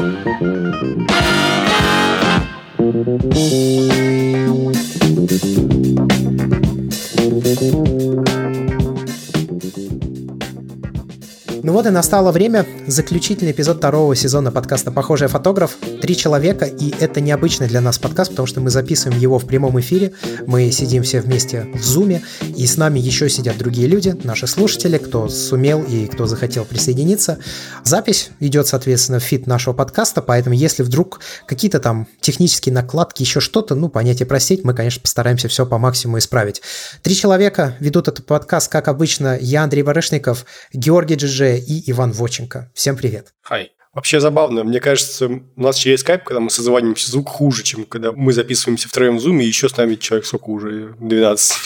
Thank you. Ну вот и настало время. Заключительный эпизод второго сезона подкаста «Похожий фотограф». Три человека, и это необычный для нас подкаст, потому что мы записываем его в прямом эфире. Мы сидим все вместе в зуме, и с нами еще сидят другие люди, наши слушатели, кто сумел и кто захотел присоединиться. Запись идет, соответственно, в feed нашего подкаста, поэтому если вдруг какие-то там технические накладки, еще что-то, ну, понять и простить, мы, конечно, постараемся все по максимуму исправить. Три человека ведут этот подкаст, как обычно. Я Андрей Барышников, Георгий Джиджи и Иван Воченко. Всем привет. Хай. Вообще забавно. Мне кажется, у нас через скайп, когда мы созваниваемся, звук хуже, чем когда мы записываемся втроем в Zoom, и еще с нами человек сколько уже? 12.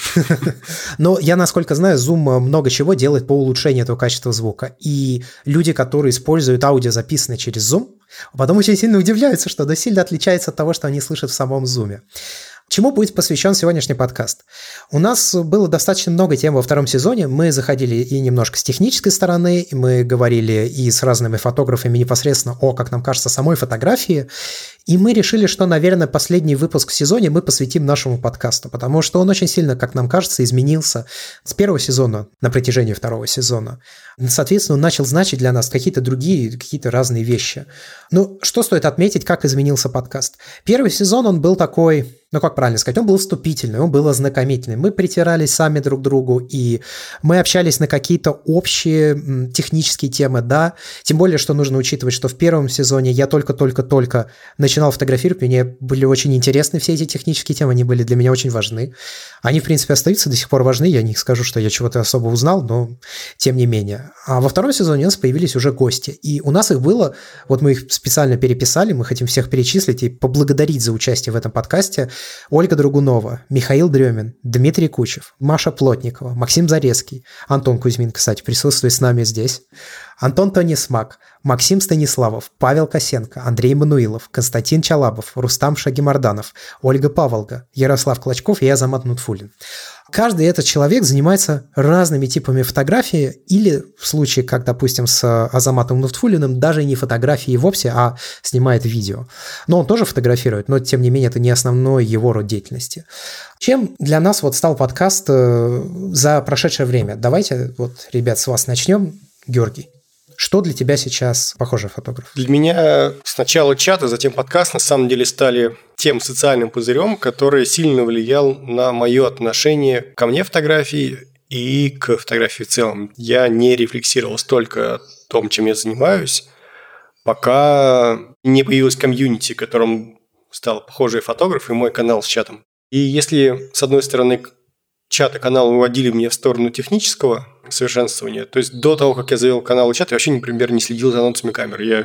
Но я, насколько знаю, Zoom много чего делает по улучшению этого качества звука. И люди, которые используют аудио, записанное через Zoom, потом очень сильно удивляются, что это сильно отличается от того, что они слышат в самом Zoom. Чему будет посвящен сегодняшний подкаст? У нас было достаточно много тем во втором сезоне. Мы заходили и немножко с технической стороны, и мы говорили и с разными фотографами непосредственно о, как нам кажется, самой фотографии. И мы решили, что, наверное, последний выпуск в сезоне мы посвятим нашему подкасту, потому что он очень сильно, как нам кажется, изменился с первого сезона на протяжении второго сезона. Соответственно, он начал значить для нас какие-то другие, какие-то разные вещи. Ну, что стоит отметить, как изменился подкаст? Первый сезон, он был такой ну как правильно сказать, он был вступительный, он был ознакомительный. Мы притирались сами друг к другу, и мы общались на какие-то общие технические темы, да. Тем более, что нужно учитывать, что в первом сезоне я только-только-только начинал фотографировать, мне были очень интересны все эти технические темы, они были для меня очень важны. Они, в принципе, остаются до сих пор важны, я не скажу, что я чего-то особо узнал, но тем не менее. А во втором сезоне у нас появились уже гости, и у нас их было, вот мы их специально переписали, мы хотим всех перечислить и поблагодарить за участие в этом подкасте – Ольга Другунова, Михаил Дремин, Дмитрий Кучев, Маша Плотникова, Максим Зарецкий, Антон Кузьмин, кстати, присутствует с нами здесь, Антон Тонисмак, Максим Станиславов, Павел Косенко, Андрей Мануилов, Константин Чалабов, Рустам Шагимарданов, Ольга Паволга, Ярослав Клочков и Азамат Нутфулин. Каждый этот человек занимается разными типами фотографии или в случае, как, допустим, с Азаматом Нутфулиным, даже не фотографии вовсе, а снимает видео. Но он тоже фотографирует, но тем не менее это не основной его род деятельности. Чем для нас вот стал подкаст э, за прошедшее время? Давайте вот, ребят, с вас начнем. Георгий. Что для тебя сейчас похожий фотограф? Для меня сначала чат, а затем подкаст на самом деле стали тем социальным пузырем, который сильно влиял на мое отношение ко мне фотографии и к фотографии в целом. Я не рефлексировал столько о том, чем я занимаюсь, пока не появилась комьюнити, которым стал похожий фотограф и мой канал с чатом. И если, с одной стороны, чат и канал уводили меня в сторону технического совершенствования. То есть до того, как я завел канал и чат, я вообще, например, не следил за анонсами камер. Я,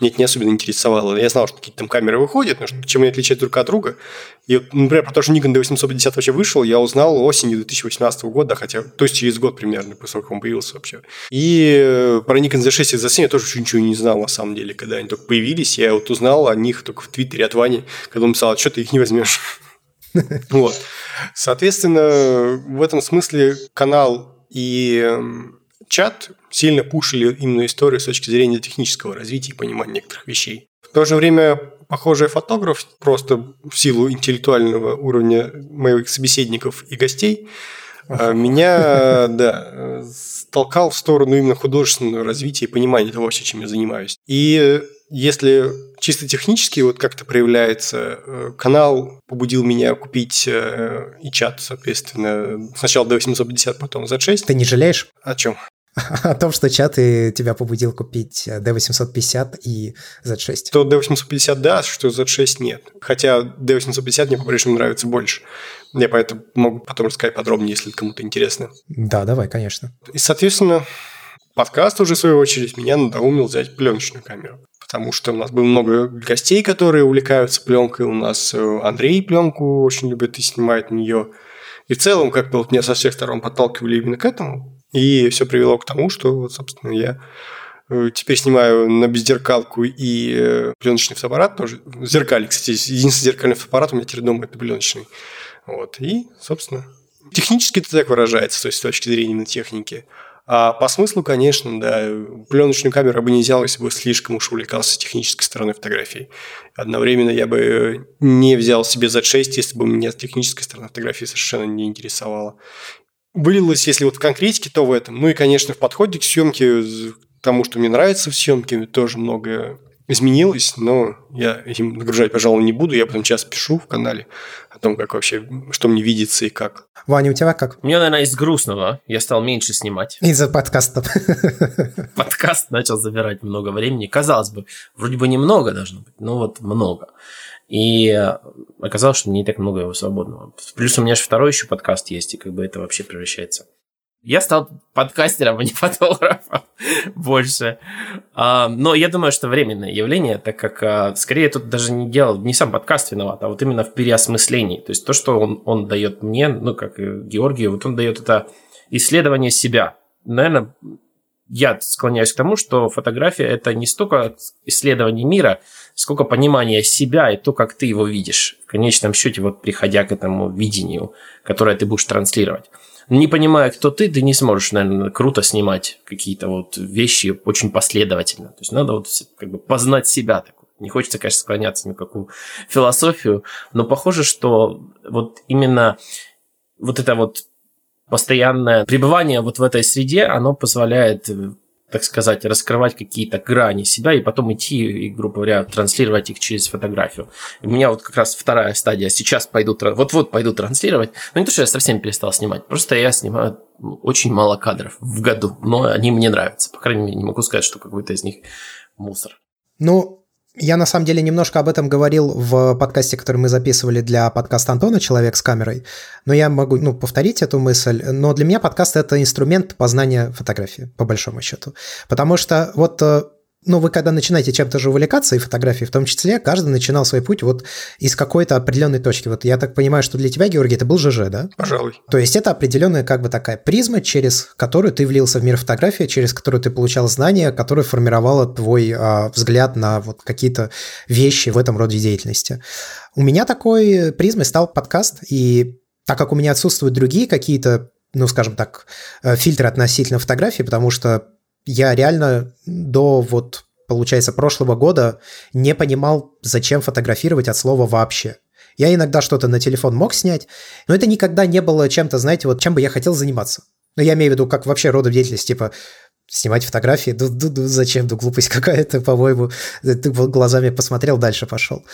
мне это не особенно интересовало. Я знал, что какие-то там камеры выходят, но чем они отличаются друг от друга. И, например, про то, что Nikon D850 вообще вышел, я узнал осенью 2018 года, хотя, то есть через год примерно, после того, как он появился вообще. И э, про Nikon Z6 и Z7 я тоже ничего не знал на самом деле, когда они только появились. Я вот узнал о них только в Твиттере от Вани, когда он писал, «А что ты их не возьмешь. Вот. Соответственно, в этом смысле канал и чат сильно пушили именно историю с точки зрения технического развития и понимания некоторых вещей. В то же время похожий фотограф, просто в силу интеллектуального уровня моих собеседников и гостей, э, меня, да, толкал в сторону именно художественного развития и понимания того, чем я занимаюсь. И если чисто технически вот как-то проявляется, э, канал побудил меня купить э, и чат, соответственно, сначала D850, потом Z6. Ты не жалеешь? О чем? О том, что чат и тебя побудил купить D850 и Z6. То D850 да, что Z6 нет. Хотя D850 мне по-прежнему нравится больше. Я поэтому могу потом рассказать подробнее, если кому-то интересно. Да, давай, конечно. И, соответственно, подкаст уже, в свою очередь, меня надоумил взять пленочную камеру потому что у нас было много гостей, которые увлекаются пленкой. У нас э, Андрей пленку очень любит и снимает нее. И в целом как-то вот меня со всех сторон подталкивали именно к этому. И все привело к тому, что, вот, собственно, я э, теперь снимаю на беззеркалку и э, пленочный фотоаппарат тоже. Зеркали, кстати, единственный зеркальный фотоаппарат у меня теперь дома – это пленочный. Вот. И, собственно, технически это так выражается, то есть с точки зрения именно техники. А по смыслу, конечно, да, пленочную камеру бы не взял, если бы слишком уж увлекался технической стороной фотографии. Одновременно я бы не взял себе Z6, если бы меня техническая сторона фотографии совершенно не интересовала. Вылилось, если вот в конкретике, то в этом. Ну и, конечно, в подходе к съемке, к тому, что мне нравится в съемке, тоже многое изменилось, но я этим нагружать, пожалуй, не буду. Я потом час пишу в канале о том, как вообще, что мне видится и как. Ваня, у тебя как? Мне, наверное, из грустного. Я стал меньше снимать. Из-за подкаста. Подкаст начал забирать много времени. Казалось бы, вроде бы немного должно быть, но вот много. И оказалось, что не так много его свободного. Плюс у меня же второй еще подкаст есть, и как бы это вообще превращается я стал подкастером, а не фотографом больше. А, но я думаю, что временное явление, так как а, скорее тут даже не делал, не сам подкаст виноват, а вот именно в переосмыслении. То есть то, что он, он дает мне, ну, как Георгию, вот он дает это исследование себя. Наверное, я склоняюсь к тому, что фотография – это не столько исследование мира, сколько понимание себя и то, как ты его видишь. В конечном счете, вот приходя к этому видению, которое ты будешь транслировать не понимая, кто ты, ты не сможешь, наверное, круто снимать какие-то вот вещи очень последовательно. То есть надо вот как бы познать себя. Так. Не хочется, конечно, склоняться ни в какую философию, но похоже, что вот именно вот это вот постоянное пребывание вот в этой среде, оно позволяет так сказать, раскрывать какие-то грани себя и потом идти и, грубо говоря, транслировать их через фотографию. У меня вот как раз вторая стадия. Сейчас пойду, вот-вот пойду транслировать. Но не то, что я совсем перестал снимать, просто я снимаю очень мало кадров в году, но они мне нравятся. По крайней мере, не могу сказать, что какой-то из них мусор. Ну, я на самом деле немножко об этом говорил в подкасте, который мы записывали для подкаста Антона «Человек с камерой», но я могу ну, повторить эту мысль. Но для меня подкаст – это инструмент познания фотографии, по большому счету. Потому что вот э, ну, вы когда начинаете чем-то же увлекаться, и фотографии в том числе, каждый начинал свой путь вот из какой-то определенной точки. Вот я так понимаю, что для тебя, Георгий, это был ЖЖ, да? Пожалуй. То есть это определенная как бы такая призма, через которую ты влился в мир фотографии, через которую ты получал знания, которая формировала твой а, взгляд на вот какие-то вещи в этом роде деятельности. У меня такой призмой стал подкаст, и так как у меня отсутствуют другие какие-то ну, скажем так, э, фильтры относительно фотографии, потому что я реально до вот, получается, прошлого года не понимал, зачем фотографировать от слова вообще. Я иногда что-то на телефон мог снять, но это никогда не было чем-то, знаете, вот чем бы я хотел заниматься. Но я имею в виду, как вообще родом деятельности, типа снимать фотографии, ду -ду -ду, зачем, да глупость какая-то, по-моему, ты глазами посмотрел, дальше пошел.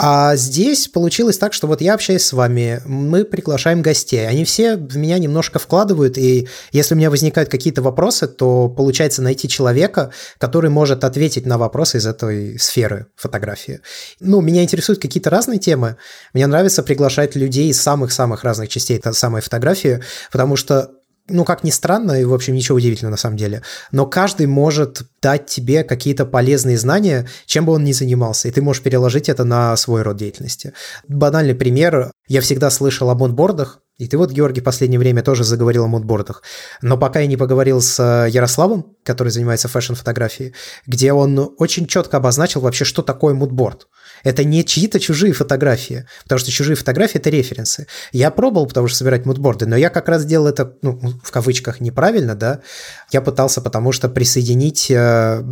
А здесь получилось так, что вот я общаюсь с вами, мы приглашаем гостей. Они все в меня немножко вкладывают, и если у меня возникают какие-то вопросы, то получается найти человека, который может ответить на вопросы из этой сферы фотографии. Ну, меня интересуют какие-то разные темы. Мне нравится приглашать людей из самых-самых разных частей этой самой фотографии, потому что ну, как ни странно, и, в общем, ничего удивительного на самом деле, но каждый может дать тебе какие-то полезные знания, чем бы он ни занимался, и ты можешь переложить это на свой род деятельности. Банальный пример. Я всегда слышал о модбордах, и ты вот, Георгий, в последнее время тоже заговорил о мудбордах. Но пока я не поговорил с э, Ярославом, который занимается фэшн-фотографией, где он очень четко обозначил вообще, что такое мудборд. Это не чьи-то чужие фотографии, потому что чужие фотографии – это референсы. Я пробовал, потому что собирать мудборды, но я как раз делал это, ну, в кавычках, неправильно, да. Я пытался, потому что присоединить э,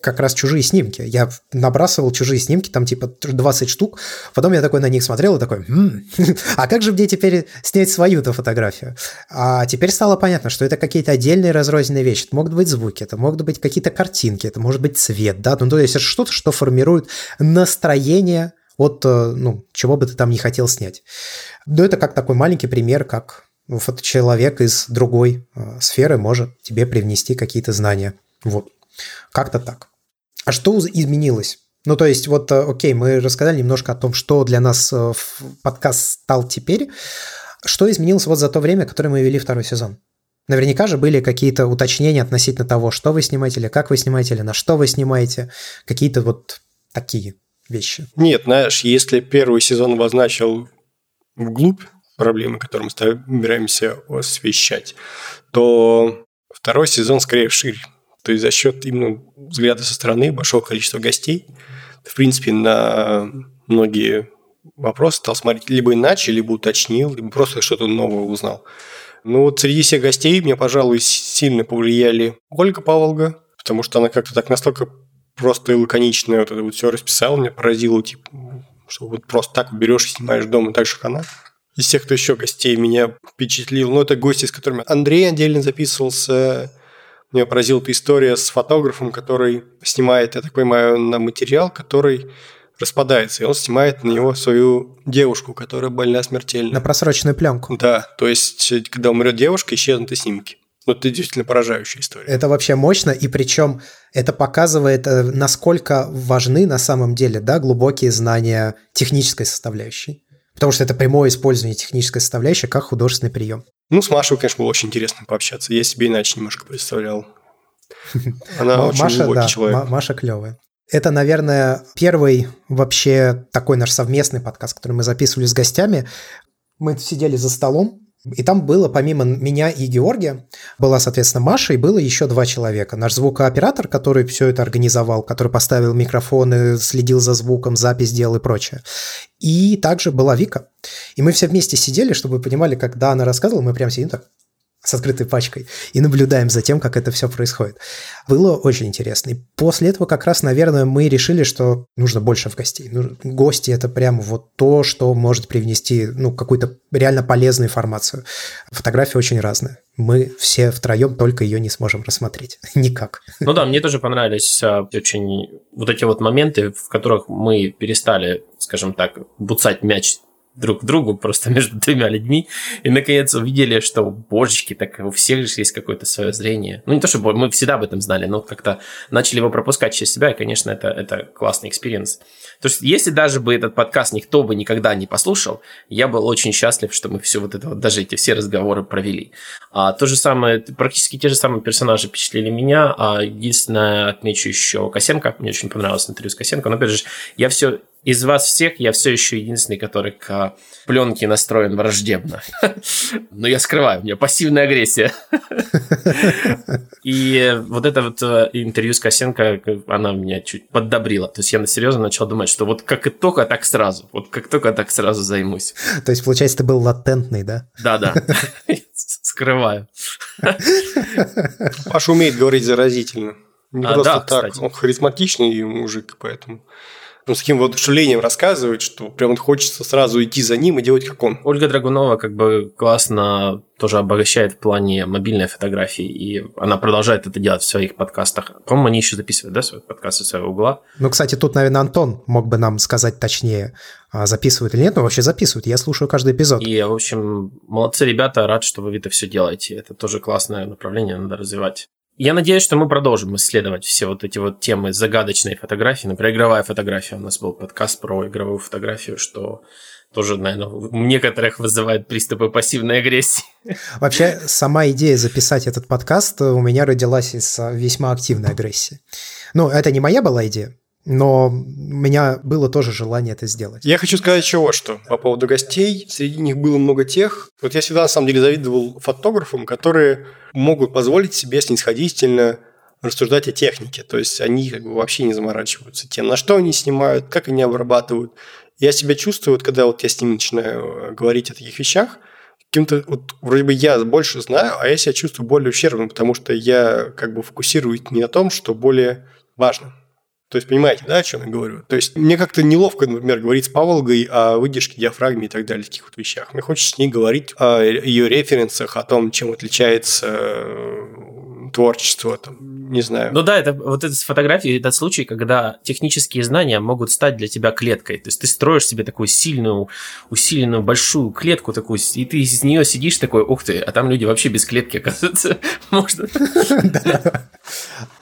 как раз чужие снимки. Я набрасывал чужие снимки, там типа 20 штук, потом я такой на них смотрел и такой, а как же мне теперь снять свою-то фотографию? А теперь стало понятно, что это какие-то отдельные разрозненные вещи. Это могут быть звуки, это могут быть какие-то картинки, это может быть цвет, да, ну то есть это что-то, что формирует настроение настроение от, э, ну, чего бы ты там не хотел снять. Но это как такой маленький пример, как человек из другой э, сферы может тебе привнести какие-то знания. Вот. Как-то так. А что изменилось? Ну, то есть, вот, э, окей, мы рассказали немножко о том, что для нас подкаст стал теперь. Что изменилось вот за то время, которое мы вели второй сезон? Наверняка же были какие-то уточнения относительно того, что вы снимаете, или как вы снимаете, или на что вы снимаете. Какие-то вот такие вещи. Нет, знаешь, если первый сезон обозначил вглубь проблемы, которые мы собираемся освещать, то второй сезон скорее шире. То есть за счет именно взгляда со стороны, большого количества гостей, в принципе, на многие вопросы стал смотреть либо иначе, либо уточнил, либо просто что-то новое узнал. Ну вот среди всех гостей мне, пожалуй, сильно повлияли Ольга Паволга, потому что она как-то так настолько просто и лаконично вот это вот все расписала, мне поразило, типа, что вот просто так берешь и снимаешь дома, так же, как она. Из тех, кто еще гостей меня впечатлил, ну, это гости, с которыми Андрей отдельно записывался, меня поразила эта история с фотографом, который снимает, я так понимаю, на материал, который распадается, и он снимает на него свою девушку, которая больна смертельно. На просроченную пленку. Да, то есть, когда умрет девушка, исчезнут и снимки. Ну, это действительно поражающая история. Это вообще мощно, и причем это показывает, э, насколько важны на самом деле да, глубокие знания технической составляющей. Потому что это прямое использование технической составляющей как художественный прием. Ну, с Машей, конечно, было очень интересно пообщаться. Я себе иначе немножко представлял. Она очень Маша, глубокий да, человек. Маша клевая. Это, наверное, первый вообще такой наш совместный подкаст, который мы записывали с гостями. Мы сидели за столом, и там было, помимо меня и Георгия, была, соответственно, Маша, и было еще два человека. Наш звукооператор, который все это организовал, который поставил микрофоны, следил за звуком, запись делал и прочее. И также была Вика. И мы все вместе сидели, чтобы вы понимали, когда она рассказывала, мы прям сидим так, с открытой пачкой и наблюдаем за тем, как это все происходит. Было очень интересно. И после этого как раз, наверное, мы решили, что нужно больше в гостей. Ну, гости – это прямо вот то, что может привнести ну, какую-то реально полезную информацию. Фотографии очень разные. Мы все втроем только ее не сможем рассмотреть. Никак. Ну да, мне тоже понравились а, очень вот эти вот моменты, в которых мы перестали, скажем так, буцать мяч друг к другу, просто между двумя людьми, и наконец увидели, что, божечки, так у всех же есть какое-то свое зрение. Ну, не то, чтобы мы всегда об этом знали, но как-то начали его пропускать через себя, и, конечно, это, это классный experience. То есть, если даже бы этот подкаст никто бы никогда не послушал, я был очень счастлив, что мы все вот это вот, даже эти все разговоры провели. А, то же самое, практически те же самые персонажи впечатлили меня, а единственное, отмечу еще Косенко, мне очень понравилось интервью с Косенко, но, опять же, я все из вас всех я все еще единственный, который к пленке настроен враждебно. Но я скрываю, у меня пассивная агрессия. И вот это вот э, интервью с Косенко, она меня чуть поддобрила. То есть я на серьезно начал думать, что вот как и только, так сразу. Вот как только, так сразу займусь. То есть, получается, ты был латентный, да? Да-да. Скрываю. Паша умеет говорить заразительно. Не а, просто да, так. Кстати. Он харизматичный мужик, поэтому ну, с таким воодушевлением рассказывает, что прям хочется сразу идти за ним и делать как он. Ольга Драгунова как бы классно тоже обогащает в плане мобильной фотографии, и она продолжает это делать в своих подкастах. По-моему, они еще записывают, да, свои подкасты своего угла. Ну, кстати, тут, наверное, Антон мог бы нам сказать точнее, а, записывают или нет, но вообще записывают. Я слушаю каждый эпизод. И, в общем, молодцы ребята, рад, что вы это все делаете. Это тоже классное направление, надо развивать. Я надеюсь, что мы продолжим исследовать все вот эти вот темы загадочной фотографии. Например, игровая фотография. У нас был подкаст про игровую фотографию, что тоже, наверное, у некоторых вызывает приступы пассивной агрессии. Вообще, сама идея записать этот подкаст у меня родилась из весьма активной агрессии. Ну, это не моя была идея, но у меня было тоже желание это сделать. Я хочу сказать еще вот что по поводу гостей. Среди них было много тех. Вот я всегда, на самом деле, завидовал фотографам, которые могут позволить себе снисходительно рассуждать о технике. То есть они как бы вообще не заморачиваются тем, на что они снимают, как они обрабатывают. Я себя чувствую, вот когда вот я с ним начинаю э, говорить о таких вещах, каким-то вот вроде бы я больше знаю, а я себя чувствую более ущербным, потому что я как бы фокусируюсь не на том, что более важно. То есть, понимаете, да, о чем я говорю? То есть, мне как-то неловко, например, говорить с Паволгой о выдержке, диафрагме и так далее, таких вот вещах. Мне хочется с ней говорить о ее референсах, о том, чем отличается э, творчество, там, не знаю. Ну да, это вот это с фотографией этот случай, когда технические знания могут стать для тебя клеткой. То есть ты строишь себе такую сильную, усиленную большую клетку такую, и ты из нее сидишь такой, ух ты, а там люди вообще без клетки, оказывается, можно.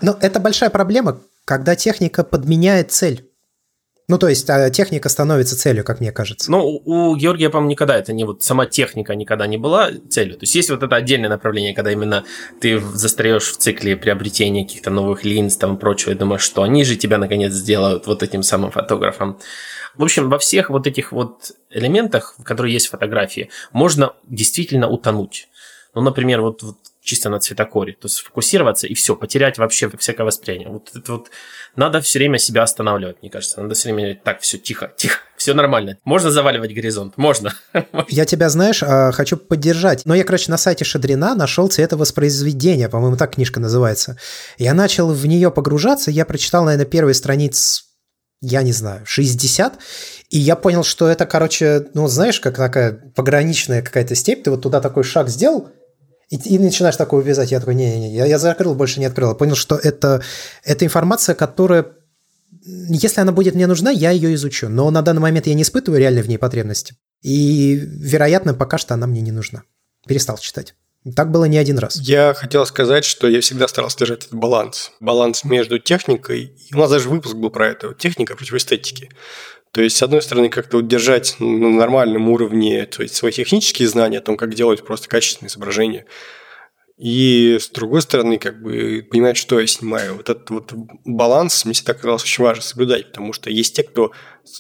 Ну, это большая проблема, когда техника подменяет цель. Ну, то есть а техника становится целью, как мне кажется. Ну, у Георгия, по-моему, никогда это не вот сама техника никогда не была целью. То есть есть вот это отдельное направление, когда именно ты застаешь в цикле приобретения каких-то новых линз там и прочего, и думаешь, что они же тебя наконец сделают вот этим самым фотографом. В общем, во всех вот этих вот элементах, которые есть в фотографии, можно действительно утонуть. Ну, например, вот, вот чисто на цветокоре. То есть сфокусироваться и все, потерять вообще всякое восприятие. Вот это вот надо все время себя останавливать, мне кажется. Надо все время так, все тихо, тихо. Все нормально. Можно заваливать горизонт? Можно. Я тебя, знаешь, а, хочу поддержать. Но я, короче, на сайте Шадрина нашел цветовоспроизведение, по-моему, так книжка называется. Я начал в нее погружаться, я прочитал, наверное, первые страниц я не знаю, 60, и я понял, что это, короче, ну, знаешь, как такая пограничная какая-то степь, ты вот туда такой шаг сделал, и, и начинаешь такое вязать. Я такой, не-не-не, я, я закрыл, больше не открыл. Понял, что это, это информация, которая, если она будет мне нужна, я ее изучу. Но на данный момент я не испытываю реально в ней потребности. И, вероятно, пока что она мне не нужна. Перестал читать. Так было не один раз. Я хотел сказать, что я всегда старался держать этот баланс. Баланс между техникой, у нас даже выпуск был про это, техника против эстетики. То есть, с одной стороны, как-то вот держать на нормальном уровне то есть, свои технические знания о том, как делать просто качественные изображения. И с другой стороны, как бы понимать, что я снимаю. Вот этот вот баланс мне всегда казалось очень важно соблюдать, потому что есть те, кто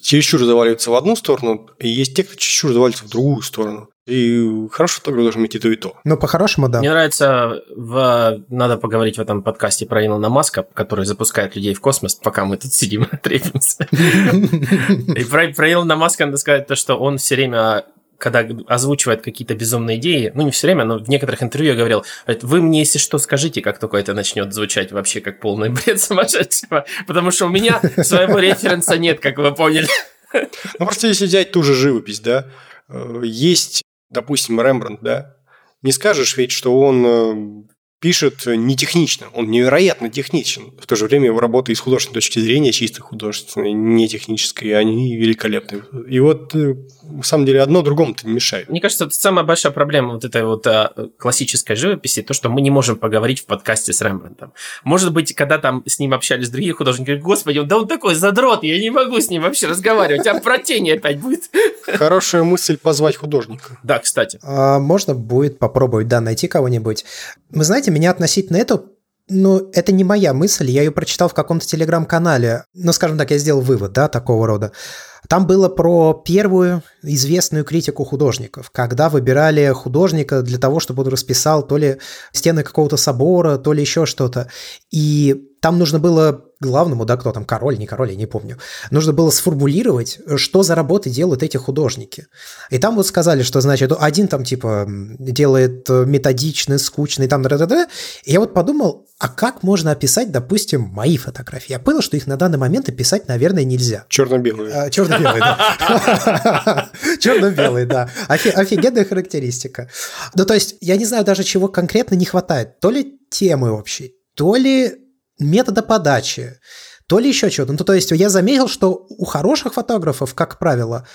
чересчур заваливается в одну сторону, и есть те, кто чересчур заваливается в другую сторону. И хороший фотограф должен иметь и то, и то. Ну, по-хорошему, да. Мне нравится, в... надо поговорить в этом подкасте про Илона Маска, который запускает людей в космос, пока мы тут сидим, трепимся. И про, про Илона Маска надо сказать то, что он все время когда озвучивает какие-то безумные идеи, ну не все время, но в некоторых интервью я говорил, вы мне, если что, скажите, как только это начнет звучать вообще как полный бред сумасшедшего, потому что у меня своего референса нет, как вы поняли. Ну просто если взять ту же живопись, да, э, есть допустим, Рембрандт, да, не скажешь ведь, что он э, пишет не технично, он невероятно техничен. В то же время его работы из художественной точки зрения, чисто художественной, не технической, они великолепны. И вот, э, на самом деле, одно другому-то не мешает. Мне кажется, это самая большая проблема вот этой вот а, классической живописи, то, что мы не можем поговорить в подкасте с Рембрандтом. Может быть, когда там с ним общались другие художники, говорят, господи, да он такой задрот, я не могу с ним вообще разговаривать, а про тени опять будет. Хорошая мысль позвать художника. Да, кстати. А, можно будет попробовать, да, найти кого-нибудь. Вы знаете, меня относительно этого ну, это не моя мысль, я ее прочитал в каком-то телеграм-канале. Ну, скажем так, я сделал вывод, да, такого рода. Там было про первую известную критику художников, когда выбирали художника для того, чтобы он расписал то ли стены какого-то собора, то ли еще что-то. И там нужно было главному, да, кто там, король, не король, я не помню, нужно было сформулировать, что за работы делают эти художники. И там вот сказали, что, значит, один там, типа, делает методичный, скучный, там, да, да, да. И я вот подумал, а как можно описать, допустим, мои фотографии? Я понял, что их на данный момент описать, наверное, нельзя. Черно-белые. А, черно-белые, да. Черно-белые, да. Офигенная характеристика. Ну, то есть, я не знаю даже, чего конкретно не хватает. То ли темы общей, то ли метода подачи, то ли еще чего-то. Ну, то есть я заметил, что у хороших фотографов, как правило,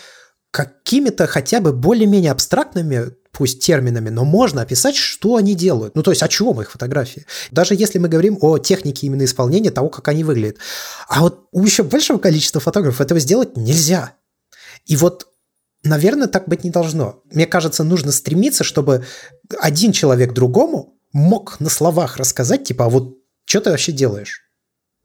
какими-то хотя бы более-менее абстрактными, пусть терминами, но можно описать, что они делают. Ну, то есть о чем их фотографии. Даже если мы говорим о технике именно исполнения того, как они выглядят. А вот у еще большего количества фотографов этого сделать нельзя. И вот Наверное, так быть не должно. Мне кажется, нужно стремиться, чтобы один человек другому мог на словах рассказать, типа, а вот что ты вообще делаешь?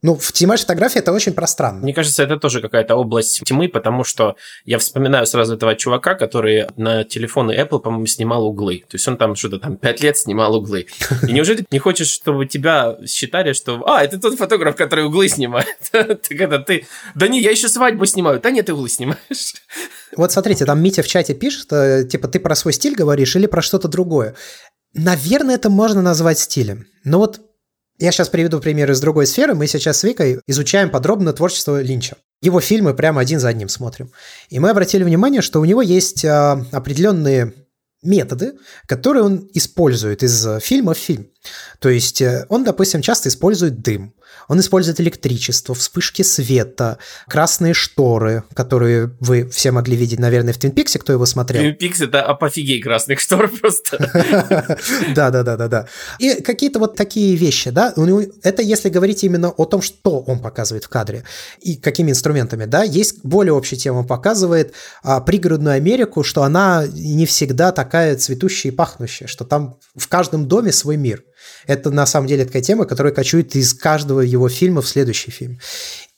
Ну, в снимаешь фотографии это очень пространно. Мне кажется, это тоже какая-то область тьмы, потому что я вспоминаю сразу этого чувака, который на телефоны Apple, по-моему, снимал углы. То есть он там что-то там пять лет снимал углы. И неужели ты не хочешь, чтобы тебя считали, что «А, это тот фотограф, который углы снимает». Так это ты... Да не, я еще свадьбу снимаю. Да нет, ты углы снимаешь. Вот смотрите, там Митя в чате пишет, э, типа, ты про свой стиль говоришь или про что-то другое. Наверное, это можно назвать стилем. Но вот я сейчас приведу пример из другой сферы. Мы сейчас с Викой изучаем подробно творчество Линча. Его фильмы прямо один за одним смотрим. И мы обратили внимание, что у него есть а, определенные методы, которые он использует из фильма в фильм. То есть э, он, допустим, часто использует дым. Он использует электричество, вспышки света, красные шторы, которые вы все могли видеть, наверное, в Твин Пиксе, кто его смотрел. Твин Пикс – это апофигей красных штор просто. Да-да-да-да-да. И какие-то вот такие вещи, да, это если говорить именно о том, что он показывает в кадре и какими инструментами, да, есть более общая тема, показывает а, пригородную Америку, что она не всегда такая цветущая и пахнущая, что там в каждом доме свой мир. Это на самом деле такая тема, которая кочует из каждого его фильма в следующий фильм.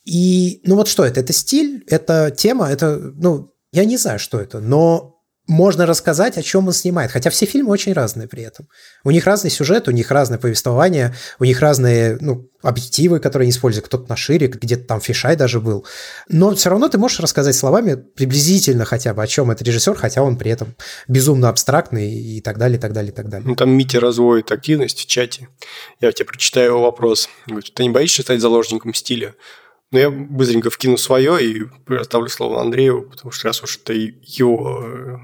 И, ну вот что это? Это стиль, это тема, это, ну, я не знаю, что это, но можно рассказать, о чем он снимает. Хотя все фильмы очень разные при этом. У них разный сюжет, у них разное повествование, у них разные ну, объективы, которые они используют. Кто-то на шире, где-то там фишай даже был. Но все равно ты можешь рассказать словами приблизительно хотя бы, о чем этот режиссер, хотя он при этом безумно абстрактный и так далее, и так далее, и так далее. Ну, там Митя разводит активность в чате. Я тебе прочитаю его вопрос. Говорит, ты не боишься стать заложником стиля? Но я быстренько вкину свое и оставлю слово Андрею, потому что раз уж это его э,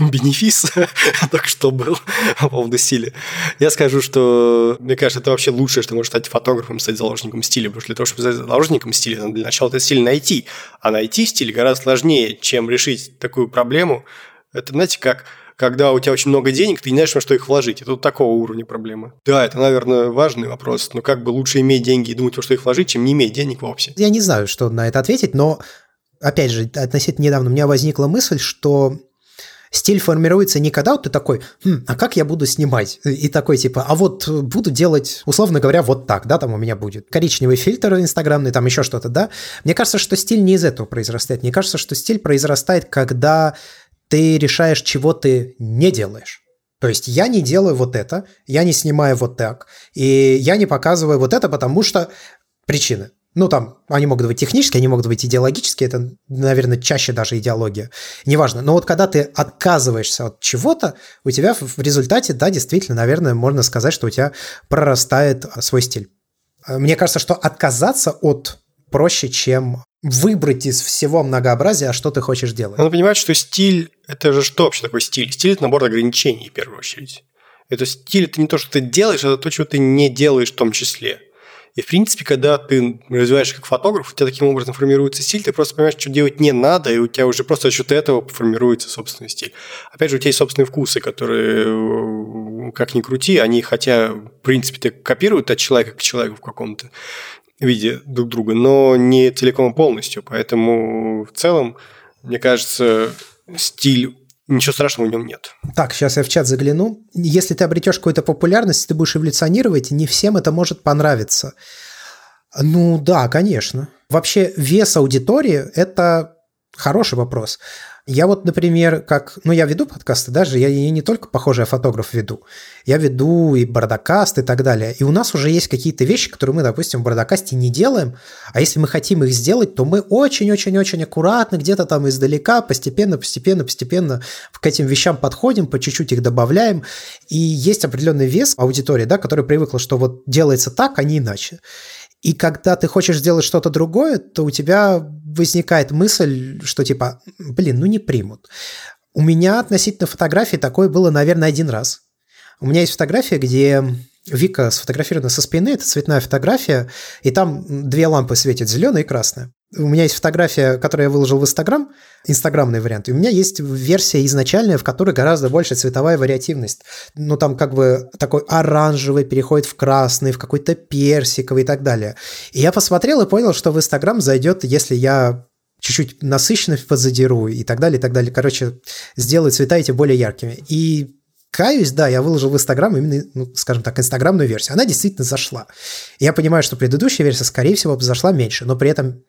бенефис так что был по поводу стиля, я скажу, что мне кажется, это вообще лучшее, что может стать фотографом, стать заложником стиля, потому что для того, чтобы стать заложником стиля, надо для начала этот стиль найти, а найти стиль гораздо сложнее, чем решить такую проблему. Это, знаете, как когда у тебя очень много денег, ты не знаешь, во что их вложить. Это вот такого уровня проблемы. Да, это, наверное, важный вопрос, но как бы лучше иметь деньги и думать, во что их вложить, чем не иметь денег вовсе. Я не знаю, что на это ответить, но, опять же, относительно недавно у меня возникла мысль, что стиль формируется не когда вот ты такой, хм, а как я буду снимать? И такой типа, а вот буду делать, условно говоря, вот так, да, там у меня будет коричневый фильтр инстаграмный, там еще что-то, да. Мне кажется, что стиль не из этого произрастает. Мне кажется, что стиль произрастает, когда ты решаешь, чего ты не делаешь. То есть я не делаю вот это, я не снимаю вот так, и я не показываю вот это, потому что причины. Ну, там, они могут быть технические, они могут быть идеологические, это, наверное, чаще даже идеология. Неважно. Но вот когда ты отказываешься от чего-то, у тебя в результате, да, действительно, наверное, можно сказать, что у тебя прорастает свой стиль. Мне кажется, что отказаться от проще, чем выбрать из всего многообразия, что ты хочешь делать. Надо понимать, что стиль – это же что вообще такое стиль? Стиль – это набор ограничений, в первую очередь. Это стиль – это не то, что ты делаешь, это то, чего ты не делаешь в том числе. И, в принципе, когда ты развиваешься как фотограф, у тебя таким образом формируется стиль, ты просто понимаешь, что делать не надо, и у тебя уже просто за счет этого формируется собственный стиль. Опять же, у тебя есть собственные вкусы, которые, как ни крути, они хотя, в принципе, копируют от человека к человеку в каком-то виде друг друга, но не целиком и полностью. Поэтому в целом, мне кажется, стиль ничего страшного в нем нет. Так, сейчас я в чат загляну. Если ты обретешь какую-то популярность, ты будешь эволюционировать, не всем это может понравиться. Ну да, конечно. Вообще вес аудитории – это хороший вопрос. Я вот, например, как... Ну, я веду подкасты даже, я, не только похожий фотограф веду. Я веду и бардакаст и так далее. И у нас уже есть какие-то вещи, которые мы, допустим, в бардакасте не делаем. А если мы хотим их сделать, то мы очень-очень-очень аккуратно, где-то там издалека, постепенно, постепенно, постепенно к этим вещам подходим, по чуть-чуть их добавляем. И есть определенный вес аудитории, да, которая привыкла, что вот делается так, а не иначе. И когда ты хочешь сделать что-то другое, то у тебя возникает мысль, что типа, блин, ну не примут. У меня относительно фотографии такое было, наверное, один раз. У меня есть фотография, где Вика сфотографирована со спины, это цветная фотография, и там две лампы светят, зеленая и красная. У меня есть фотография, которую я выложил в Инстаграм, инстаграмный вариант, и у меня есть версия изначальная, в которой гораздо больше цветовая вариативность. Ну, там как бы такой оранжевый переходит в красный, в какой-то персиковый и так далее. И я посмотрел и понял, что в Инстаграм зайдет, если я чуть-чуть насыщенность подзадеру и так далее, и так далее. Короче, сделаю цвета эти более яркими. И Каюсь, да, я выложил в Инстаграм именно, ну, скажем так, инстаграмную версию. Она действительно зашла. Я понимаю, что предыдущая версия, скорее всего, зашла меньше, но при этом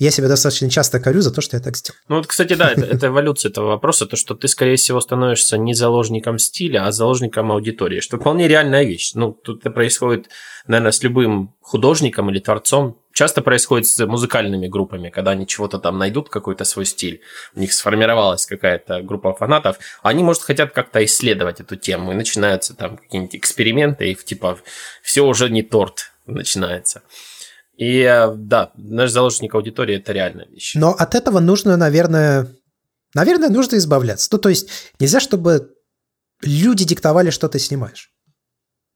я себя достаточно часто корю за то, что я так сделал. Ну вот, кстати, да, это, это эволюция этого вопроса, то, что ты, скорее всего, становишься не заложником стиля, а заложником аудитории, что вполне реальная вещь. Ну, тут это происходит, наверное, с любым художником или творцом, часто происходит с музыкальными группами, когда они чего-то там найдут, какой-то свой стиль, у них сформировалась какая-то группа фанатов, они, может, хотят как-то исследовать эту тему, и начинаются там какие-нибудь эксперименты, и типа все уже не торт начинается. И да, наш заложник аудитории – это реальная вещь. Но от этого нужно, наверное, наверное, нужно избавляться. Ну, то есть нельзя, чтобы люди диктовали, что ты снимаешь.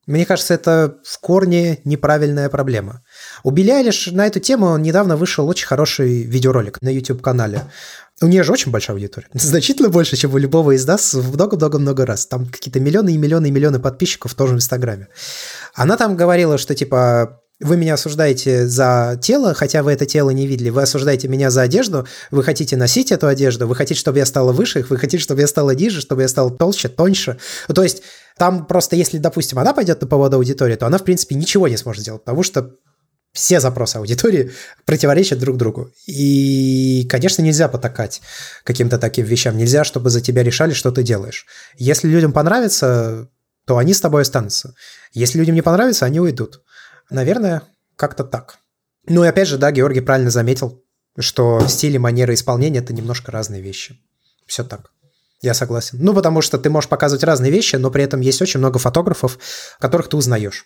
Мне кажется, это в корне неправильная проблема. У Билли Айлиш на эту тему недавно вышел очень хороший видеоролик на YouTube-канале. У нее же очень большая аудитория. Значительно больше, чем у любого из нас в много-много-много раз. Там какие-то миллионы и миллионы и миллионы подписчиков в Инстаграме. Она там говорила, что типа вы меня осуждаете за тело, хотя вы это тело не видели. Вы осуждаете меня за одежду. Вы хотите носить эту одежду. Вы хотите, чтобы я стала выше. Вы хотите, чтобы я стала ниже, чтобы я стала толще, тоньше. То есть там просто, если, допустим, она пойдет на поводу аудитории, то она, в принципе, ничего не сможет сделать, потому что все запросы аудитории противоречат друг другу. И, конечно, нельзя потакать каким-то таким вещам. Нельзя, чтобы за тебя решали, что ты делаешь. Если людям понравится, то они с тобой останутся. Если людям не понравится, они уйдут. Наверное, как-то так. Ну и опять же, да, Георгий правильно заметил, что стиль и манера исполнения – это немножко разные вещи. Все так. Я согласен. Ну, потому что ты можешь показывать разные вещи, но при этом есть очень много фотографов, которых ты узнаешь.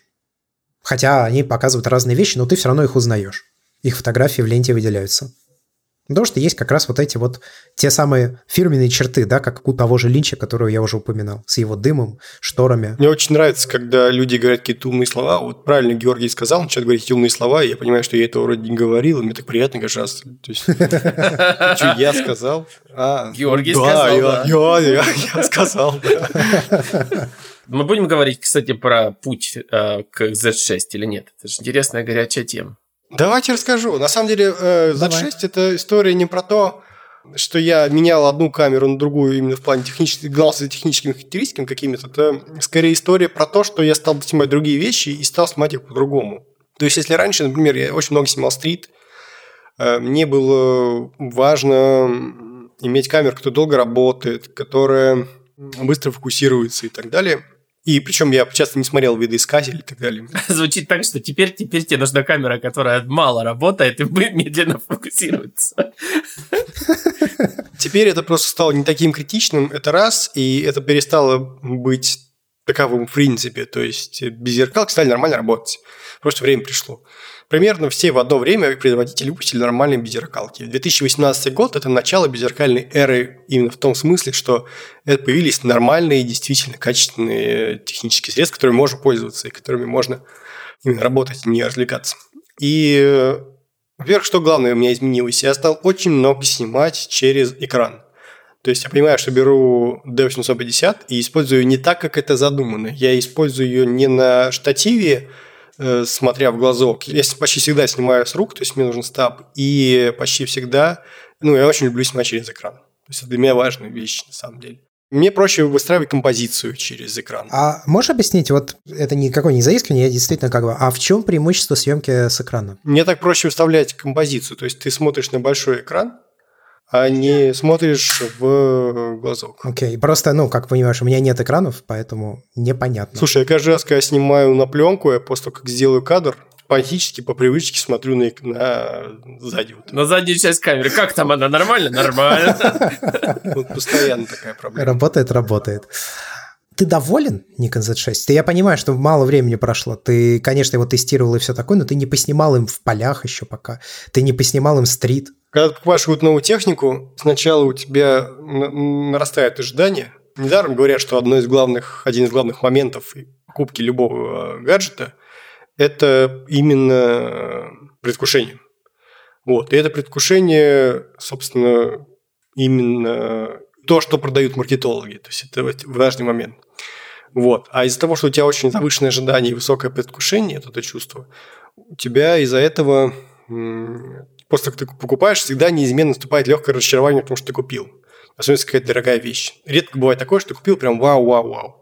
Хотя они показывают разные вещи, но ты все равно их узнаешь. Их фотографии в ленте выделяются. Потому что есть как раз вот эти вот те самые фирменные черты, да, как у того же Линча, которого я уже упоминал, с его дымом, шторами. Мне очень нравится, когда люди говорят какие-то умные слова. Вот правильно Георгий сказал, начинает говорить умные слова, и я понимаю, что я это вроде не говорил, и мне так приятно каждый раз. То есть, что я сказал? А, Георгий сказал, я, сказал. Мы будем говорить, кстати, про путь э, к Z6 или нет? Это же интересная горячая тема. Давайте расскажу. На самом деле, э, Z6 Давай. это история не про то, что я менял одну камеру на другую именно в плане технических, гнался за техническими характеристиками какими-то. Это скорее история про то, что я стал снимать другие вещи и стал снимать их по-другому. То есть, если раньше, например, я очень много снимал стрит, э, мне было важно иметь камеру, которая долго работает, которая быстро фокусируется и так далее. И причем я часто не смотрел видоискатель и так далее. Звучит так, что теперь, теперь тебе нужна камера, которая мало работает и медленно фокусируется. Теперь это просто стало не таким критичным, это раз, и это перестало быть таковым в принципе. То есть без зеркалки стали нормально работать. Просто время пришло. Примерно все в одно время производители выпустили нормальные беззеркалки. 2018 год – это начало беззеркальной эры именно в том смысле, что это появились нормальные, действительно качественные технические средства, которыми можно пользоваться и которыми можно именно работать, не развлекаться. И, во-первых, что главное у меня изменилось? Я стал очень много снимать через экран. То есть я понимаю, что беру D850 и использую не так, как это задумано. Я использую ее не на штативе, э, смотря в глазок. Я почти всегда снимаю с рук, то есть мне нужен стаб. И почти всегда, ну, я очень люблю снимать через экран. То есть это для меня важная вещь, на самом деле. Мне проще выстраивать композицию через экран. А можешь объяснить, вот это никакое не заискивание, я действительно как бы, а в чем преимущество съемки с экрана? Мне так проще выставлять композицию. То есть ты смотришь на большой экран, а не смотришь в глазок. Окей, просто, ну, как понимаешь, у меня нет экранов, поэтому непонятно. Слушай, я каждый раз, когда снимаю на пленку, я после того, как сделаю кадр, панически по привычке смотрю на, на сзади. Вот. На заднюю часть камеры. Как там она? Нормально? Нормально. Вот постоянно такая проблема. Работает, работает. Ты доволен Nikon Z6? Ты, я понимаю, что мало времени прошло. Ты, конечно, его тестировал и все такое, но ты не поснимал им в полях еще пока. Ты не поснимал им стрит. Когда ты покупаешь какую-то новую технику, сначала у тебя на- нарастает ожидание. Недаром говорят, что одно из главных, один из главных моментов покупки любого э, гаджета – это именно предвкушение. Вот. И это предвкушение, собственно, именно то, что продают маркетологи. То есть это важный момент. Вот. А из-за того, что у тебя очень завышенное ожидание и высокое предвкушение, это, чувство, у тебя из-за этого после того, как ты покупаешь, всегда неизменно наступает легкое разочарование в том, что ты купил. Особенно какая-то дорогая вещь. Редко бывает такое, что ты купил прям вау-вау-вау.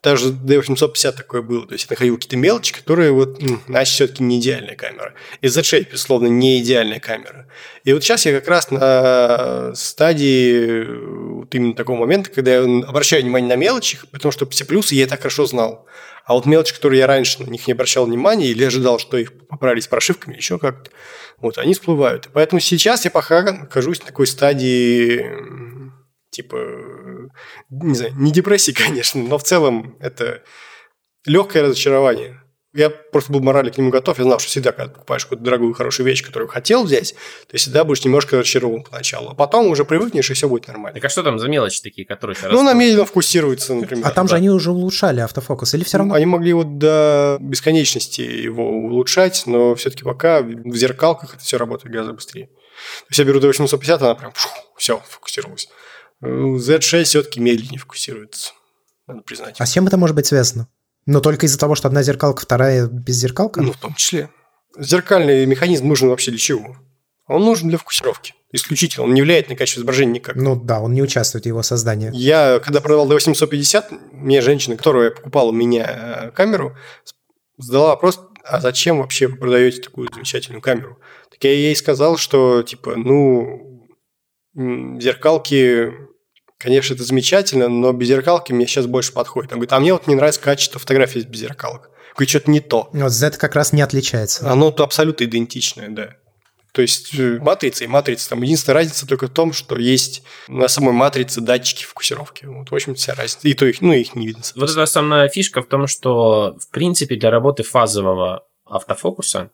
Даже D850 такое было. То есть я находил какие-то мелочи, которые вот, значит, все-таки не идеальная камера. И Z6, безусловно, не идеальная камера. И вот сейчас я как раз на стадии э, вот именно такого момента, когда я обращаю внимание на мелочи, потому что все плюсы я и так хорошо знал. А вот мелочи, которые я раньше на них не обращал внимания или ожидал, что их поправили с прошивками, еще как-то, вот, они всплывают. И поэтому сейчас я пока нахожусь на такой стадии, типа, не знаю, не депрессии, конечно, но в целом это легкое разочарование. Я просто был морально к нему готов. Я знал, что всегда, когда покупаешь какую-то дорогую, хорошую вещь, которую хотел взять, ты всегда будешь немножко разочарован поначалу. А потом уже привыкнешь, и все будет нормально. Так а что там за мелочи такие, которые тебя Ну, она медленно фокусируется, например. А там же да. они уже улучшали автофокус, или все равно? Они могли вот до бесконечности его улучшать, но все-таки пока в зеркалках это все работает гораздо быстрее. То есть я беру до 850, она прям все, фокусировалась. Z6 все-таки медленнее фокусируется, надо признать. А с чем это может быть связано? Но только из-за того, что одна зеркалка, вторая без зеркалка? Ну, в том числе. Зеркальный механизм нужен вообще для чего? Он нужен для фокусировки. Исключительно. Он не влияет на качество изображения никак. Ну да, он не участвует в его создании. Я, когда продавал D850, мне женщина, которая покупала у меня э, камеру, задала вопрос, а зачем вообще вы продаете такую замечательную камеру? Так я ей сказал, что, типа, ну, зеркалки, конечно, это замечательно, но без зеркалки мне сейчас больше подходит. Он говорит, а мне вот не нравится качество фотографий без зеркалок. Говорит, что-то не то. Вот Z как раз не отличается. Оно то абсолютно идентичное, да. То есть э, матрица и матрица, там единственная разница только в том, что есть на самой матрице датчики фокусировки. Вот, в общем, вся разница. И то их, ну, их не видно. Вот эта основная фишка в том, что, в принципе, для работы фазового автофокуса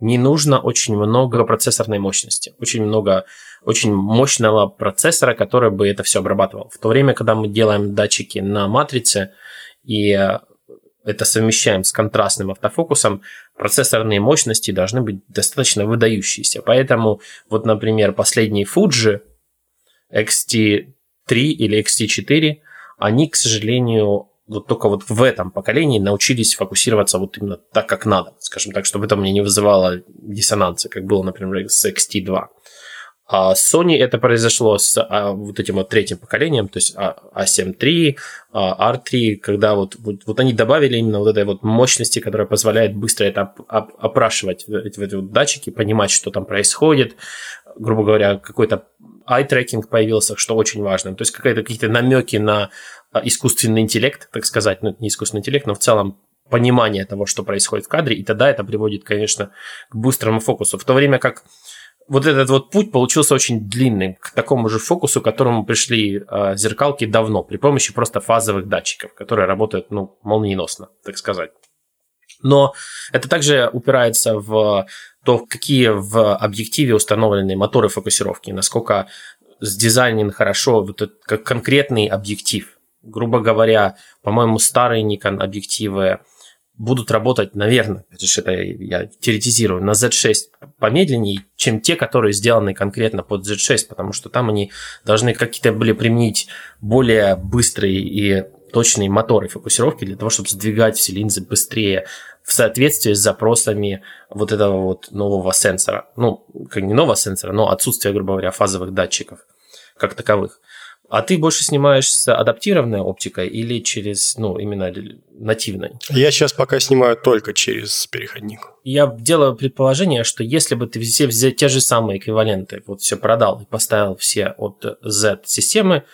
не нужно очень много процессорной мощности, очень много очень мощного процессора, который бы это все обрабатывал. В то время, когда мы делаем датчики на матрице и это совмещаем с контрастным автофокусом, процессорные мощности должны быть достаточно выдающиеся. Поэтому вот, например, последний Fuji XT3 или XT4, они, к сожалению, вот только вот в этом поколении научились фокусироваться вот именно так, как надо, скажем так, чтобы это мне не вызывало диссонанса, как было, например, с XT2. А Sony это произошло с а, вот этим вот третьим поколением, то есть A7 III, R3, когда вот, вот, вот они добавили именно вот этой вот мощности, которая позволяет быстро это оп- опрашивать, эти, эти вот датчики, понимать, что там происходит, грубо говоря, какой-то eye-tracking появился, что очень важно, то есть какие-то, какие-то намеки на а, искусственный интеллект, так сказать, ну, не искусственный интеллект, но в целом понимание того, что происходит в кадре, и тогда это приводит, конечно, к быстрому фокусу. В то время как вот этот вот путь получился очень длинным к такому же фокусу, к которому пришли э, зеркалки давно, при помощи просто фазовых датчиков, которые работают ну, молниеносно, так сказать. Но это также упирается в то, какие в объективе установлены моторы фокусировки, насколько сдизайнен хорошо вот этот, как конкретный объектив. Грубо говоря, по-моему, старые Nikon объективы будут работать, наверное, это я теоретизирую, на Z6 помедленнее, чем те, которые сделаны конкретно под Z6, потому что там они должны какие-то были применить более быстрые и точные моторы фокусировки для того, чтобы сдвигать все линзы быстрее в соответствии с запросами вот этого вот нового сенсора. Ну, как не нового сенсора, но отсутствие, грубо говоря, фазовых датчиков как таковых. А ты больше снимаешь с адаптированной оптикой или через, ну, именно нативной? Я сейчас пока снимаю только через переходник. Я делаю предположение, что если бы ты все взял те же самые эквиваленты, вот все продал и поставил все от Z-системы,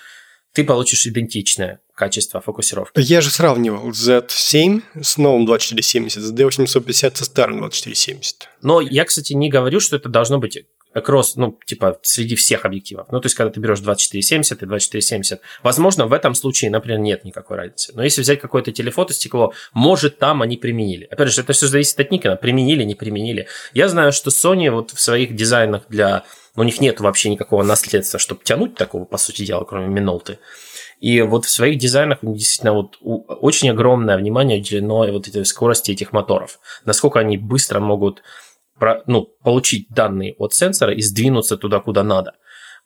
ты получишь идентичное качество фокусировки. Я же сравнивал Z7 с новым 2470, с D850 со старым 2470. Но я, кстати, не говорю, что это должно быть across, ну, типа, среди всех объективов. Ну, то есть, когда ты берешь 2470 и 2470, возможно, в этом случае, например, нет никакой разницы. Но если взять какое-то телефотостекло, может, там они применили. Опять же, это все зависит от Никона, применили, не применили. Я знаю, что Sony вот в своих дизайнах для... Ну, у них нет вообще никакого наследства, чтобы тянуть такого, по сути дела, кроме Минолты. И вот в своих дизайнах действительно вот очень огромное внимание уделено вот этой скорости этих моторов. Насколько они быстро могут ну, получить данные от сенсора и сдвинуться туда, куда надо.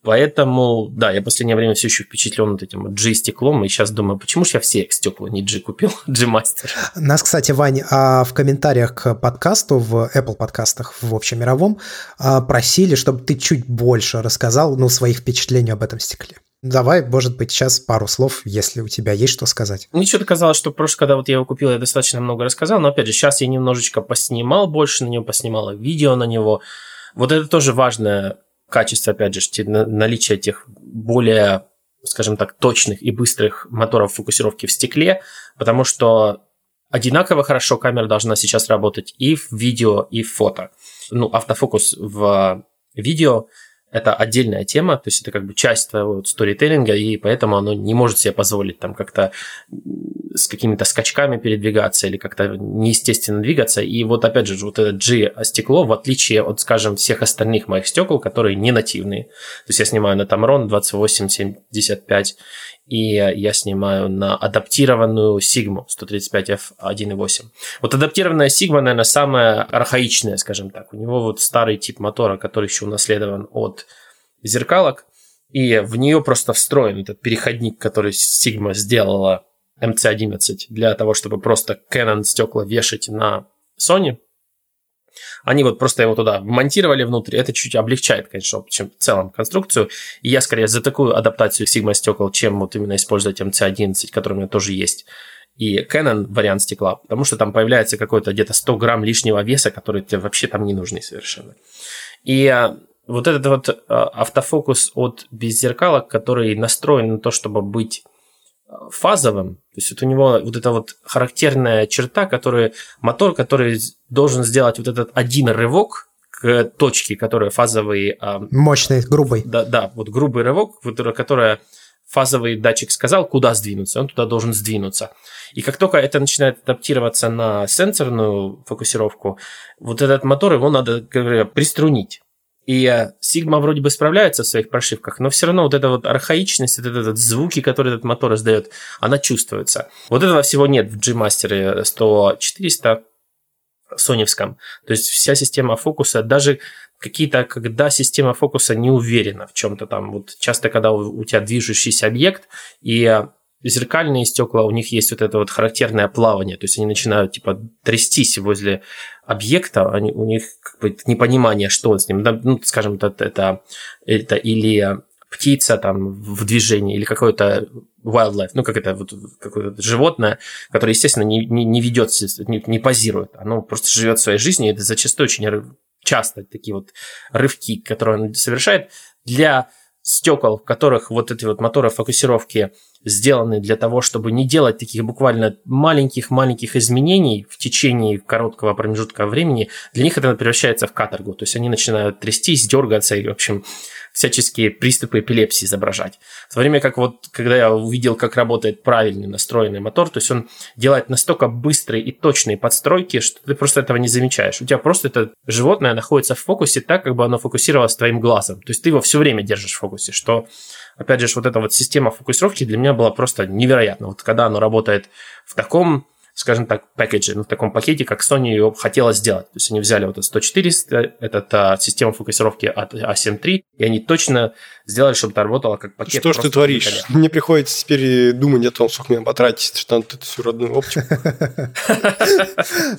Поэтому, да, я в последнее время все еще впечатлен вот этим G-стеклом, и сейчас думаю, почему же я все стекла не G купил, G-мастер. Нас, кстати, Вань, а в комментариях к подкасту в Apple подкастах в общемировом а, просили, чтобы ты чуть больше рассказал, ну, своих впечатлений об этом стекле. Давай, может быть, сейчас пару слов, если у тебя есть что сказать. Мне что-то казалось, что просто когда вот я его купил, я достаточно много рассказал, но опять же, сейчас я немножечко поснимал больше на него, поснимал видео на него. Вот это тоже важное качество, опять же, наличие тех более, скажем так, точных и быстрых моторов фокусировки в стекле, потому что одинаково хорошо камера должна сейчас работать и в видео, и в фото. Ну, автофокус в видео это отдельная тема, то есть это как бы часть твоего сторителлинга, и поэтому оно не может себе позволить там как-то с какими-то скачками передвигаться или как-то неестественно двигаться. И вот опять же, вот это G-стекло, в отличие от, скажем, всех остальных моих стекол, которые не нативные. То есть я снимаю на Tamron 2875, и я снимаю на адаптированную Sigma 135F1.8. Вот адаптированная Sigma, наверное, самая архаичная, скажем так. У него вот старый тип мотора, который еще унаследован от зеркалок, и в нее просто встроен этот переходник, который Sigma сделала MC11 для того, чтобы просто Canon стекла вешать на Sony – они вот просто его туда монтировали внутрь. Это чуть облегчает, конечно, чем в целом конструкцию. И я скорее за такую адаптацию Sigma стекол, чем вот именно использовать MC11, который у меня тоже есть. и Canon вариант стекла, потому что там появляется какой-то где-то 100 грамм лишнего веса, который тебе вообще там не нужны совершенно. И а, вот этот вот а, автофокус от беззеркала, который настроен на то, чтобы быть фазовым, то есть вот у него вот эта вот характерная черта, который мотор, который должен сделать вот этот один рывок к точке, которая фазовый... Мощный, грубый. Да, да, вот грубый рывок, которая фазовый датчик сказал, куда сдвинуться, он туда должен сдвинуться. И как только это начинает адаптироваться на сенсорную фокусировку, вот этот мотор, его надо, как говоря, приструнить. И Sigma вроде бы справляется в своих прошивках, но все равно вот эта вот архаичность, вот этот звуки, которые этот мотор издает, она чувствуется. Вот этого всего нет в G-Master 100-400 соневском. То есть вся система фокуса, даже какие-то, когда система фокуса не уверена в чем-то там. Вот часто, когда у, у тебя движущийся объект, и зеркальные стекла, у них есть вот это вот характерное плавание, то есть они начинают типа трястись возле объекта, они, у них как бы непонимание, что с ним, ну, скажем, это, это, это или птица там в движении, или какое-то wildlife, ну, как это, вот, какое-то животное, которое, естественно, не, не, не ведет, не, не позирует, оно просто живет своей жизнью, и это зачастую очень часто такие вот рывки, которые он совершает, для стекол, в которых вот эти вот моторы фокусировки сделаны для того, чтобы не делать таких буквально маленьких-маленьких изменений в течение короткого промежутка времени, для них это превращается в каторгу. То есть они начинают трястись, дергаться и, в общем, всяческие приступы эпилепсии изображать. В то время как вот, когда я увидел, как работает правильный настроенный мотор, то есть он делает настолько быстрые и точные подстройки, что ты просто этого не замечаешь. У тебя просто это животное находится в фокусе так, как бы оно фокусировалось твоим глазом. То есть ты его все время держишь в фокусе, что опять же, вот эта вот система фокусировки для меня была просто невероятна. Вот когда оно работает в таком скажем так, пакете, ну, в таком пакете, как Sony ее хотела сделать. То есть они взяли вот этот 100-400, этот а, систему фокусировки от A7 III, и они точно сделали, чтобы это работало как пакет. Что ж ты творишь? Мне приходится теперь думать о том, сколько мне потратить, что надо эту всю родную оптику.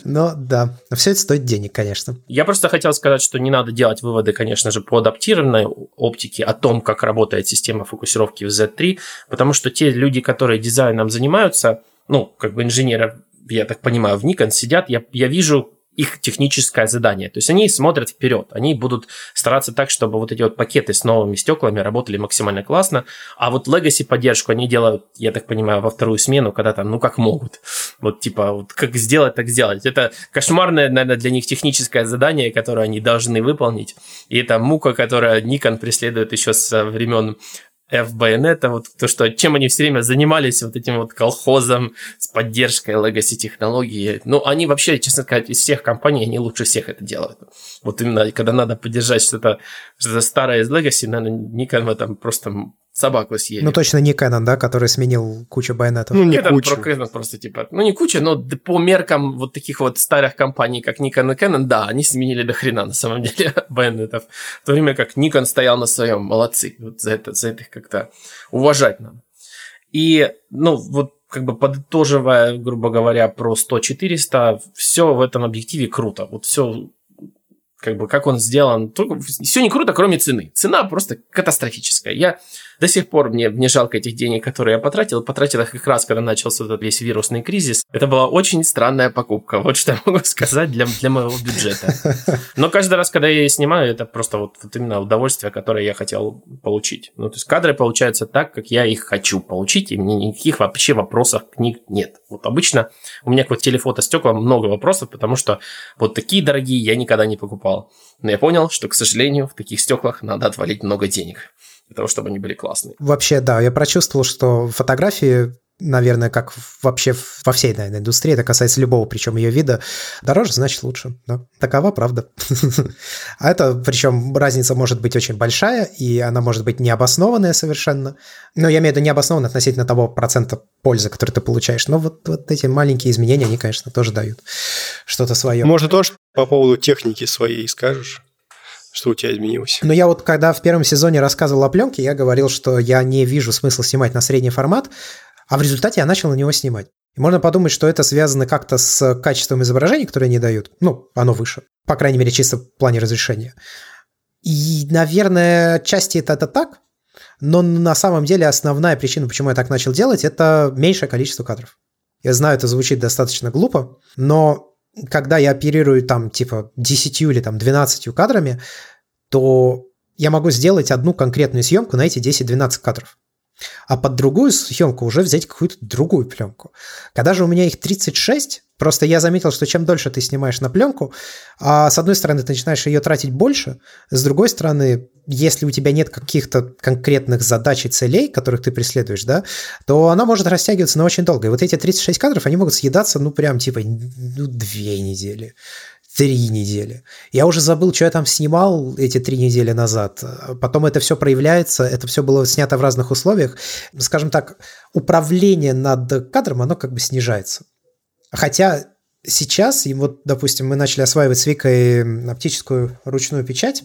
Ну, да. Но все это стоит денег, конечно. Я просто хотел сказать, что не надо делать выводы, конечно же, по адаптированной оптике о том, как работает система фокусировки в Z3, потому что те люди, которые дизайном занимаются, ну, как бы инженеры я так понимаю, в Nikon сидят, я, я вижу их техническое задание. То есть они смотрят вперед, они будут стараться так, чтобы вот эти вот пакеты с новыми стеклами работали максимально классно, а вот Legacy поддержку они делают, я так понимаю, во вторую смену, когда там, ну как могут. Вот типа, вот как сделать, так сделать. Это кошмарное, наверное, для них техническое задание, которое они должны выполнить. И это мука, которая Nikon преследует еще со времен FBN, это вот то, что чем они все время занимались вот этим вот колхозом с поддержкой legacy технологии. Ну, они вообще, честно сказать, из всех компаний, они лучше всех это делают. Вот именно, когда надо поддержать что-то что старое из legacy, наверное, Nikon в этом просто собаку съели. Ну, точно не Canon, да, который сменил кучу байонетов. Ну, не Canon, кучу. Про Canon просто типа, ну, не куча, но по меркам вот таких вот старых компаний, как Nikon и Canon, да, они сменили до хрена на самом деле байонетов. В то время как Nikon стоял на своем, молодцы. Вот за это, за это их как-то уважать надо. И, ну, вот как бы подытоживая, грубо говоря, про 100-400, все в этом объективе круто. Вот все как бы как он сделан, только все не круто, кроме цены. Цена просто катастрофическая. Я до сих пор мне не жалко этих денег, которые я потратил. Потратил их как раз, когда начался этот весь вирусный кризис. Это была очень странная покупка. Вот что я могу сказать для, для моего бюджета. Но каждый раз, когда я ее снимаю, это просто вот, вот именно удовольствие, которое я хотел получить. Ну, то есть кадры получаются так, как я их хочу получить, и мне никаких вообще вопросов к них нет. Вот обычно у меня к вот телефото стекла много вопросов, потому что вот такие дорогие я никогда не покупал. Но я понял, что, к сожалению, в таких стеклах надо отвалить много денег для того, чтобы они были классные. Вообще, да, я прочувствовал, что фотографии наверное, как вообще во всей, наверное, индустрии, это касается любого, причем ее вида, дороже, значит лучше. Да? Такова правда. А это, причем разница может быть очень большая, и она может быть необоснованная совершенно. Но я имею в виду необоснованно относительно того процента пользы, который ты получаешь. Но вот, вот эти маленькие изменения, они, конечно, тоже дают что-то свое. Может, тоже по поводу техники своей скажешь? Что у тебя изменилось? Ну, я вот когда в первом сезоне рассказывал о пленке, я говорил, что я не вижу смысла снимать на средний формат, а в результате я начал на него снимать. И можно подумать, что это связано как-то с качеством изображений, которые они дают. Ну, оно выше. По крайней мере, чисто в плане разрешения. И, наверное, части это, это так, но на самом деле основная причина, почему я так начал делать, это меньшее количество кадров. Я знаю, это звучит достаточно глупо, но когда я оперирую там типа 10 или там 12 кадрами, то я могу сделать одну конкретную съемку на эти 10-12 кадров а под другую съемку уже взять какую-то другую пленку. Когда же у меня их 36, просто я заметил, что чем дольше ты снимаешь на пленку, а с одной стороны ты начинаешь ее тратить больше, с другой стороны, если у тебя нет каких-то конкретных задач и целей, которых ты преследуешь, да, то она может растягиваться на очень долго. И вот эти 36 кадров, они могут съедаться, ну, прям типа, ну, две недели три недели. Я уже забыл, что я там снимал эти три недели назад. Потом это все проявляется, это все было снято в разных условиях. Скажем так, управление над кадром, оно как бы снижается. Хотя сейчас, и вот, допустим, мы начали осваивать с Викой оптическую ручную печать,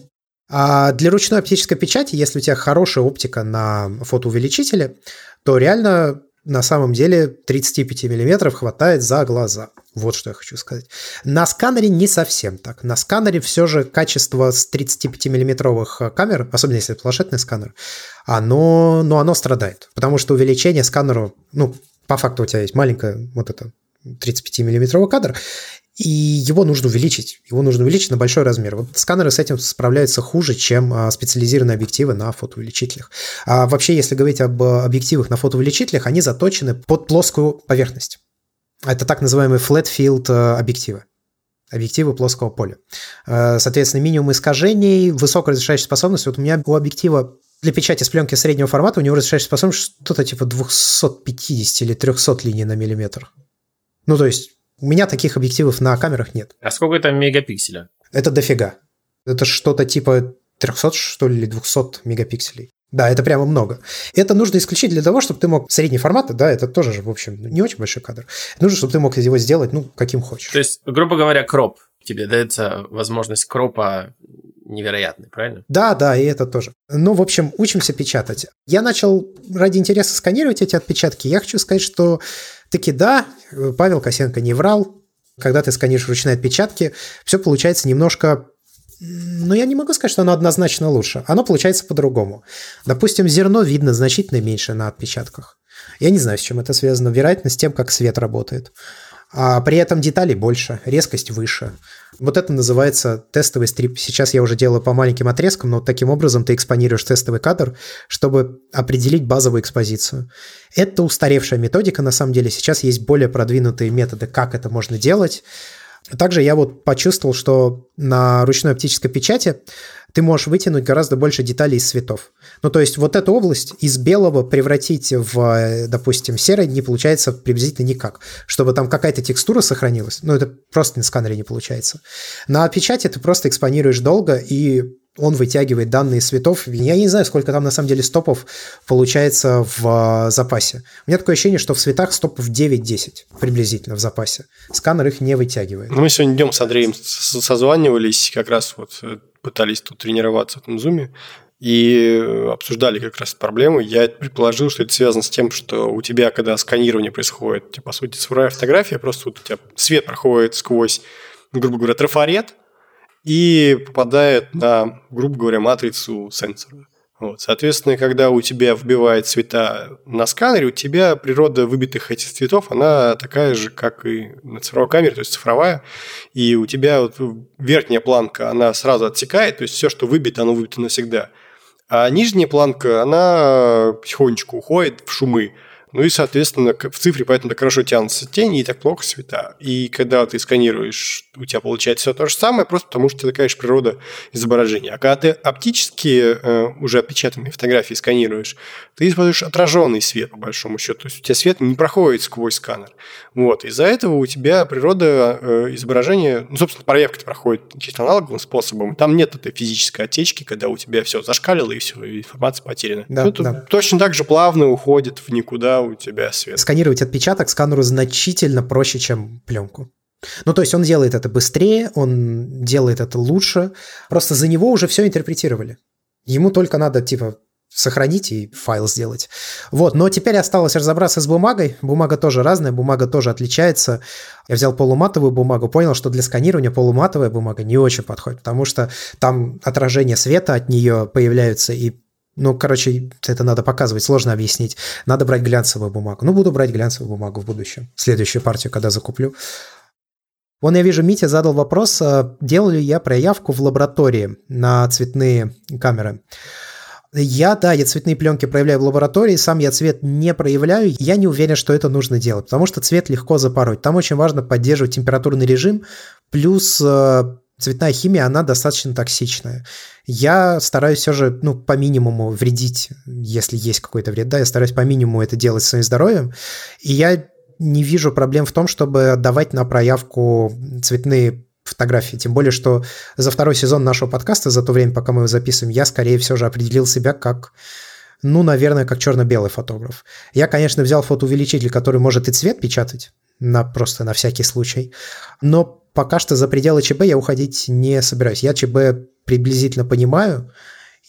а для ручной оптической печати, если у тебя хорошая оптика на фотоувеличителе, то реально на самом деле 35 мм хватает за глаза. Вот что я хочу сказать. На сканере не совсем так. На сканере все же качество с 35 миллиметровых камер, особенно если это планшетный сканер, оно, ну, оно страдает. Потому что увеличение сканеру, ну, по факту у тебя есть маленькая вот это 35 миллиметровый кадр, и его нужно увеличить. Его нужно увеличить на большой размер. Вот сканеры с этим справляются хуже, чем а, специализированные объективы на фотоувеличителях. А вообще, если говорить об объективах на фотоувеличителях, они заточены под плоскую поверхность. Это так называемые flat field э, объективы объективы плоского поля. Соответственно, минимум искажений, высокая разрешающая способность. Вот у меня у объектива для печати с пленки среднего формата у него разрешающая способность что-то типа 250 или 300 линий на миллиметр. Ну, то есть у меня таких объективов на камерах нет. А сколько это мегапикселя? Это дофига. Это что-то типа 300, что ли, или 200 мегапикселей. Да, это прямо много. Это нужно исключить для того, чтобы ты мог средний формат, да, это тоже же, в общем, не очень большой кадр. Нужно, чтобы ты мог его сделать, ну, каким хочешь. То есть, грубо говоря, кроп. Тебе дается возможность кропа невероятный, правильно? Да, да, и это тоже. Ну, в общем, учимся печатать. Я начал ради интереса сканировать эти отпечатки. Я хочу сказать, что таки да, Павел Косенко не врал. Когда ты сканируешь ручные отпечатки, все получается немножко но я не могу сказать, что оно однозначно лучше. Оно получается по-другому. Допустим, зерно видно значительно меньше на отпечатках. Я не знаю, с чем это связано. Вероятно, с тем, как свет работает. А при этом деталей больше, резкость выше. Вот это называется тестовый стрип. Сейчас я уже делаю по маленьким отрезкам, но таким образом ты экспонируешь тестовый кадр, чтобы определить базовую экспозицию. Это устаревшая методика, на самом деле. Сейчас есть более продвинутые методы, как это можно делать. Также я вот почувствовал, что на ручной оптической печати ты можешь вытянуть гораздо больше деталей из цветов. Ну, то есть вот эту область из белого превратить в, допустим, серый не получается приблизительно никак. Чтобы там какая-то текстура сохранилась, ну, это просто на сканере не получается. На печати ты просто экспонируешь долго, и он вытягивает данные цветов. Я не знаю, сколько там на самом деле стопов получается в запасе. У меня такое ощущение, что в цветах стопов 9-10 приблизительно в запасе. Сканер их не вытягивает. Мы сегодня днем с Андреем созванивались, как раз вот э, пытались тут тренироваться в этом зуме и обсуждали как раз проблему. Я предположил, что это связано с тем, что у тебя, когда сканирование происходит, типа, по сути, цифровая фотография, просто вот у тебя свет проходит сквозь, грубо говоря, трафарет и попадает на, грубо говоря, матрицу сенсора. Вот. Соответственно, когда у тебя вбивает цвета на сканере, у тебя природа выбитых этих цветов, она такая же, как и на цифровой камере, то есть цифровая. И у тебя вот верхняя планка, она сразу отсекает, то есть все, что выбито, оно выбито навсегда. А нижняя планка, она потихонечку уходит в шумы. Ну и, соответственно, в цифре поэтому так хорошо тянутся тени и так плохо цвета. И когда ты сканируешь, у тебя получается все то же самое, просто потому что такая же природа изображения. А когда ты оптические, э, уже отпечатанные фотографии сканируешь, ты используешь отраженный свет, по большому счету. То есть у тебя свет не проходит сквозь сканер. Вот. Из-за этого у тебя природа э, изображения, ну, собственно, проявка проходит чисто аналоговым способом. Там нет этой физической отечки, когда у тебя все зашкалило и все, информация потеряна. Да, да. Точно так же плавно уходит в никуда у тебя свет. Сканировать отпечаток сканеру значительно проще, чем пленку. Ну, то есть он делает это быстрее, он делает это лучше. Просто за него уже все интерпретировали. Ему только надо, типа, сохранить и файл сделать. Вот, но теперь осталось разобраться с бумагой. Бумага тоже разная, бумага тоже отличается. Я взял полуматовую бумагу, понял, что для сканирования полуматовая бумага не очень подходит, потому что там отражение света от нее появляются и Ну, короче, это надо показывать, сложно объяснить. Надо брать глянцевую бумагу. Ну, буду брать глянцевую бумагу в будущем. Следующую партию, когда закуплю. Вон я вижу, Митя задал вопрос, а делал ли я проявку в лаборатории на цветные камеры. Я, да, я цветные пленки проявляю в лаборатории, сам я цвет не проявляю, я не уверен, что это нужно делать, потому что цвет легко запороть. Там очень важно поддерживать температурный режим, плюс э, цветная химия, она достаточно токсичная. Я стараюсь все же, ну, по минимуму вредить, если есть какой-то вред, да, я стараюсь по минимуму это делать своим здоровьем, и я не вижу проблем в том, чтобы отдавать на проявку цветные фотографии. Тем более, что за второй сезон нашего подкаста, за то время, пока мы его записываем, я скорее все же определил себя как ну, наверное, как черно-белый фотограф. Я, конечно, взял фотоувеличитель, который может и цвет печатать, на, просто на всякий случай. Но пока что за пределы ЧБ я уходить не собираюсь. Я ЧБ приблизительно понимаю,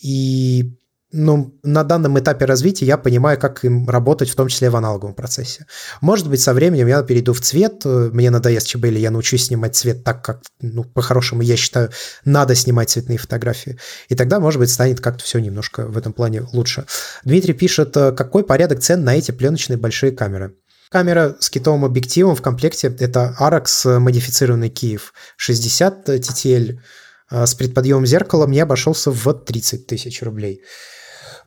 и ну, на данном этапе развития я понимаю, как им работать, в том числе в аналоговом процессе. Может быть, со временем я перейду в цвет, мне надоест ЧБ, я научусь снимать цвет так, как, ну, по-хорошему, я считаю, надо снимать цветные фотографии. И тогда, может быть, станет как-то все немножко в этом плане лучше. Дмитрий пишет, э, какой порядок цен на эти пленочные большие камеры? Камера с китовым объективом в комплекте – это Arax модифицированный Киев 60 TTL э, с предподъемом зеркала мне обошелся в 30 тысяч рублей.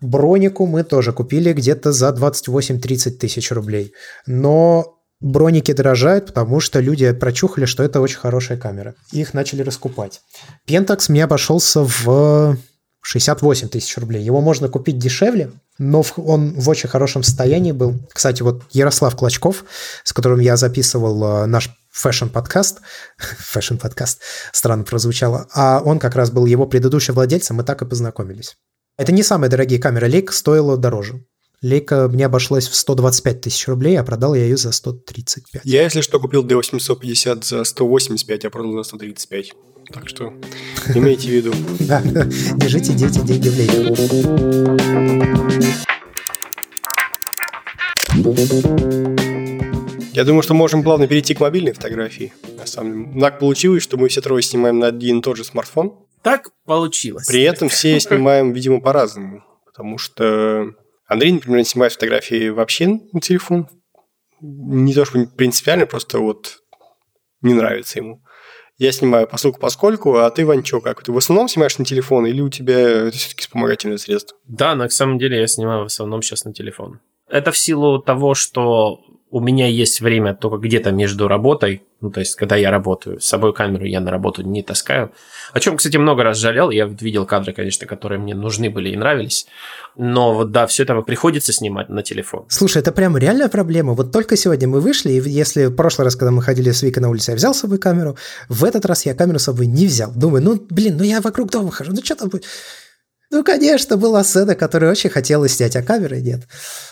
Бронику мы тоже купили где-то за 28-30 тысяч рублей. Но броники дорожают, потому что люди прочухали, что это очень хорошая камера. Их начали раскупать. Pentax мне обошелся в 68 тысяч рублей. Его можно купить дешевле, но он в очень хорошем состоянии был. Кстати, вот Ярослав Клочков, с которым я записывал э, наш fashion-подкаст, fashion-подкаст, странно прозвучало, а он как раз был его предыдущим владельцем, мы так и познакомились. Это не самые дорогие камеры. Лейка стоила дороже. Лейка мне обошлась в 125 тысяч рублей, а продал я ее за 135. Я, если что, купил D850 за 185, а продал за 135. Так что имейте в виду. Да, держите, дети, деньги в лейке. Я думаю, что можем плавно перейти к мобильной фотографии. На самом деле, так получилось, что мы все трое снимаем на один и тот же смартфон. Так получилось. При этом все снимаем, видимо, по-разному. Потому что Андрей, например, снимает фотографии вообще на телефон. Не то, что принципиально, просто вот не нравится ему. Я снимаю поскольку поскольку, а ты, Ванчо, как? Ты в основном снимаешь на телефон или у тебя это все-таки вспомогательное средство? Да, на самом деле я снимаю в основном сейчас на телефон. Это в силу того, что у меня есть время только где-то между работой, ну, то есть, когда я работаю, с собой камеру я на работу не таскаю. О чем, кстати, много раз жалел. Я видел кадры, конечно, которые мне нужны были и нравились. Но вот да, все это приходится снимать на телефон. Слушай, это прям реальная проблема. Вот только сегодня мы вышли, и если в прошлый раз, когда мы ходили с Викой на улице, я взял с собой камеру, в этот раз я камеру с собой не взял. Думаю, ну, блин, ну я вокруг дома хожу, ну что там будет? Ну, конечно, была сцена, которую очень хотелось снять, а камеры нет.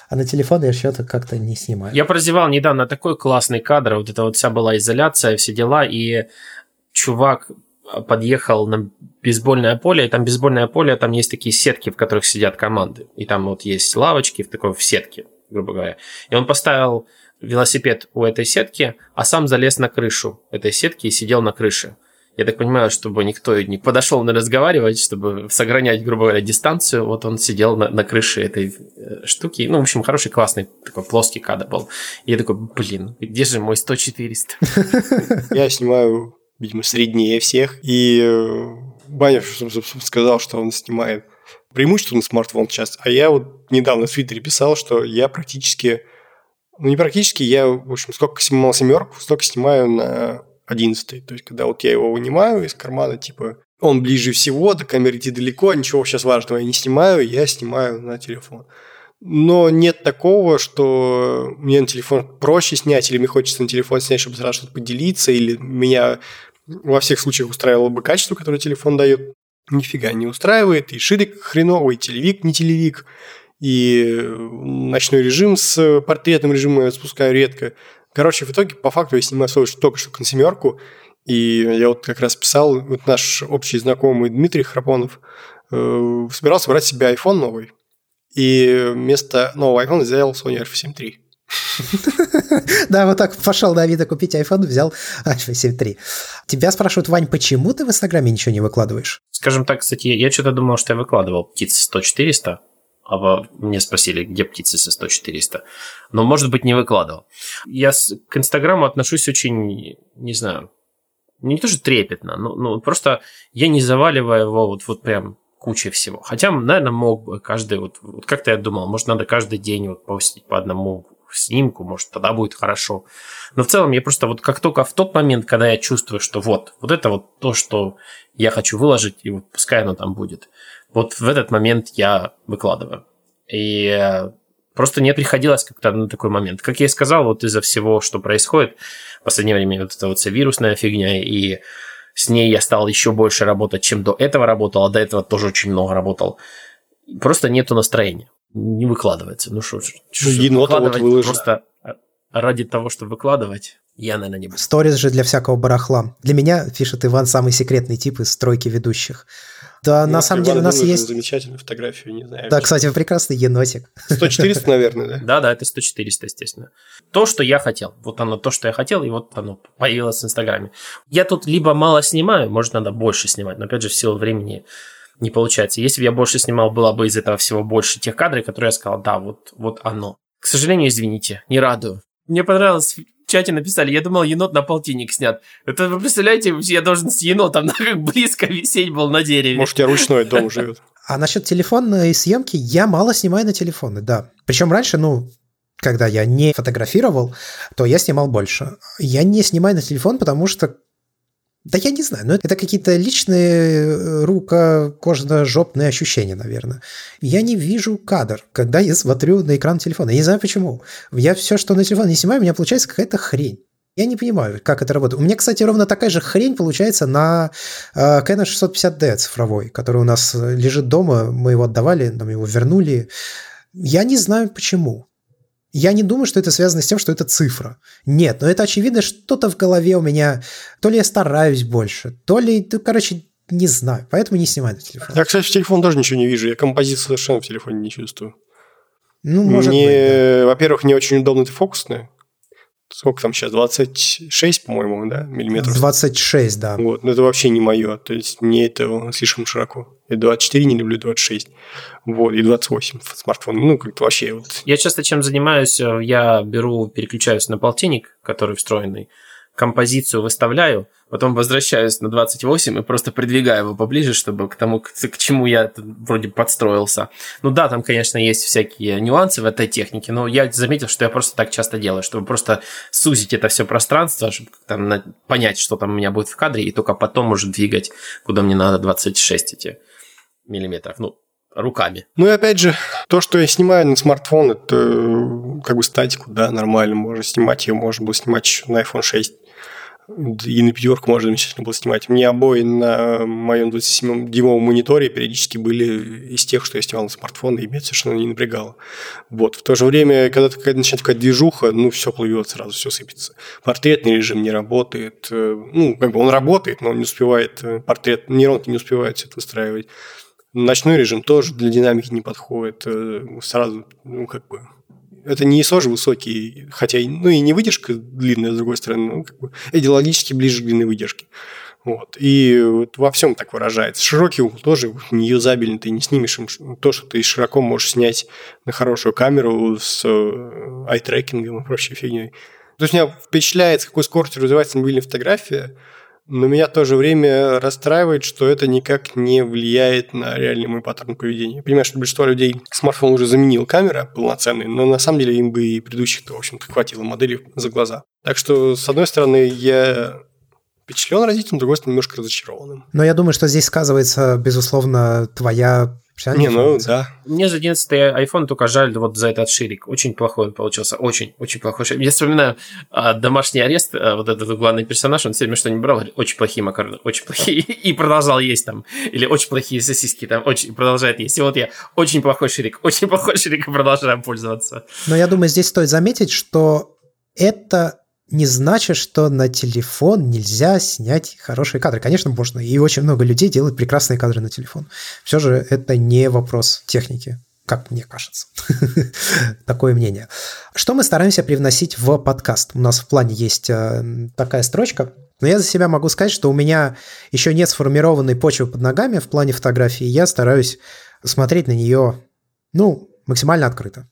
А на телефон я что-то как-то не снимаю. Я прозевал недавно такой классный кадр. Вот это вот вся была изоляция, все дела, и чувак подъехал на бейсбольное поле, и там бейсбольное поле, там есть такие сетки, в которых сидят команды. И там вот есть лавочки в такой в сетке, грубо говоря. И он поставил велосипед у этой сетки, а сам залез на крышу этой сетки и сидел на крыше. Я так понимаю, чтобы никто не подошел на разговаривать, чтобы сохранять, грубо говоря, дистанцию. Вот он сидел на, на крыше этой э, штуки. Ну, в общем, хороший, классный такой плоский кадр был. И я такой, блин, где же мой 100-400? Я снимаю, видимо, среднее всех. И э, Баня сказал, что он снимает преимущественно смартфон сейчас. А я вот недавно в Твиттере писал, что я практически... Ну, не практически, я, в общем, сколько снимал семерку, столько снимаю на 11 То есть, когда вот я его вынимаю из кармана, типа, он ближе всего, до камеры идти далеко, ничего сейчас важного я не снимаю, я снимаю на телефон. Но нет такого, что мне на телефон проще снять, или мне хочется на телефон снять, чтобы сразу что-то поделиться, или меня во всех случаях устраивало бы качество, которое телефон дает. Нифига не устраивает, и ширик хреновый, и телевик не телевик, и ночной режим с портретным режимом я спускаю редко. Короче, в итоге, по факту, я снимаю свою только что на семерку, и я вот как раз писал, вот наш общий знакомый Дмитрий Храпонов э, собирался брать себе iPhone новый, и вместо нового iPhone взял Sony Alpha 7 III. Да, вот так пошел на Авито купить iPhone, взял iPhone 7 III. Тебя спрашивают, Вань, почему ты в Инстаграме ничего не выкладываешь? Скажем так, кстати, я что-то думал, что я выкладывал птиц 100-400, а мне спросили, где птицы со 100-400. Но, может быть, не выкладывал. Я к Инстаграму отношусь очень, не знаю, не то, что трепетно, но, но просто я не заваливаю его вот, вот прям кучей всего. Хотя, наверное, мог бы каждый, вот, вот как-то я думал, может, надо каждый день вот постить по одному снимку, может, тогда будет хорошо. Но в целом я просто вот как только в тот момент, когда я чувствую, что вот, вот это вот то, что я хочу выложить, и вот пускай оно там будет, вот в этот момент я выкладываю. И э, просто не приходилось как-то на такой момент. Как я и сказал, вот из-за всего, что происходит в последнее время, вот эта вот вся вирусная фигня, и с ней я стал еще больше работать, чем до этого работал, а до этого тоже очень много работал. Просто нету настроения. Не выкладывается. Ну что ж, енота вот выложил. Просто ради того, чтобы выкладывать, я, наверное, не буду. Сторис же для всякого барахла. Для меня, пишет Иван, самый секретный тип из стройки ведущих. Да, ну, на самом деле у нас есть... Замечательную фотографию, не знаю. Да, кстати, прекрасный енотик. 100-400, наверное, да? Да, да, это 100-400, естественно. То, что я хотел. Вот оно, то, что я хотел, и вот оно появилось в Инстаграме. Я тут либо мало снимаю, может, надо больше снимать, но, опять же, в силу времени не получается. Если бы я больше снимал, было бы из этого всего больше тех кадров, которые я сказал, да, вот, вот оно. К сожалению, извините, не радую. Мне понравилось чате написали, я думал, енот на полтинник снят. Это вы представляете, я должен с енотом как близко висеть был на дереве. Может, у тебя ручной дом живет. А насчет телефонной съемки я мало снимаю на телефоны, да. Причем раньше, ну, когда я не фотографировал, то я снимал больше. Я не снимаю на телефон, потому что да я не знаю, но это какие-то личные э, руко-кожно-жопные ощущения, наверное. Я не вижу кадр, когда я смотрю на экран телефона. Я не знаю почему. Я все, что на телефон не снимаю, у меня получается какая-то хрень. Я не понимаю, как это работает. У меня, кстати, ровно такая же хрень получается на э, Canon 650D цифровой, который у нас лежит дома, мы его отдавали, нам его вернули. Я не знаю почему. Я не думаю, что это связано с тем, что это цифра. Нет, но это очевидно, что-то в голове у меня, то ли я стараюсь больше, то ли, ну, короче, не знаю, поэтому не снимаю на телефон. Я, кстати, в телефон тоже ничего не вижу, я композицию совершенно в телефоне не чувствую. Ну, может Мне, быть, да. Во-первых, не очень удобно это фокусное, сколько там сейчас, 26, по-моему, да, миллиметров? 26, да. Вот, но это вообще не мое, то есть мне это слишком широко. Я 24 не люблю, 26. Вот, и 28 в смартфоне. Ну, как-то вообще вот. Я часто чем занимаюсь, э, я беру, переключаюсь на полтинник, который встроенный, композицию выставляю, потом возвращаюсь на 28 и просто придвигаю его поближе, чтобы к тому, к, чему я вроде подстроился. Ну да, там, конечно, есть всякие нюансы в этой технике, но я заметил, что я просто так часто делаю, чтобы просто сузить это все пространство, чтобы там понять, что там у меня будет в кадре, и только потом уже двигать, куда мне надо 26 эти миллиметров. Ну, руками. Ну и опять же, то, что я снимаю на смартфон, это как бы статику, да, нормально, можно снимать ее, можно было снимать еще на iPhone 6 и на пятерку можно замечательно было снимать. Мне обои на моем 27-дюймовом мониторе периодически были из тех, что я снимал на смартфон, и меня совершенно не напрягало. Вот. В то же время, когда какая-то начинает какая-то движуха, ну, все плывет сразу, все сыпется. Портретный режим не работает. Ну, как бы он работает, но он не успевает, э, портрет, нейронки не успевают все это выстраивать. Ночной режим тоже для динамики не подходит. Э, сразу, ну, как бы, это не же высокий, хотя ну и не выдержка длинная, с другой стороны, ну, как бы идеологически ближе к длинной выдержке. Вот. И вот во всем так выражается. Широкий угол тоже не юзабельный, ты не снимешь им то, что ты широко можешь снять на хорошую камеру с ай-трекингом и прочей фигней. То есть меня впечатляет, с какой скоростью развивается мобильная фотография, но меня в то же время расстраивает, что это никак не влияет на реальный мой паттерн поведения. Я понимаю, что большинство людей смартфон уже заменил камера полноценный, но на самом деле им бы и предыдущих-то, в общем-то, хватило модели за глаза. Так что, с одной стороны, я впечатлен родителям, с другой стороны, немножко разочарованным. Но я думаю, что здесь сказывается, безусловно, твоя не, ну да. Мне за 11 iPhone только жаль вот за этот ширик. Очень плохой он получился. Очень, очень плохой ширик. Я вспоминаю а, домашний арест, а, вот этот главный персонаж, он все время что-нибудь брал, говорит, очень плохие макароны, очень плохие. И продолжал есть там. Или очень плохие сосиски там, очень продолжает есть. И вот я очень плохой ширик, очень плохой ширик и продолжаю пользоваться. Но я думаю, здесь стоит заметить, что это не значит, что на телефон нельзя снять хорошие кадры. Конечно, можно. И очень много людей делают прекрасные кадры на телефон. Все же это не вопрос техники, как мне кажется. Такое мнение. Что мы стараемся привносить в подкаст? У нас в плане есть э, такая строчка. Но я за себя могу сказать, что у меня еще нет сформированной почвы под ногами в плане фотографии. Я стараюсь смотреть на нее Ну, максимально открыто.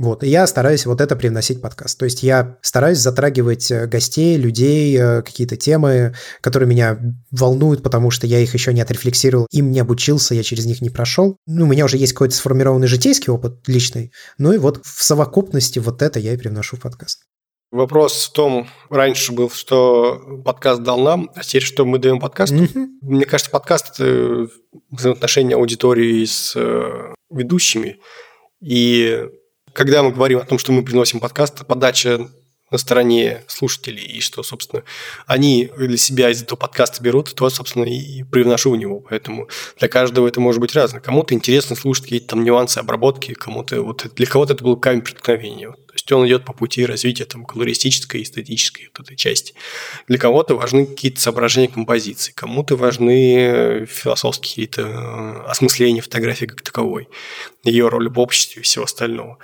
Вот, и я стараюсь вот это привносить в подкаст. То есть я стараюсь затрагивать э, гостей, людей, э, какие-то темы, которые меня волнуют, потому что я их еще не отрефлексировал, им не обучился, я через них не прошел. Ну, у меня уже есть какой-то сформированный житейский опыт личный. Ну и вот в совокупности вот это я и привношу в подкаст. Вопрос в том, раньше был, что подкаст дал нам, а теперь что мы даем подкасту. Mm-hmm. Мне кажется, подкаст – это взаимоотношения аудитории с э, ведущими. И когда мы говорим о том, что мы приносим подкаст, подача на стороне слушателей, и что, собственно, они для себя из этого подкаста берут, то, собственно, и привношу в него. Поэтому для каждого это может быть разно. Кому-то интересно слушать какие-то там нюансы обработки, кому-то вот для кого-то это был камень преткновения. То есть он идет по пути развития там колористической, эстетической вот этой части. Для кого-то важны какие-то соображения композиции, кому-то важны философские какие-то э, осмысления фотографии как таковой, ее роль в обществе и всего остального.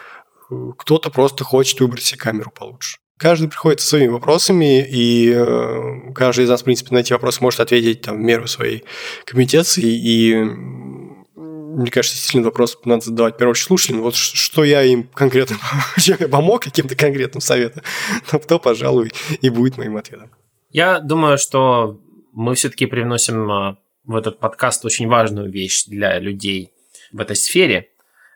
Кто-то просто хочет выбрать себе камеру получше. Каждый приходит со своими вопросами, и э, каждый из нас, в принципе, на эти вопросы может ответить там, в меру своей компетенции. И мне кажется, действительно вопрос надо задавать в первую очередь слушателям. Вот что я им конкретно, чем я помог каким-то конкретным советом, то, то, пожалуй, и будет моим ответом. Я думаю, что мы все-таки привносим а, в этот подкаст очень важную вещь для людей в этой сфере.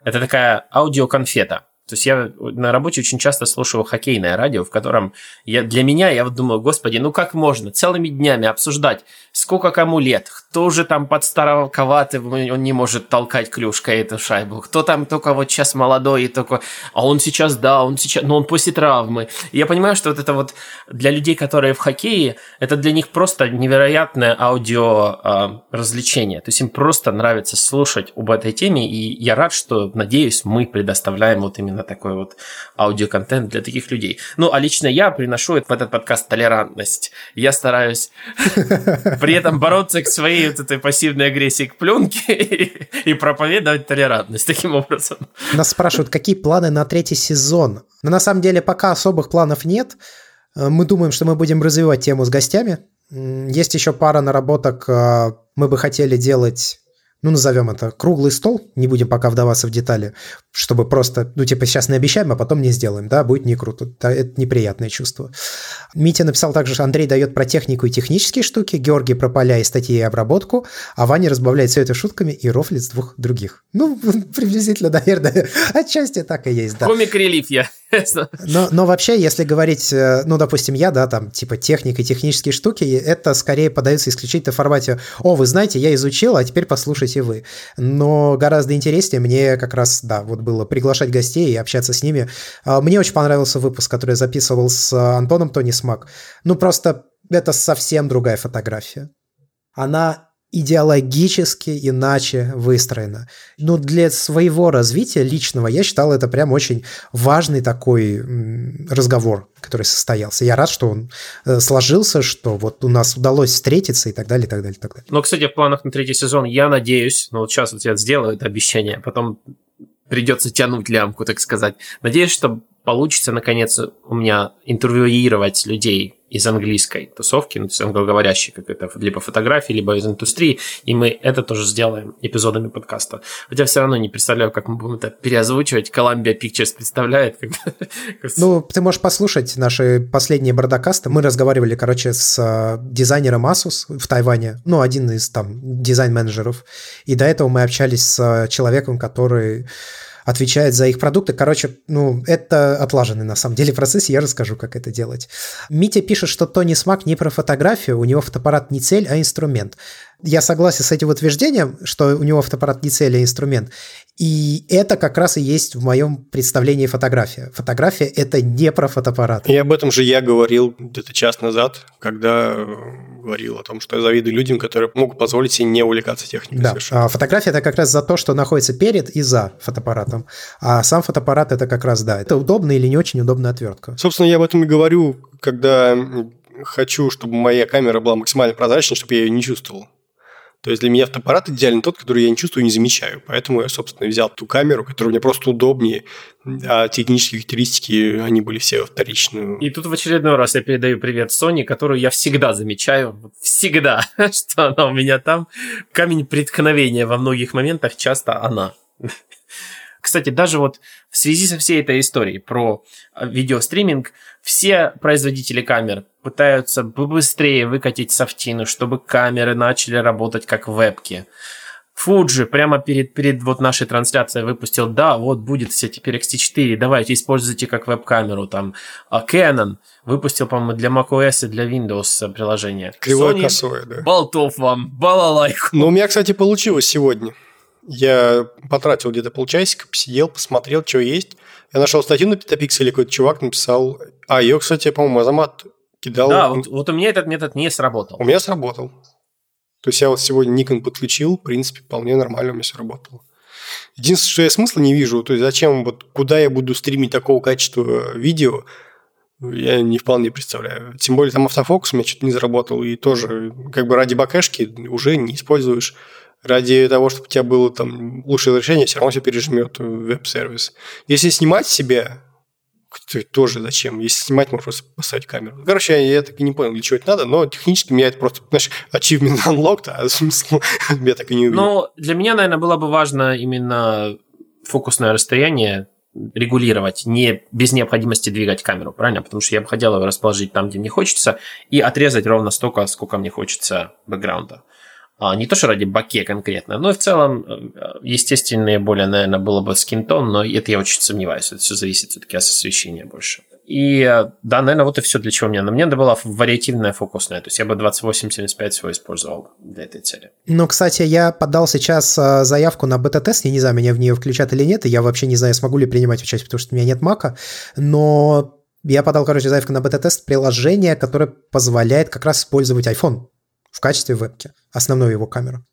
Это такая аудиоконфета – то есть я на работе очень часто слушаю хоккейное радио, в котором я, для меня, я вот думаю, господи, ну как можно целыми днями обсуждать, сколько кому лет, кто же там под староковатый, он не может толкать клюшкой эту шайбу, кто там только вот сейчас молодой и только, а он сейчас, да, он сейчас, но он после травмы. Я понимаю, что вот это вот для людей, которые в хоккее, это для них просто невероятное аудио э, развлечение. То есть им просто нравится слушать об этой теме, и я рад, что, надеюсь, мы предоставляем вот именно именно такой вот аудиоконтент для таких людей. Ну, а лично я приношу в этот подкаст толерантность. Я стараюсь при этом бороться к своей вот этой пассивной агрессии к пленке и проповедовать толерантность таким образом. Нас спрашивают, какие планы на третий сезон? Но на самом деле пока особых планов нет. Э, мы думаем, что мы будем развивать тему с гостями. Есть еще пара наработок. Э, мы бы хотели делать ну, назовем это круглый стол, не будем пока вдаваться в детали, чтобы просто, ну, типа, сейчас не обещаем, а потом не сделаем, да, будет не круто, это неприятное чувство. Митя написал также, что Андрей дает про технику и технические штуки, Георгий про поля и статьи и обработку, а Ваня разбавляет все это шутками и рофлит с двух других. Ну, приблизительно, наверное, отчасти так и есть, да. Комик-релиф я. Но, но вообще, если говорить, э, ну, допустим, я, да, там, типа, техника и технические штуки, это скорее подается исключительно в формате «О, вы знаете, я изучил, а теперь послушайте вы». Но гораздо интереснее мне как раз, да, вот было приглашать гостей и общаться с ними. А, мне очень понравился выпуск, который я записывал с Антоном Тони Смак. Ну, просто это совсем другая фотография. Она идеологически иначе выстроена. Но для своего развития личного я считал это прям очень важный такой разговор, который состоялся. Я рад, что он э, сложился, что вот у нас удалось встретиться и так далее, и так далее, и так далее. Но, кстати, в планах на третий сезон я надеюсь, ну вот сейчас вот я сделаю это обещание, потом придется тянуть лямку, так сказать. Надеюсь, что получится, наконец, у меня интервьюировать людей из английской тусовки, ну, то есть англоговорящие, как это, либо фотографии, либо из индустрии, и мы это тоже сделаем эпизодами подкаста. Хотя все равно не представляю, как мы будем это переозвучивать. Columbia Pictures представляет. Ну, ты можешь послушать наши последние бродокасты. Мы разговаривали, короче, с э, дизайнером Asus в Тайване, ну, один из там дизайн-менеджеров, и до этого мы общались с человеком, который отвечает за их продукты. Короче, ну, это отлаженный на самом деле процесс, я расскажу, как это делать. Митя пишет, что Тони Смак не про фотографию, у него фотоаппарат не цель, а инструмент. Я согласен с этим утверждением, что у него фотоаппарат не цель, а инструмент. И это как раз и есть в моем представлении фотография. Фотография – это не про фотоаппарат. И об этом же я говорил где-то час назад, когда говорил о том, что я завидую людям, которые могут позволить себе не увлекаться техникой. Да, совершенно. А фотография – это как раз за то, что находится перед и за фотоаппаратом. А сам фотоаппарат – это как раз, да, это удобная или не очень удобная отвертка. Собственно, я об этом и говорю, когда хочу, чтобы моя камера была максимально прозрачной, чтобы я ее не чувствовал. То есть для меня фотоаппарат идеально тот, который я не чувствую и не замечаю. Поэтому я, собственно, взял ту камеру, которая мне просто удобнее, а технические характеристики, они были все вторичные. И тут в очередной раз я передаю привет Sony, которую я всегда замечаю, всегда, что она у меня там. Камень преткновения во многих моментах часто она. Кстати, даже вот в связи со всей этой историей про э, видеостриминг, все производители камер пытаются быстрее выкатить софтину, чтобы камеры начали работать как вебки. Fuji прямо перед, перед вот нашей трансляцией выпустил, да, вот будет все теперь XT4, давайте используйте как веб-камеру. Там а Canon выпустил, по-моему, для macOS и для Windows приложение. Кривое Sony, косое, да. Болтов вам, балалайку. Ну, у меня, кстати, получилось сегодня. Я потратил где-то полчасика, посидел, посмотрел, что есть. Я нашел статью на Петапикселе, какой-то чувак написал. А ее, кстати, по-моему, Азамат кидал. Да, вот, вот у меня этот метод не сработал. У меня сработал. То есть я вот сегодня Nikon подключил, в принципе, вполне нормально у меня все работало. Единственное, что я смысла не вижу, то есть зачем, вот куда я буду стримить такого качества видео, я не вполне представляю. Тем более там автофокус у меня что-то не заработал, и тоже как бы ради бакешки уже не используешь. Ради того, чтобы у тебя было там лучшее решение, все равно все пережмет веб-сервис. Если снимать себя, тоже зачем? Если снимать, можно просто поставить камеру. Короче, я так и не понял, для чего это надо, но технически меня это просто, знаешь, achievement unlocked, а смысл я так и не увидел. Ну, для меня, наверное, было бы важно именно фокусное расстояние регулировать, не без необходимости двигать камеру, правильно? Потому что я бы хотел его расположить там, где мне хочется, и отрезать ровно столько, сколько мне хочется бэкграунда. А, не то, что ради баке конкретно, но в целом э, естественнее более, наверное, было бы скинтон, но это я очень сомневаюсь. Это все зависит все-таки от освещения больше. И э, да, наверное, вот и все, для чего мне. Но мне надо было вариативная фокусная. То есть я бы 2875 всего использовал для этой цели. Ну, кстати, я подал сейчас э, заявку на бета-тест. Я не знаю, меня в нее включат или нет. И я вообще не знаю, смогу ли принимать участие, потому что у меня нет мака. Но я подал, короче, заявку на бета-тест приложение, которое позволяет как раз использовать iPhone в качестве вебки, основную его камеру.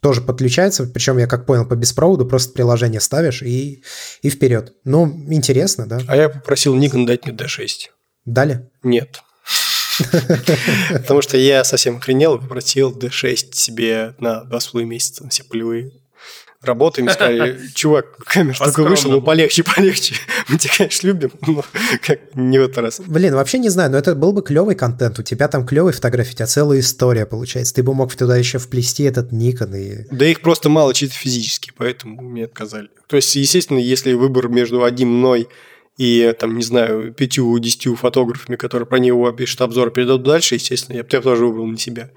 Тоже подключается, причем я как понял по беспроводу, просто приложение ставишь и, и вперед. Ну, интересно, да. А я попросил Nikon дать мне D6. Дали? Нет. Потому что я совсем охренел и попросил D6 себе на два с месяца, все полевые работаем сказали, чувак, камера только вышел, ну полегче, полегче. Мы тебя, конечно, любим, но как не в этот раз. Блин, вообще не знаю, но это был бы клевый контент. У тебя там клевые фотографии, у тебя целая история получается. Ты бы мог туда еще вплести этот Никон и... Да их просто мало чисто физически, поэтому мне отказали. То есть, естественно, если выбор между одним мной и, там, не знаю, пятью-десятью фотографами, которые про него пишут обзор, передадут дальше, естественно, я бы тоже выбрал на себя.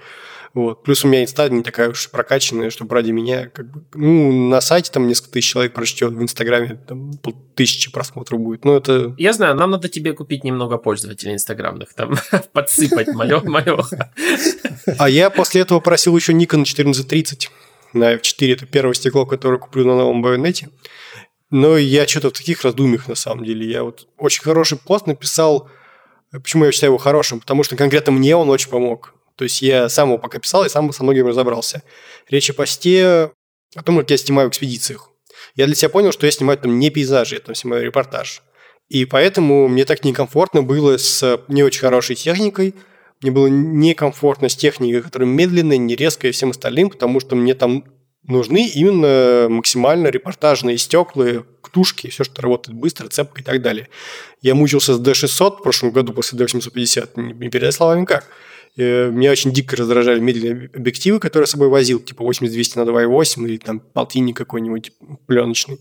Вот. Плюс у меня инста не такая уж прокачанная, чтобы ради меня, как бы, ну, на сайте там несколько тысяч человек прочтет, в Инстаграме там тысячи просмотров будет. Ну, это... Я знаю, нам надо тебе купить немного пользователей инстаграмных, там, подсыпать малеха. А я после этого просил еще Nikon 1430 на F4. Это первое стекло, которое куплю на новом байонете. Но я что-то в таких раздумьях, на самом деле. Я вот очень хороший пост написал. Почему я считаю его хорошим? Потому что конкретно мне он очень помог. То есть я сам его пока писал и сам со многим разобрался. Речь о посте о том, как я снимаю в экспедициях. Я для себя понял, что я снимаю там не пейзажи, я там снимаю репортаж. И поэтому мне так некомфортно было с не очень хорошей техникой, мне было некомфортно с техникой, которая медленная, не резкая и всем остальным, потому что мне там нужны именно максимально репортажные стекла, ктушки, все, что работает быстро, цепко и так далее. Я мучился с D600 в прошлом году после D850, не передать словами как. Э, меня очень дико раздражали медленные объективы, которые я с собой возил, типа 80-200 на 2.8 или там полтинник какой-нибудь пленочный.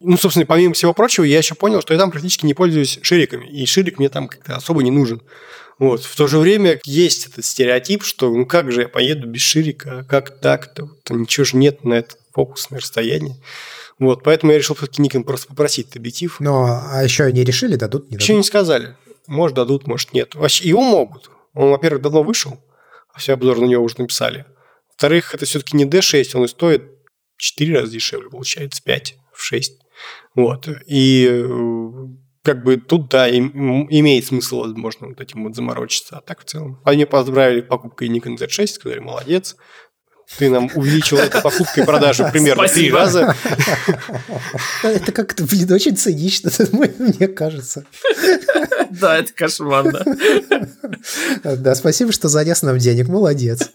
Ну, собственно, помимо всего прочего, я еще понял, что я там практически не пользуюсь шириками, и ширик мне там как-то особо не нужен. Вот. В то же время есть этот стереотип, что ну как же я поеду без ширика, как так-то, там ничего же нет на это фокусное расстояние. Вот, поэтому я решил все-таки Nikon просто попросить объектив. Ну, а еще не решили, дадут, не дадут? Еще не сказали. Может, дадут, может, нет. Вообще, его могут. Он, во-первых, давно вышел, а все обзоры на него уже написали. Во-вторых, это все-таки не D6, он и стоит в 4 раза дешевле, получается, 5, в 6. Вот. И э, как бы тут, да, имеет смысл, возможно, вот этим вот заморочиться. А так в целом. Они поздравили покупкой Nikon Z6, сказали, молодец, ты нам увеличил эту покупку и продажу примерно три раза. Это как-то, блин, очень цинично, мне кажется. Да, это кошмарно. Да, спасибо, что занес нам денег, молодец.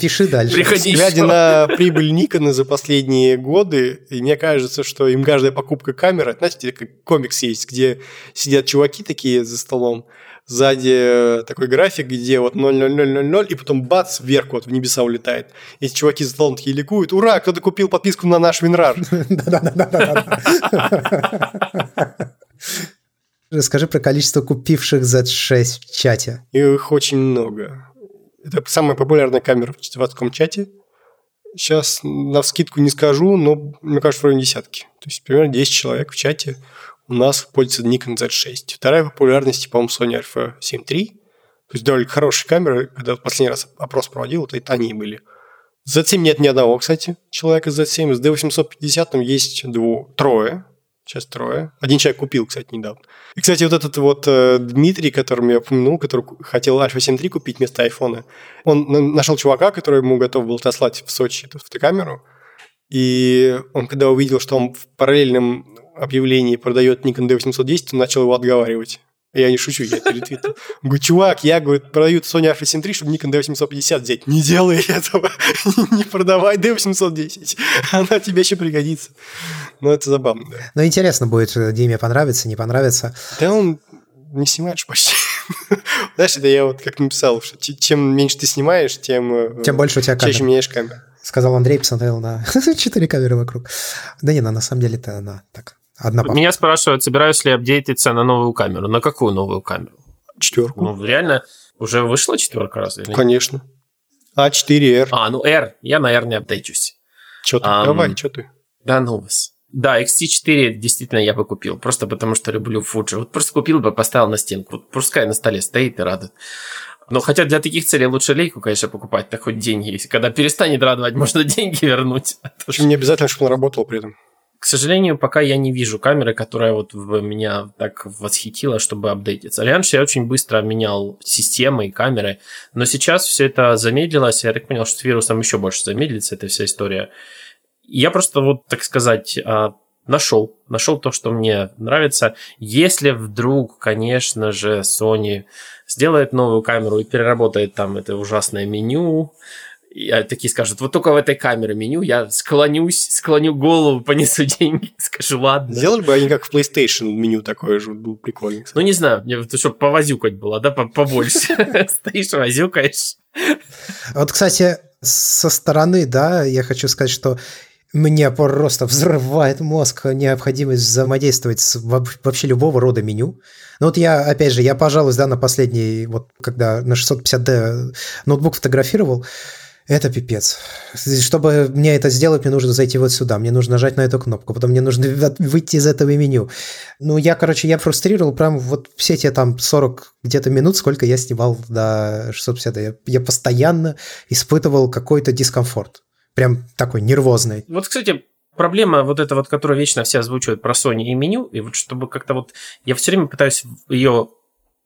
Пиши дальше. Приходи Глядя на прибыль Никона за последние годы, мне кажется, что им каждая покупка камеры, знаете, как комикс есть, где сидят чуваки такие за столом, сзади такой график, где вот 0,0000, и потом бац, вверх вот в небеса улетает. Эти чуваки за столом такие ликуют. Ура, кто-то купил подписку на наш Винрар. Расскажи про количество купивших Z6 в чате. Их очень много. Это самая популярная камера в чатоватском чате. Сейчас на скидку не скажу, но мне кажется, в районе десятки. То есть примерно 10 человек в чате у нас пользуется Nikon Z6. Вторая популярность, по-моему, Sony Alpha 7 III. То есть довольно хорошие камеры. Когда в последний раз опрос проводил, вот это они были. Z7 нет ни одного, кстати, человека с Z7. С D850 там есть двое, трое. Сейчас трое. Один человек купил, кстати, недавно. И, кстати, вот этот вот э, Дмитрий, которым я упомянул, который хотел Alpha 7 III купить вместо айфона, он нашел чувака, который ему готов был отослать в Сочи эту фотокамеру. И он, когда увидел, что он в параллельном объявлении продает Nikon D810, он начал его отговаривать. Я не шучу, я перетвитил. Он говорит, чувак, я, говорит, продаю Sony Alpha 7 III, чтобы Nikon D850 взять. Не делай этого. не продавай D810. Она тебе еще пригодится. Но это забавно, да. Ну, интересно будет, э, Диме понравится, не понравится. Да он не снимаешь почти. Знаешь, это я вот как написал, что чем меньше ты снимаешь, тем, э, тем больше у тебя камер. чаще меняешь камеру. Сказал Андрей, посмотрел на четыре камеры вокруг. Да не, на самом деле это она так Одна Меня спрашивают, собираюсь ли апдейтиться на новую камеру. На какую новую камеру? Четверку. Ну, реально, уже вышла четверка раз? Или Конечно. А4R. А, ну R. Я на R не апдейчусь. Че ты? Um, Давай, что ты? Да ну вас. Да, XT4 действительно я бы купил, просто потому что люблю Fuji. Вот просто купил бы, поставил на стенку. Вот пускай на столе стоит и радует. Но хотя для таких целей лучше лейку, конечно, покупать, так хоть деньги есть. Когда перестанет радовать, можно деньги вернуть. Не обязательно, чтобы он работал при этом. К сожалению, пока я не вижу камеры, которая вот меня так восхитила, чтобы апдейтиться. Раньше я очень быстро менял системы и камеры, но сейчас все это замедлилось. Я так понял, что с вирусом еще больше замедлится эта вся история. Я просто вот, так сказать, а, нашел, нашел то, что мне нравится. Если вдруг, конечно же, Sony сделает новую камеру и переработает там это ужасное меню, я такие скажут, вот только в этой камере меню я склонюсь, склоню голову, понесу деньги, скажу, ладно. Сделали бы они как в PlayStation меню такое же, было прикольно. Ну, не знаю, мне чтобы повозюкать было, да, побольше. Стоишь, возюкаешь. Вот, кстати, со стороны, да, я хочу сказать, что мне просто взрывает мозг необходимость взаимодействовать с вообще любого рода меню. Ну вот я, опять же, я пожалуй, да, на последний, вот когда на 650D ноутбук фотографировал, это пипец. Чтобы мне это сделать, мне нужно зайти вот сюда, мне нужно нажать на эту кнопку, потом мне нужно выйти из этого меню. Ну, я, короче, я фрустрировал прям вот все те там 40 где-то минут, сколько я снимал до 650. Я, я постоянно испытывал какой-то дискомфорт. Прям такой нервозный. Вот, кстати, проблема вот эта вот, которую вечно все озвучивают про Sony и меню, и вот чтобы как-то вот... Я все время пытаюсь ее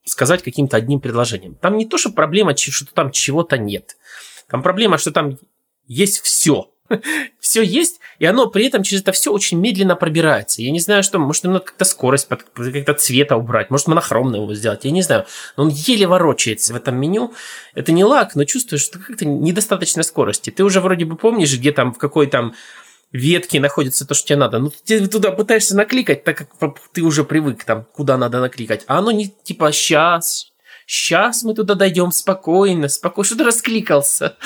сказать каким-то одним предложением. Там не то, что проблема, что там чего-то нет. Там проблема, что там есть все. все есть, и оно при этом через это все очень медленно пробирается. Я не знаю, что, может, надо как-то скорость, как-то цвета убрать, может, монохромно его сделать, я не знаю. Но он еле ворочается в этом меню. Это не лак, но чувствуешь, что как-то недостаточно скорости. Ты уже вроде бы помнишь, где там, в какой там ветке находится то, что тебе надо. Ну, ты туда пытаешься накликать, так как ты уже привык там, куда надо накликать. А оно не типа сейчас, Сейчас мы туда дойдем спокойно, спокойно. Что ты раскликался?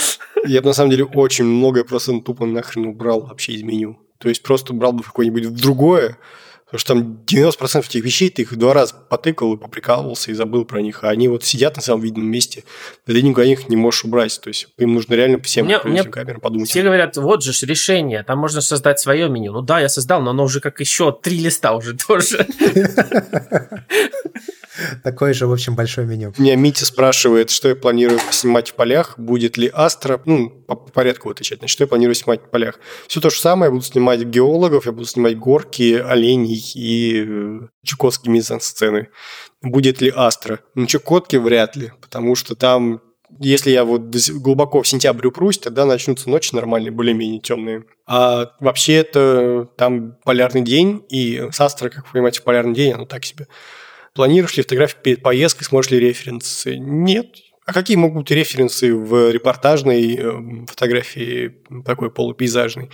Я бы на самом деле очень многое просто тупо нахрен убрал вообще из меню. То есть просто брал бы какое-нибудь другое, Потому что там 90% этих вещей ты их два раза потыкал и поприкалывался и забыл про них. А они вот сидят на самом видном месте. Ты никуда их не можешь убрать. То есть им нужно реально всем мне, мне камерам подумать. Все говорят, вот же решение, там можно создать свое меню. Ну да, я создал, но оно уже как еще три листа уже тоже. Такое же, в общем, большое меню. Меня Митя спрашивает, что я планирую снимать в полях, будет ли Астра, ну, по порядку отвечать, значит, что я планирую снимать в полях. Все то же самое, я буду снимать геологов, я буду снимать горки, оленей и э, чукотские мизансцены. Будет ли Астра? Ну, Чукотки вряд ли, потому что там если я вот глубоко в сентябрь упрусь, тогда начнутся ночи нормальные, более-менее темные. А вообще это там полярный день, и с Астра, как вы понимаете, в полярный день, оно так себе. Планируешь ли фотографии перед поездкой, сможешь ли референсы? Нет. А какие могут быть референсы в репортажной э, фотографии, такой полупейзажной?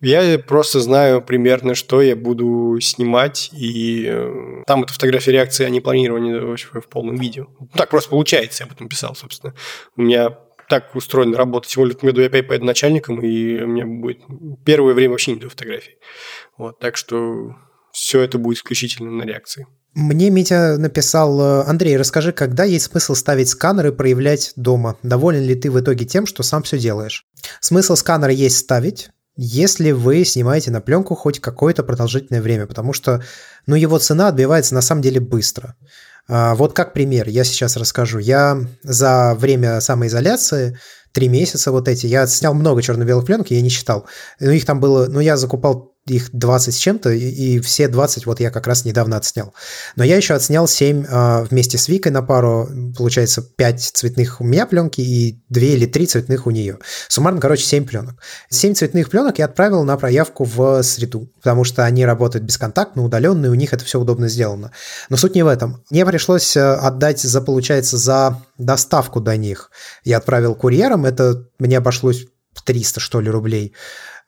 Я просто знаю примерно, что я буду снимать, и э, там эта фотография реакции, а не планирование в полном видео. Так просто получается, я об этом писал, собственно. У меня так устроена работа. Тем более, я опять поеду начальником, и у меня будет первое время вообще не до фотографий. Вот, так что все это будет исключительно на реакции. Мне Митя написал, э, Андрей, расскажи, когда есть смысл ставить сканер и проявлять дома? Доволен ли ты в итоге тем, что сам все делаешь? Смысл сканера есть ставить, если вы снимаете на пленку хоть какое-то продолжительное время, потому что ну, его цена отбивается на самом деле быстро. А, вот как пример, я сейчас расскажу. Я за время самоизоляции, три месяца вот эти, я снял много черно-белых пленок, я не считал. Но их там было, ну, я закупал их 20 с чем-то, и, и все 20 вот я как раз недавно отснял. Но я еще отснял 7 э, а, вместе с Викой на пару, получается 5 цветных у меня пленки и 2 или 3 цветных у нее. Суммарно, короче, 7 пленок. 7 цветных пленок я отправил на проявку в среду, потому что они работают бесконтактно, удаленные, у них это все удобно сделано. Но суть не в этом. Мне пришлось э, отдать за, получается, за доставку до них. Я отправил курьером, это мне обошлось 300, что ли, рублей.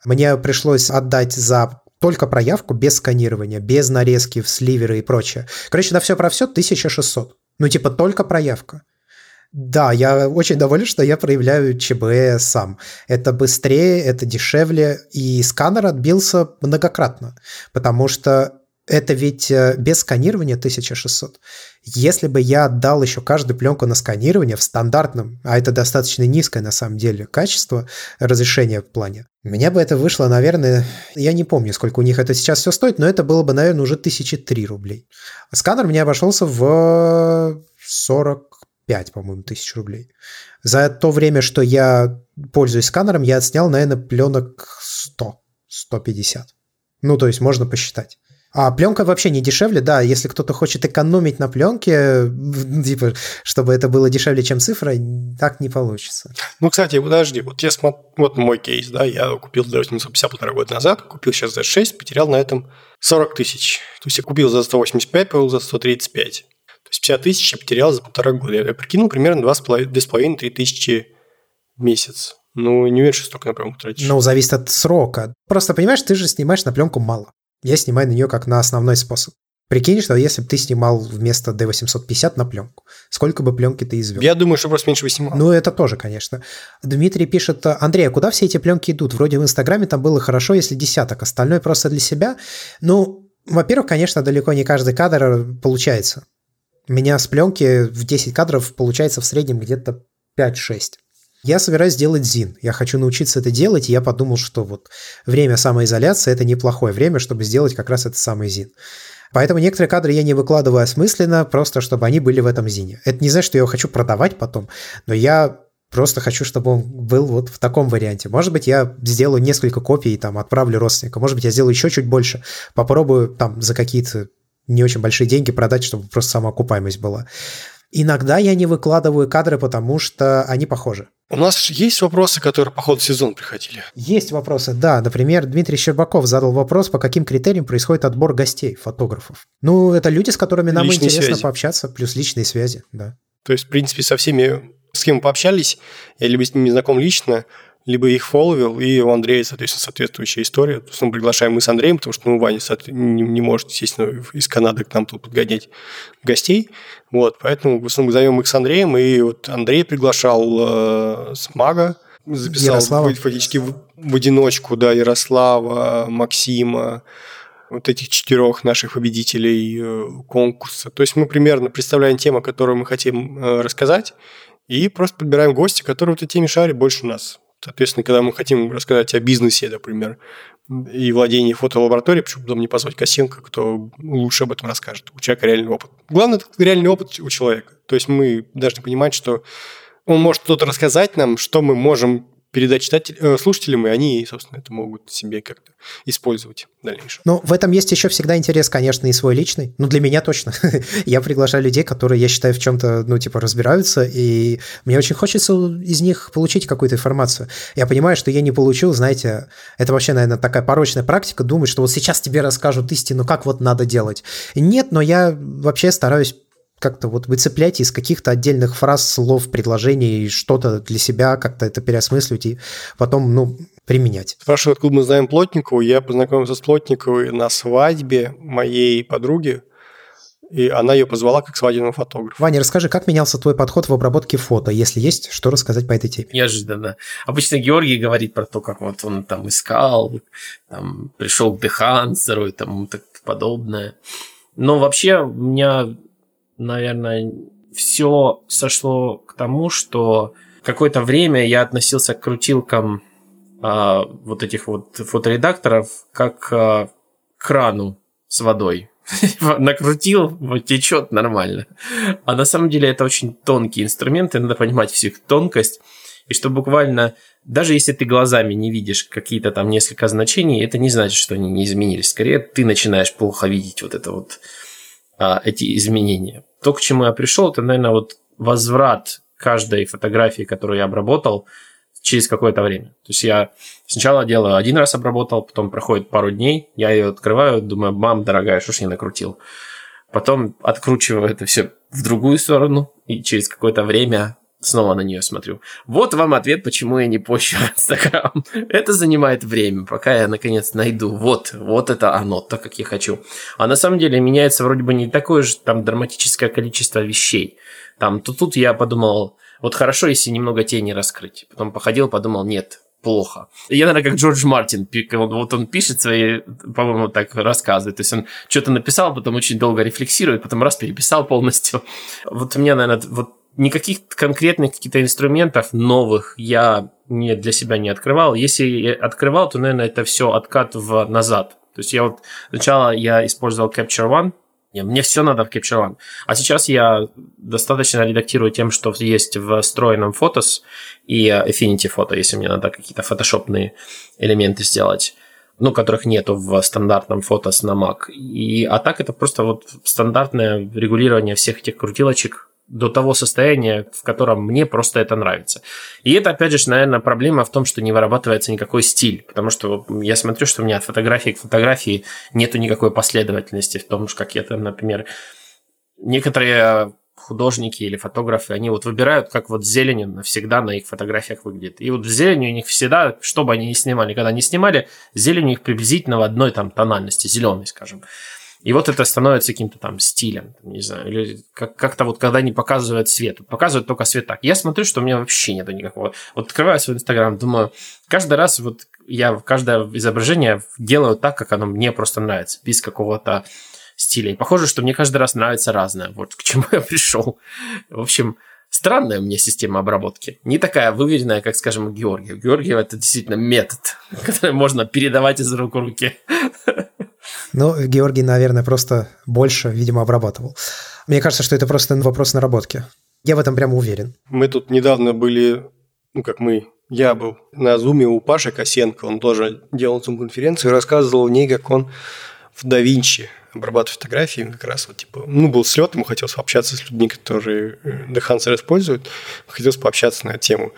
Мне пришлось отдать за только проявку без сканирования, без нарезки в сливеры и прочее. Короче, на все про все 1600. Ну, типа, только проявка. Да, я очень доволен, что я проявляю ЧБ сам. Это быстрее, это дешевле, и сканер отбился многократно, потому что это ведь э, без сканирования 1600. Если бы я отдал еще каждую пленку на сканирование в стандартном, а это достаточно низкое на самом деле качество разрешения в плане, у меня бы это вышло, наверное, я не помню, сколько у них это сейчас все стоит, но это было бы, наверное, уже 1003 рублей. Сканер мне обошелся в 45, по-моему, тысяч рублей. За то время, что я пользуюсь сканером, я отснял, наверное, пленок 100, 150. Ну, то есть можно посчитать. А пленка вообще не дешевле, да, если кто-то хочет экономить на пленке, типа, чтобы это было дешевле, чем цифра, так не получится. Ну, кстати, подожди, вот я смотрю, вот мой кейс, да, я купил за 850 полтора года назад, купил сейчас за 6, потерял на этом 40 тысяч. То есть я купил за 185, продал за 135. То есть 50 тысяч я потерял за полтора года. Я прикинул примерно 2,5-3 тысячи в месяц. Ну, не уверен, что столько на пленку тратишь. Ну, зависит от срока. Просто, понимаешь, ты же снимаешь на пленку мало. Я снимаю на нее как на основной способ. Прикинь, что если бы ты снимал вместо D850 на пленку, сколько бы пленки ты извел? Я думаю, что просто меньше бы снимал. Ну, это тоже, конечно. Дмитрий пишет, Андрей, а куда все эти пленки идут? Вроде в Инстаграме там было хорошо, если десяток, остальное просто для себя. Ну, во-первых, конечно, далеко не каждый кадр получается. У меня с пленки в 10 кадров получается в среднем где-то 5-6. Я собираюсь сделать ЗИН. Я хочу научиться это делать, и я подумал, что вот время самоизоляции – это неплохое время, чтобы сделать как раз этот самый ЗИН. Поэтому некоторые кадры я не выкладываю осмысленно, просто чтобы они были в этом ЗИНе. Это не значит, что я его хочу продавать потом, но я просто хочу, чтобы он был вот в таком варианте. Может быть, я сделаю несколько копий и там отправлю родственника. Может быть, я сделаю еще чуть больше. Попробую там за какие-то не очень большие деньги продать, чтобы просто самоокупаемость была. Иногда я не выкладываю кадры, потому что они похожи. У нас есть вопросы, которые по ходу сезона приходили? Есть вопросы, да. Например, Дмитрий Щербаков задал вопрос, по каким критериям происходит отбор гостей, фотографов. Ну, это люди, с которыми нам личные интересно связи. пообщаться, плюс личные связи, да. То есть, в принципе, со всеми, с кем мы пообщались, я либо с ними знаком лично, либо их фолловил, и у Андрея, соответственно, соответствующая история. То есть мы приглашаем мы с Андреем, потому что ну, Ваня не, не может, естественно, из Канады к нам тут подгонять гостей. Вот, поэтому в основном зовем их с Андреем, и вот Андрей приглашал э, с Мага, записал Ярослава. фактически в, в одиночку, да, Ярослава, Максима, вот этих четырех наших победителей э, конкурса. То есть мы примерно представляем тему, которую мы хотим э, рассказать, и просто подбираем гостя, который в этой теме шарит больше нас. Соответственно, когда мы хотим рассказать о бизнесе, например, и владении фотолабораторией, почему потом не позвать Косенко, кто лучше об этом расскажет. У человека реальный опыт. Главное, это реальный опыт у человека. То есть мы должны понимать, что он может что-то рассказать нам, что мы можем передать читатель, э, слушателям, и они, собственно, это могут себе как-то использовать в дальнейшем. Ну, в этом есть еще всегда интерес, конечно, и свой личный. Ну, для меня точно. я приглашаю людей, которые, я считаю, в чем-то, ну, типа, разбираются, и мне очень хочется из них получить какую-то информацию. Я понимаю, что я не получил, знаете, это вообще, наверное, такая порочная практика, думать, что вот сейчас тебе расскажут истину, как вот надо делать. Нет, но я вообще стараюсь как-то вот выцеплять из каких-то отдельных фраз, слов, предложений что-то для себя, как-то это переосмысливать и потом, ну, применять. Спрашивают, откуда мы знаем Плотникову. Я познакомился с Плотниковой на свадьбе моей подруги, и она ее позвала как свадебного фотографа. Ваня, расскажи, как менялся твой подход в обработке фото, если есть что рассказать по этой теме? Неожиданно. Обычно Георгий говорит про то, как вот он там искал, там пришел к Дехансеру и тому так подобное. Но вообще у меня, наверное, все сошло к тому, что какое-то время я относился к крутилкам а, вот этих вот фоторедакторов как а, к крану с водой. накрутил, вот течет нормально. А на самом деле это очень тонкие инструменты, надо понимать всю их тонкость. И что буквально, даже если ты глазами не видишь какие-то там несколько значений, это не значит, что они не изменились. Скорее, ты начинаешь плохо видеть вот это вот, а, эти изменения. То, к чему я пришел, это, наверное, вот возврат каждой фотографии, которую я обработал, через какое-то время. То есть я сначала делаю один раз обработал, потом проходит пару дней, я ее открываю, думаю, мам, дорогая, что ж не накрутил. Потом откручиваю это все в другую сторону, и через какое-то время снова на нее смотрю. Вот вам ответ, почему я не пощу Инстаграм. Это занимает время, пока я наконец найду. Вот, вот это оно, то, как я хочу. А на самом деле меняется вроде бы не такое же там драматическое количество вещей. Там то тут я подумал, вот хорошо, если немного тени раскрыть. Потом походил, подумал, нет, плохо. Я, наверное, как Джордж Мартин, вот он пишет свои, по-моему, так рассказы. То есть он что-то написал, потом очень долго рефлексирует, потом раз переписал полностью. Вот у меня, наверное, вот никаких конкретных каких-то инструментов новых я не, для себя не открывал. Если я открывал, то, наверное, это все откат в назад. То есть я вот сначала я использовал Capture One, мне все надо в Capture One. А сейчас я достаточно редактирую тем, что есть в встроенном Photos и Affinity Photo, если мне надо какие-то фотошопные элементы сделать ну, которых нету в стандартном Photos на Mac. И, а так это просто вот стандартное регулирование всех этих крутилочек до того состояния, в котором мне просто это нравится. И это, опять же, наверное, проблема в том, что не вырабатывается никакой стиль, потому что я смотрю, что у меня от фотографии к фотографии нету никакой последовательности в том, как я там, например, некоторые художники или фотографы, они вот выбирают, как вот зелень навсегда на их фотографиях выглядит. И вот в зелени у них всегда, что бы они ни снимали, когда они снимали, зелень у них приблизительно в одной там тональности, зеленый, скажем. И вот это становится каким-то там стилем, не знаю, или как- как-то вот когда они показывают свет, показывают только свет так. Я смотрю, что у меня вообще нету никакого. Вот открываю свой Инстаграм, думаю, каждый раз вот я каждое изображение делаю так, как оно мне просто нравится, без какого-то стиля. И похоже, что мне каждый раз нравится разное. Вот к чему я пришел. В общем, странная у меня система обработки. Не такая выверенная, как, скажем, у Георгия. У Георгия это действительно метод, который можно передавать из рук в руки. Ну, Георгий, наверное, просто больше, видимо, обрабатывал. Мне кажется, что это просто вопрос наработки. Я в этом прямо уверен. Мы тут недавно были, ну как мы, я был на зуме у Паши Косенко, он тоже делал зум-конференцию и рассказывал в ней, как он в DaVinci обрабатывает фотографии, как раз вот типа, ну, был слет, ему хотелось пообщаться с людьми, которые Dehancer используют, хотелось пообщаться на эту тему.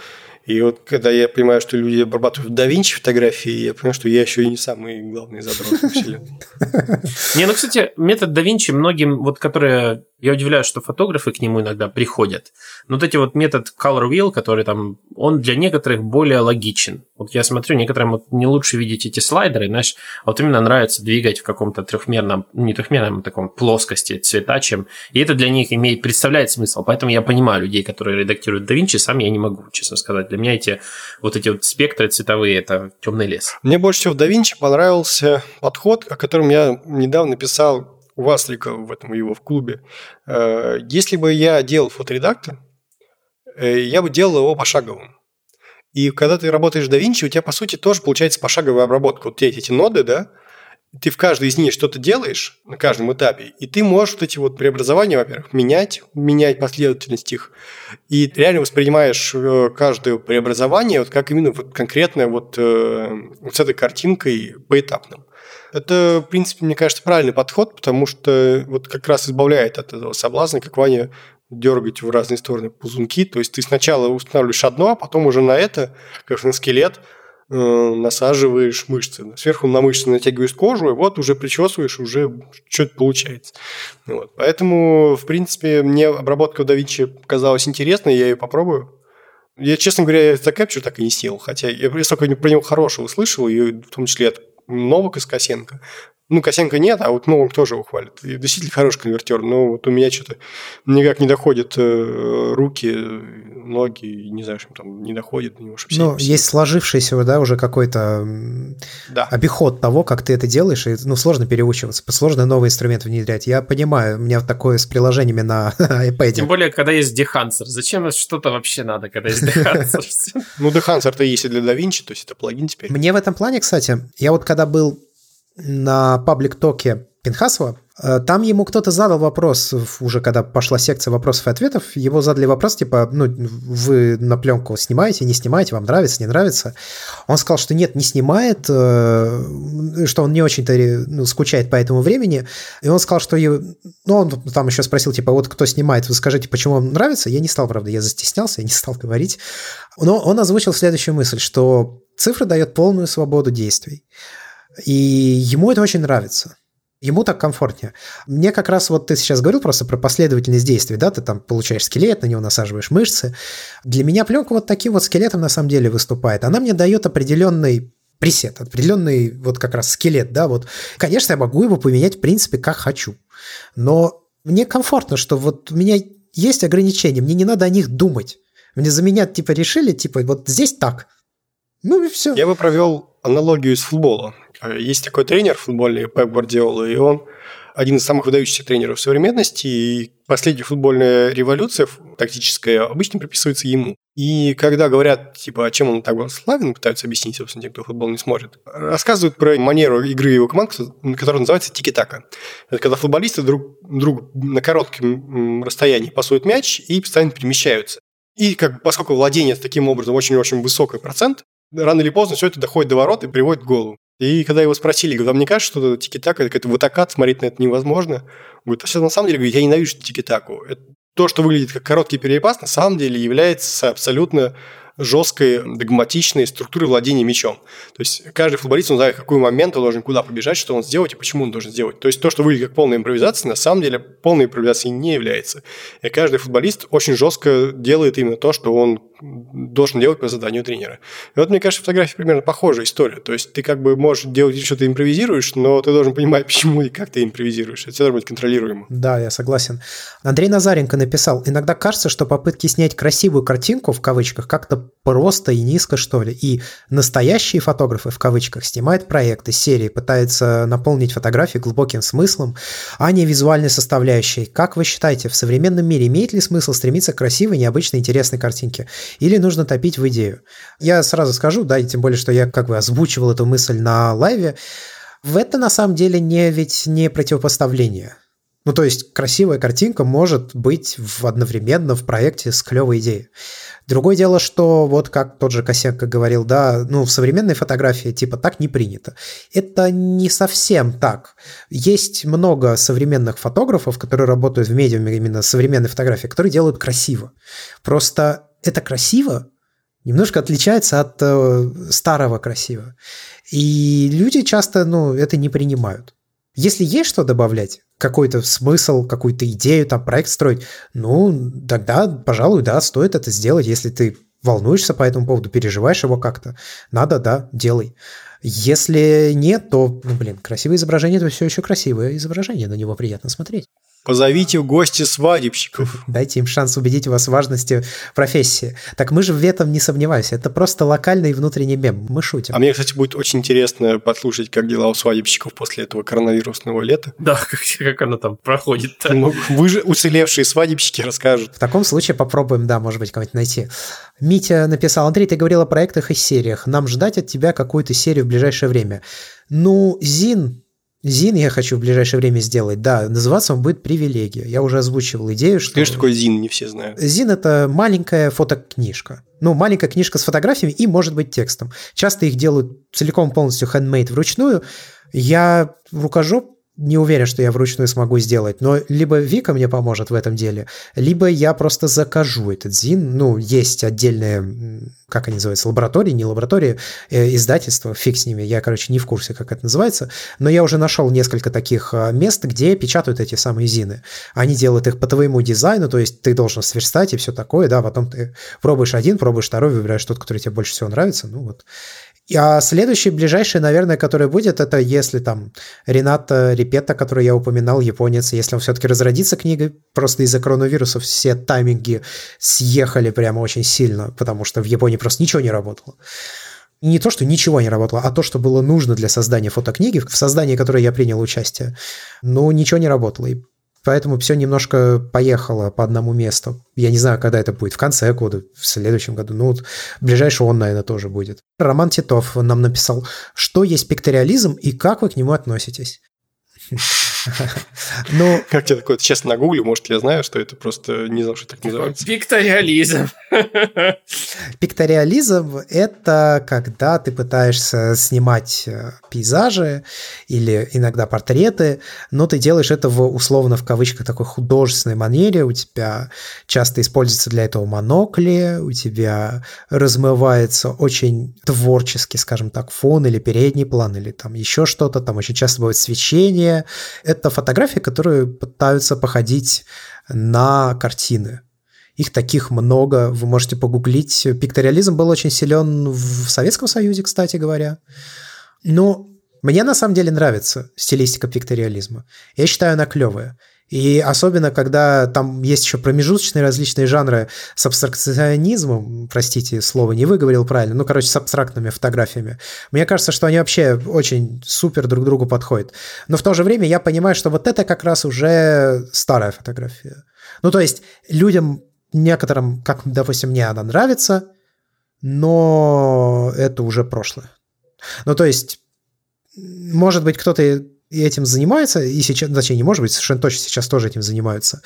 И вот когда я понимаю, что люди обрабатывают да Винчи фотографии, я понимаю, что я еще и не самый главный задрот Не, ну, кстати, метод да Винчи многим, вот которые я удивляюсь, что фотографы к нему иногда приходят. Но вот эти вот метод color wheel, который там, он для некоторых более логичен. Вот я смотрю, некоторым вот не лучше видеть эти слайдеры, знаешь, а вот именно нравится двигать в каком-то трехмерном, не трехмерном, а таком плоскости цвета, чем... И это для них имеет, представляет смысл. Поэтому я понимаю людей, которые редактируют DaVinci, сам я не могу, честно сказать. Для меня эти вот эти вот спектры цветовые – это темный лес. Мне больше всего в DaVinci понравился подход, о котором я недавно писал у Васлика в этом его в клубе. Э, если бы я делал фоторедактор, э, я бы делал его пошаговым. И когда ты работаешь в DaVinci, у тебя, по сути, тоже получается пошаговая обработка. Вот эти, эти ноды, да, ты в каждой из них что-то делаешь на каждом этапе, и ты можешь вот эти вот преобразования, во-первых, менять, менять последовательность их, и реально воспринимаешь э, каждое преобразование вот как именно вот конкретное вот, вот с этой картинкой поэтапным. Это, в принципе, мне кажется, правильный подход, потому что вот как раз избавляет от этого соблазна, как Ваня дергать в разные стороны ползунки. То есть ты сначала устанавливаешь одно, а потом уже на это, как на скелет, э, насаживаешь мышцы. Сверху на мышцы натягиваешь кожу, и вот уже причесываешь, уже что-то получается. Вот. Поэтому, в принципе, мне обработка Da Vinci показалась интересной, я ее попробую. Я, честно говоря, за Capture так и не сел, хотя я столько про него хорошего услышал, и в том числе от Новака из Косенко. Ну, Косенко нет, а вот Новак тоже его хвалит. И действительно хороший конвертер, но вот у меня что-то никак не доходят э, руки, ноги, не знаю, что там не доходит до него. Ну, есть сложившийся, да, уже какой-то да. обиход того, как ты это делаешь, и, ну, сложно переучиваться, сложно новые инструменты внедрять. Я понимаю, у меня такое с приложениями на iPad. Тем более, когда есть Dehancer. Зачем что-то вообще надо, когда есть Dehancer? Ну, Dehancer-то есть и для DaVinci, то есть это плагин теперь. Мне в этом плане, кстати, я вот когда был на паблик-токе Пинхасова, э, там ему кто-то задал вопрос, уже когда пошла секция вопросов и ответов, его задали вопрос, типа, ну, вы на пленку снимаете, не снимаете, вам нравится, не нравится? Он сказал, что нет, не снимает, э, что он не очень-то ну, скучает по этому времени, и он сказал, что... Ну, он там еще спросил, типа, вот кто снимает, вы скажите, почему вам нравится? Я не стал, правда, я застеснялся, я не стал говорить. Но он озвучил следующую мысль, что цифра дает полную свободу действий. И ему это очень нравится. Ему так комфортнее. Мне как раз вот ты сейчас говорил просто про последовательность действий, да, ты там получаешь скелет, на него насаживаешь мышцы. Для меня пленка вот таким вот скелетом на самом деле выступает. Она мне дает определенный пресет, определенный вот как раз скелет, да, вот. Конечно, я могу его поменять в принципе как хочу, но мне комфортно, что вот у меня есть ограничения, мне не надо о них думать. Мне за меня типа решили, типа вот здесь так. Ну и все. Я бы провел аналогию из футбола. Есть такой тренер футбольный, Пеп Гвардиола, и он один из самых выдающихся тренеров современности, и последняя футбольная революция тактическая обычно приписывается ему. И когда говорят, типа, а чем он так славен, пытаются объяснить, собственно, те, кто футбол не смотрит, рассказывают про манеру игры его команд, которая называется тики-така. Это когда футболисты друг, друг на коротком расстоянии пасуют мяч и постоянно перемещаются. И как, поскольку владение таким образом очень-очень высокий процент, рано или поздно все это доходит до ворот и приводит к голу. И когда его спросили, говорю, вам не кажется, что тики-така, это ватакат, смотреть на это невозможно? Говорит, а на самом деле, говорит, я ненавижу тики-таку. То, что выглядит как короткий перепас, на самом деле является абсолютно жесткой, догматичной структуры владения мячом. То есть каждый футболист, он знает, в какой момент он должен куда побежать, что он сделать и почему он должен сделать. То есть то, что выглядит как полная импровизация, на самом деле полной импровизацией не является. И каждый футболист очень жестко делает именно то, что он должен делать по заданию тренера. И вот, мне кажется, фотография примерно похожая история. То есть ты как бы можешь делать что-то импровизируешь, но ты должен понимать, почему и как ты импровизируешь. Это должно быть контролируемо. Да, я согласен. Андрей Назаренко написал, иногда кажется, что попытки снять красивую картинку, в кавычках, как-то просто и низко, что ли. И настоящие фотографы, в кавычках, снимают проекты, серии, пытаются наполнить фотографии глубоким смыслом, а не визуальной составляющей. Как вы считаете, в современном мире имеет ли смысл стремиться к красивой, необычной, интересной картинке? Или нужно топить в идею? Я сразу скажу, да, и тем более, что я как бы озвучивал эту мысль на лайве, в это на самом деле не ведь не противопоставление. Ну, то есть красивая картинка может быть в, одновременно в проекте с клевой идеей. Другое дело, что вот как тот же Косенко говорил, да, ну в современной фотографии типа так не принято. Это не совсем так. Есть много современных фотографов, которые работают в медиуме именно современной фотографии, которые делают красиво. Просто это красиво немножко отличается от э, старого красиво. И люди часто ну, это не принимают. Если есть что добавлять, какой-то смысл, какую-то идею, там, проект строить, ну, тогда, пожалуй, да, стоит это сделать, если ты волнуешься по этому поводу, переживаешь его как-то, надо, да, делай. Если нет, то, ну, блин, красивое изображение – это все еще красивое изображение, на него приятно смотреть. Позовите в гости свадебщиков. Дайте им шанс убедить вас в важности профессии. Так мы же в этом не сомневаемся. Это просто локальный внутренний мем. Мы шутим. А мне, кстати, будет очень интересно послушать, как дела у свадебщиков после этого коронавирусного лета. Да, как, как оно там проходит. Ну, вы же уцелевшие свадебщики расскажут. В таком случае попробуем, да, может быть, кого-нибудь найти. Митя написал, Андрей, ты говорил о проектах и сериях. Нам ждать от тебя какую-то серию в ближайшее время. Ну, Зин Зин я хочу в ближайшее время сделать. Да, называться он будет «Привилегия». Я уже озвучивал идею, что... Скажи, что такое Зин, не все знают. Зин – это маленькая фотокнижка. Ну, маленькая книжка с фотографиями и, может быть, текстом. Часто их делают целиком полностью handmade вручную. Я рукожоп, не уверен, что я вручную смогу сделать, но либо Вика мне поможет в этом деле, либо я просто закажу этот ЗИН. Ну, есть отдельные, как они называются, лаборатории, не лаборатории, э, издательства, фиг с ними, я, короче, не в курсе, как это называется, но я уже нашел несколько таких э, мест, где печатают эти самые ЗИНы. Они делают их по твоему дизайну, то есть ты должен сверстать и все такое, да, потом ты пробуешь один, пробуешь второй, выбираешь тот, который тебе больше всего нравится, ну вот. А следующий, ближайший, наверное, который будет, это если там Рената Репета, который я упоминал, японец, если он все-таки разродится книгой, просто из-за коронавируса все тайминги съехали прямо очень сильно, потому что в Японии просто ничего не работало. не то, что ничего не работало, а то, что было нужно для создания фотокниги, в создании которой я принял участие, ну, ничего не работало. И Поэтому все немножко поехало по одному месту. Я не знаю, когда это будет, в конце года, в следующем году. Ну, вот ближайший он, наверное, тоже будет. Роман Титов нам написал, что есть пикториализм и как вы к нему относитесь. Ну, как тебе такое? Сейчас на гугле, может, я знаю, что это просто не знаю, что так называется. Пикториализм. Пикториализм – это когда ты пытаешься снимать э, пейзажи или иногда портреты, но ты делаешь это в условно в кавычках такой художественной манере, у тебя часто используется для этого монокли, у тебя размывается очень творчески, скажем так, фон или передний план, или там еще что-то, там очень часто бывает свечение, это фотографии, которые пытаются походить на картины. Их таких много, вы можете погуглить. Пикториализм был очень силен в Советском Союзе, кстати говоря. Но мне на самом деле нравится стилистика пикториализма. Я считаю, она клевая. И особенно, когда там есть еще промежуточные различные жанры с абстракционизмом, простите, слово не выговорил правильно, ну, короче, с абстрактными фотографиями. Мне кажется, что они вообще очень супер друг другу подходят. Но в то же время я понимаю, что вот это как раз уже старая фотография. Ну, то есть людям некоторым, как, допустим, мне она нравится, но это уже прошлое. Ну, то есть, может быть, кто-то и этим занимается, и сейчас, точнее, не может быть, совершенно точно сейчас тоже этим занимаются.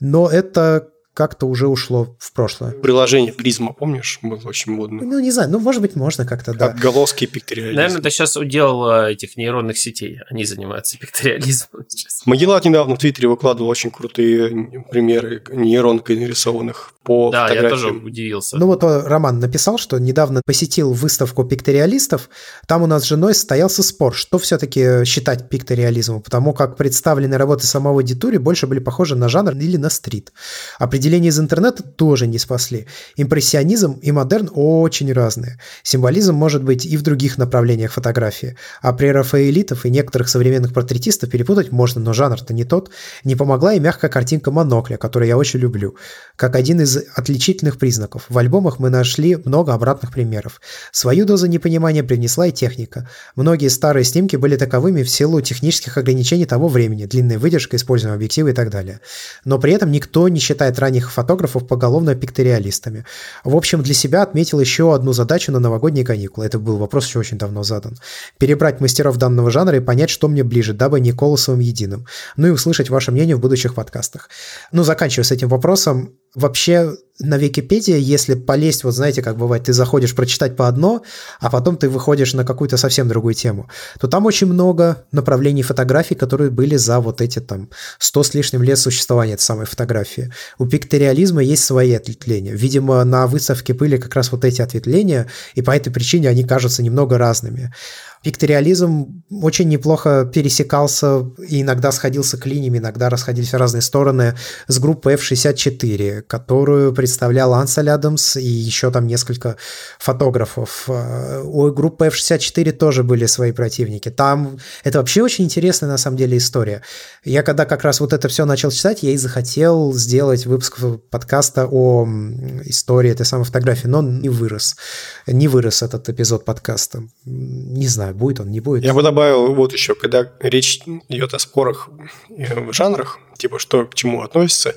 Но это как-то уже ушло в прошлое. Приложение Призма, помнишь, было очень модно. Ну, не знаю, ну, может быть, можно как-то, да. Отголоски пикториализма. Наверное, это сейчас удел э, этих нейронных сетей. Они занимаются пикториализмом сейчас. Магеллан недавно в Твиттере выкладывал очень крутые примеры нейронкой нарисованных по Да, я тоже удивился. Ну, вот э, Роман написал, что недавно посетил выставку пикториалистов. Там у нас с женой состоялся спор, что все-таки считать пикториализмом, потому как представленные работы самого Дитури больше были похожи на жанр или на стрит. Определение Определения из интернета тоже не спасли. Импрессионизм и модерн очень разные. Символизм может быть и в других направлениях фотографии. А при рафаэлитов и некоторых современных портретистов перепутать можно, но жанр-то не тот. Не помогла и мягкая картинка монокля, которую я очень люблю. Как один из отличительных признаков. В альбомах мы нашли много обратных примеров. Свою дозу непонимания привнесла и техника. Многие старые снимки были таковыми в силу технических ограничений того времени, длинная выдержка, используемые объективы и так далее. Но при этом никто не считает ранних фотографов поголовно пикториалистами. В общем, для себя отметил еще одну задачу на новогодние каникулы. Это был вопрос еще очень давно задан. Перебрать мастеров данного жанра и понять, что мне ближе, дабы не колосовым единым. Ну и услышать ваше мнение в будущих подкастах. Ну, заканчивая с этим вопросом, вообще на Википедии, если полезть, вот знаете, как бывает, ты заходишь прочитать по одно, а потом ты выходишь на какую-то совсем другую тему, то там очень много направлений фотографий, которые были за вот эти там 100 с лишним лет существования этой самой фотографии. У пикториализма есть свои ответвления. Видимо, на выставке были как раз вот эти ответвления, и по этой причине они кажутся немного разными. Пикториализм очень неплохо пересекался и иногда сходился к линиям, иногда расходились в разные стороны с группой F64, которую представлял Ансель Адамс и еще там несколько фотографов. Э, у группы F64 тоже были свои противники. Там это вообще очень интересная на самом деле история. Я когда как раз вот это все начал читать, я и захотел сделать выпуск подкаста о истории этой самой фотографии, но не вырос. Не вырос этот эпизод подкаста. Не знаю, знаю, будет он, не будет. Я бы добавил вот еще, когда речь идет о спорах в жанрах, типа что к чему относится,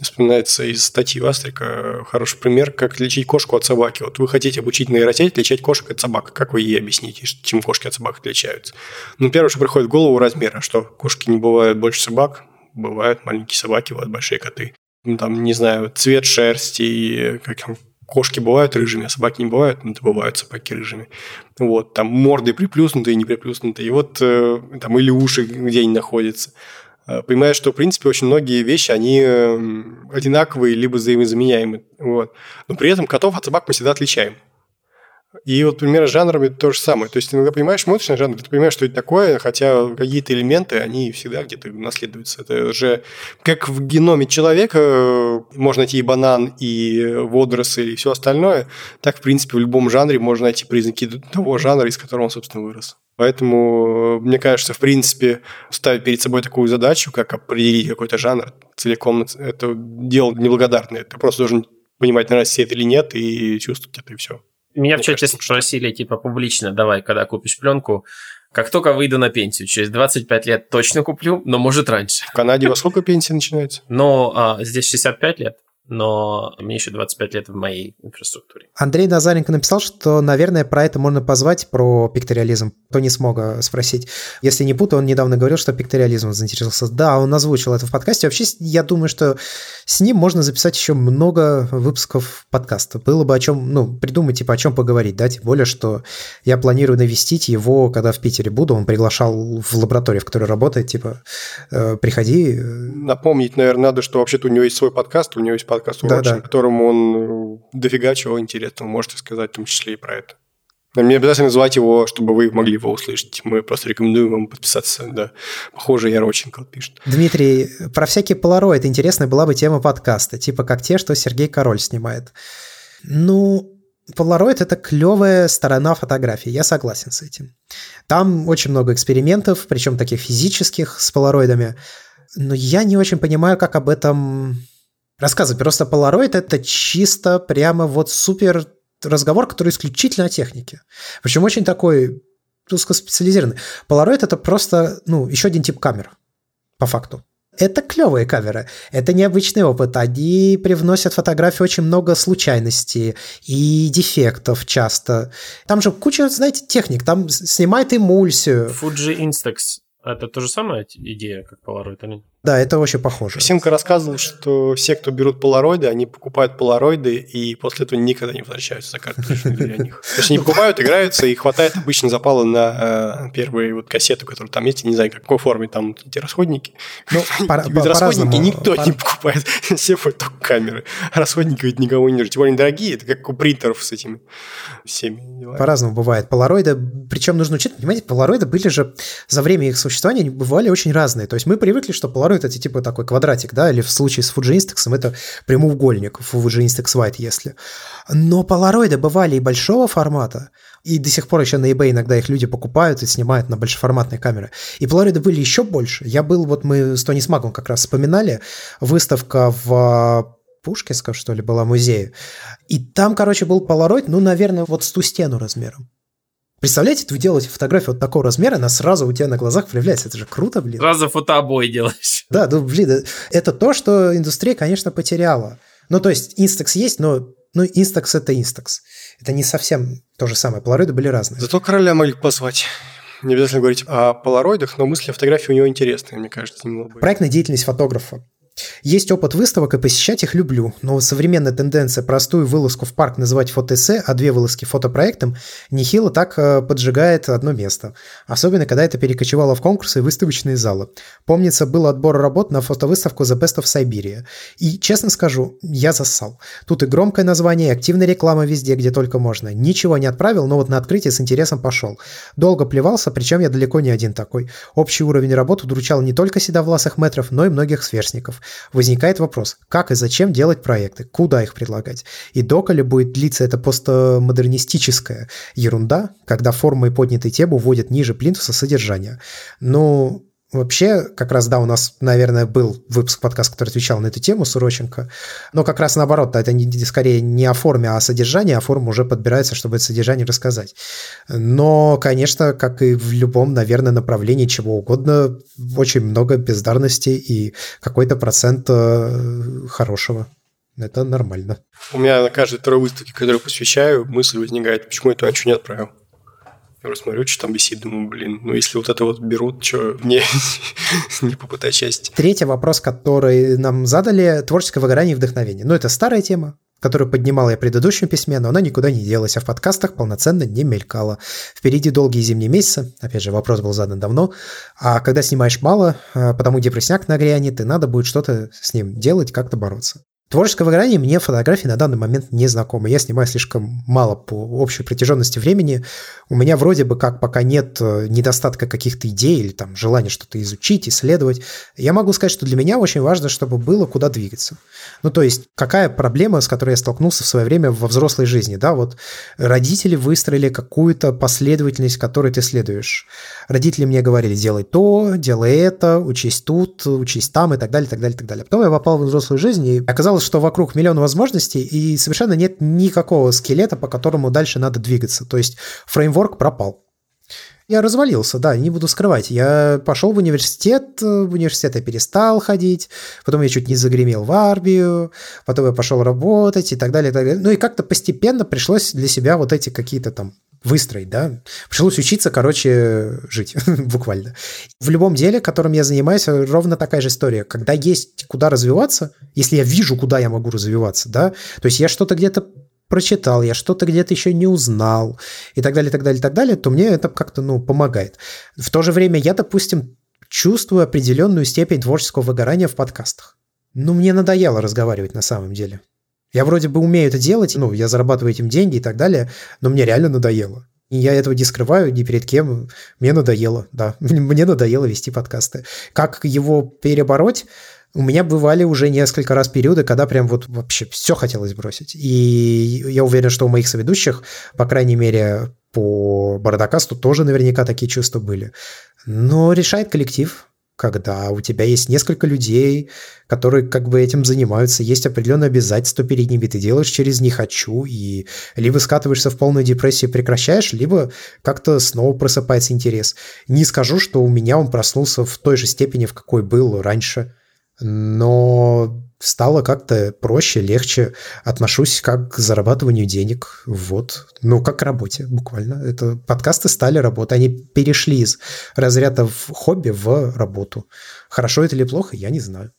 вспоминается из статьи Вастрика хороший пример, как отличить кошку от собаки. Вот вы хотите обучить нейросеть отличать кошек от собак. Как вы ей объясните, чем кошки от собак отличаются? Ну, первое, что приходит в голову, размера, что кошки не бывают больше собак, бывают маленькие собаки, бывают большие коты. Ну, там, не знаю, цвет шерсти, как кошки бывают рыжими, а собаки не бывают, ну, это бывают собаки рыжими. Вот, там морды приплюснутые, не приплюснутые, и вот э, там или уши, где они находятся. Э, понимаешь, что, в принципе, очень многие вещи, они эм, одинаковые, либо взаимозаменяемы. Вот. Но при этом котов от собак мы всегда отличаем. И вот примерно с жанрами то же самое. То есть иногда понимаешь, смотришь на жанр, ты понимаешь, что это такое, хотя какие-то элементы, они всегда где-то наследуются. Это же как в геноме человека э, можно найти и банан, и водоросли, и все остальное, так, в принципе, в любом жанре можно найти признаки того жанра, из которого он, собственно, вырос. Поэтому, мне кажется, в принципе, ставить перед собой такую задачу, как определить какой-то жанр целиком, это дело неблагодарное. Ты просто должен понимать, нравится тебе это или нет, и чувствовать это, и все. Меня в чате спросили, типа, публично, давай, когда купишь пленку, как только выйду на пенсию, через 25 лет точно куплю, но может раньше. В Канаде во сколько пенсия начинается? Но а, здесь 65 лет но мне еще 25 лет в моей инфраструктуре. Андрей Назаренко написал, что, наверное, про это можно позвать, про пикториализм. Кто не смог а, спросить. Если не путаю, он недавно говорил, что пикториализм заинтересовался. Да, он озвучил это в подкасте. Вообще, я думаю, что с ним можно записать еще много выпусков подкаста. Было бы о чем, ну, придумать, типа, о чем поговорить, да, тем более, что я планирую навестить его, когда в Питере буду. Он приглашал в лабораторию, в которой работает, типа, э, приходи. Напомнить, наверное, надо, что вообще-то у него есть свой подкаст, у него есть подкаст Урочен, да, да. которому он э, дофига чего интересного может сказать, в том числе и про это. Нам не обязательно звать его, чтобы вы могли его услышать. Мы просто рекомендуем вам подписаться. Да. Похоже, Яроченко пишет. Дмитрий, про всякие полароиды интересная была бы тема подкаста, типа как те, что Сергей Король снимает. Ну, Polaroid – это клевая сторона фотографии, я согласен с этим. Там очень много экспериментов, причем таких физических с полароидами, но я не очень понимаю, как об этом рассказывать. Просто Polaroid – это чисто прямо вот супер разговор, который исключительно о технике. Причем очень такой узкоспециализированный. Polaroid – это просто ну, еще один тип камер, по факту. Это клевые камеры, это необычный опыт. Они привносят фотографии очень много случайностей и дефектов часто. Там же куча, знаете, техник. Там снимает эмульсию. Fuji Instax это то же самое идея, как Polaroid или Да, это очень похоже. Симка рассказывал, что все, кто берут полароиды, они покупают полароиды и после этого никогда не возвращаются за карточкой для них. То есть они покупают, играются, и хватает обычно запала на э, первые вот кассету, которые там есть, не знаю, в какой форме там эти расходники. Ну, Без расходники никто не покупает, все только камеры. Расходники ведь никого не Тем более дорогие, это как у принтеров с этими всеми По-разному бывает. Полароиды, причем нужно учить, понимаете, полароиды были же за время их существования существования бывали очень разные. То есть мы привыкли, что Polaroid это типа такой квадратик, да, или в случае с Fuji это прямоугольник, Fuji Instax White, если. Но Polaroid бывали и большого формата, и до сих пор еще на eBay иногда их люди покупают и снимают на большеформатные камеры. И Polaroid были еще больше. Я был, вот мы с Тони Смагом как раз вспоминали, выставка в Пушкинском, что ли, была музее. И там, короче, был Polaroid, ну, наверное, вот с ту стену размером. Представляете, вы делаете фотографию вот такого размера, она сразу у тебя на глазах появляется. Это же круто, блин. Сразу фотообои делаешь. Да, ну, блин, это то, что индустрия, конечно, потеряла. Ну, то есть, Instax есть, но ну, Instax – это Instax. Это не совсем то же самое. Полароиды были разные. Зато короля могли позвать. Не обязательно говорить о полароидах, но мысли о фотографии у него интересные, мне кажется, немного. Проектная деятельность фотографа. Есть опыт выставок, и посещать их люблю, но современная тенденция простую вылазку в парк называть фотоэссе, а две вылазки фотопроектом нехило так э, поджигает одно место. Особенно, когда это перекочевало в конкурсы и выставочные залы. Помнится, был отбор работ на фотовыставку The Best of Siberia. И, честно скажу, я зассал. Тут и громкое название, и активная реклама везде, где только можно. Ничего не отправил, но вот на открытие с интересом пошел. Долго плевался, причем я далеко не один такой. Общий уровень работы удручал не только седовласых метров, но и многих сверстников. Возникает вопрос, как и зачем делать проекты, куда их предлагать, и доколе будет длиться эта постмодернистическая ерунда, когда формы и поднятые темы уводят ниже плинтуса содержания. Ну, Вообще, как раз, да, у нас, наверное, был выпуск подкаста, который отвечал на эту тему с Уроченко, но как раз наоборот, это не, скорее не о форме, а о содержании, а форма уже подбирается, чтобы это содержание рассказать. Но, конечно, как и в любом, наверное, направлении чего угодно, очень много бездарности и какой-то процент э, хорошего. Это нормально. У меня на каждой второй выставке, которую посвящаю, мысль возникает, почему я туда ничего не отправил. Смотрю, что там висит, думаю, блин, ну если вот это вот берут, что мне не попытать часть. Третий вопрос, который нам задали, творческое выгорание и вдохновение. Ну, это старая тема, которую поднимал я в предыдущем письме, но она никуда не делась, а в подкастах полноценно не мелькала. Впереди долгие зимние месяцы, опять же, вопрос был задан давно, а когда снимаешь мало, а, потому депрессняк нагрянет, и надо будет что-то с ним делать, как-то бороться. Творческое выгорание мне фотографии на данный момент не знакомы. Я снимаю слишком мало по общей протяженности времени. У меня вроде бы как пока нет э, недостатка каких-то идей или там желания что-то изучить, исследовать. Я могу сказать, что для меня очень важно, чтобы было куда двигаться. Ну, то есть, какая проблема, с которой я столкнулся в свое время во взрослой жизни, да, вот родители выстроили какую-то последовательность, которой ты следуешь. Родители мне говорили, делай то, делай это, учись тут, учись там и так далее, так далее, так далее. Потом я попал в взрослую жизнь, и оказалось, что вокруг миллион возможностей, и совершенно нет никакого скелета, по которому дальше надо двигаться. То есть фреймворк пропал. Я развалился, да, не буду скрывать. Я пошел в университет, в университет я перестал ходить, потом я чуть не загремел в армию, потом я пошел работать и так далее, и так далее. Ну и как-то постепенно пришлось для себя вот эти какие-то там выстроить, да. Пришлось учиться, короче, жить, буквально. В любом деле, которым я занимаюсь, ровно такая же история. Когда есть куда развиваться, если я вижу, куда я могу развиваться, да, то есть я что-то где-то прочитал, я что-то где-то еще не узнал и так далее, так далее, так далее, то мне это как-то, ну, помогает. В то же время я, допустим, чувствую определенную степень творческого выгорания в подкастах. Ну, мне надоело разговаривать на самом деле. Я вроде бы умею это делать, ну, я зарабатываю этим деньги и так далее, но мне реально надоело. И я этого не скрываю ни перед кем. Мне надоело, да. Мне надоело вести подкасты. Как его перебороть? У меня бывали уже несколько раз периоды, когда прям вот вообще все хотелось бросить. И я уверен, что у моих соведущих, по крайней мере, по Бородокасту тоже наверняка такие чувства были. Но решает коллектив, когда у тебя есть несколько людей, которые как бы этим занимаются, есть определенные обязательства перед ними, ты делаешь через «не хочу», и либо скатываешься в полную депрессию и прекращаешь, либо как-то снова просыпается интерес. Не скажу, что у меня он проснулся в той же степени, в какой был раньше, но стало как-то проще, легче. Отношусь как к зарабатыванию денег. Вот. Ну, как к работе, буквально. Это подкасты стали работой. Они перешли из разряда в хобби в работу. Хорошо это или плохо, я не знаю.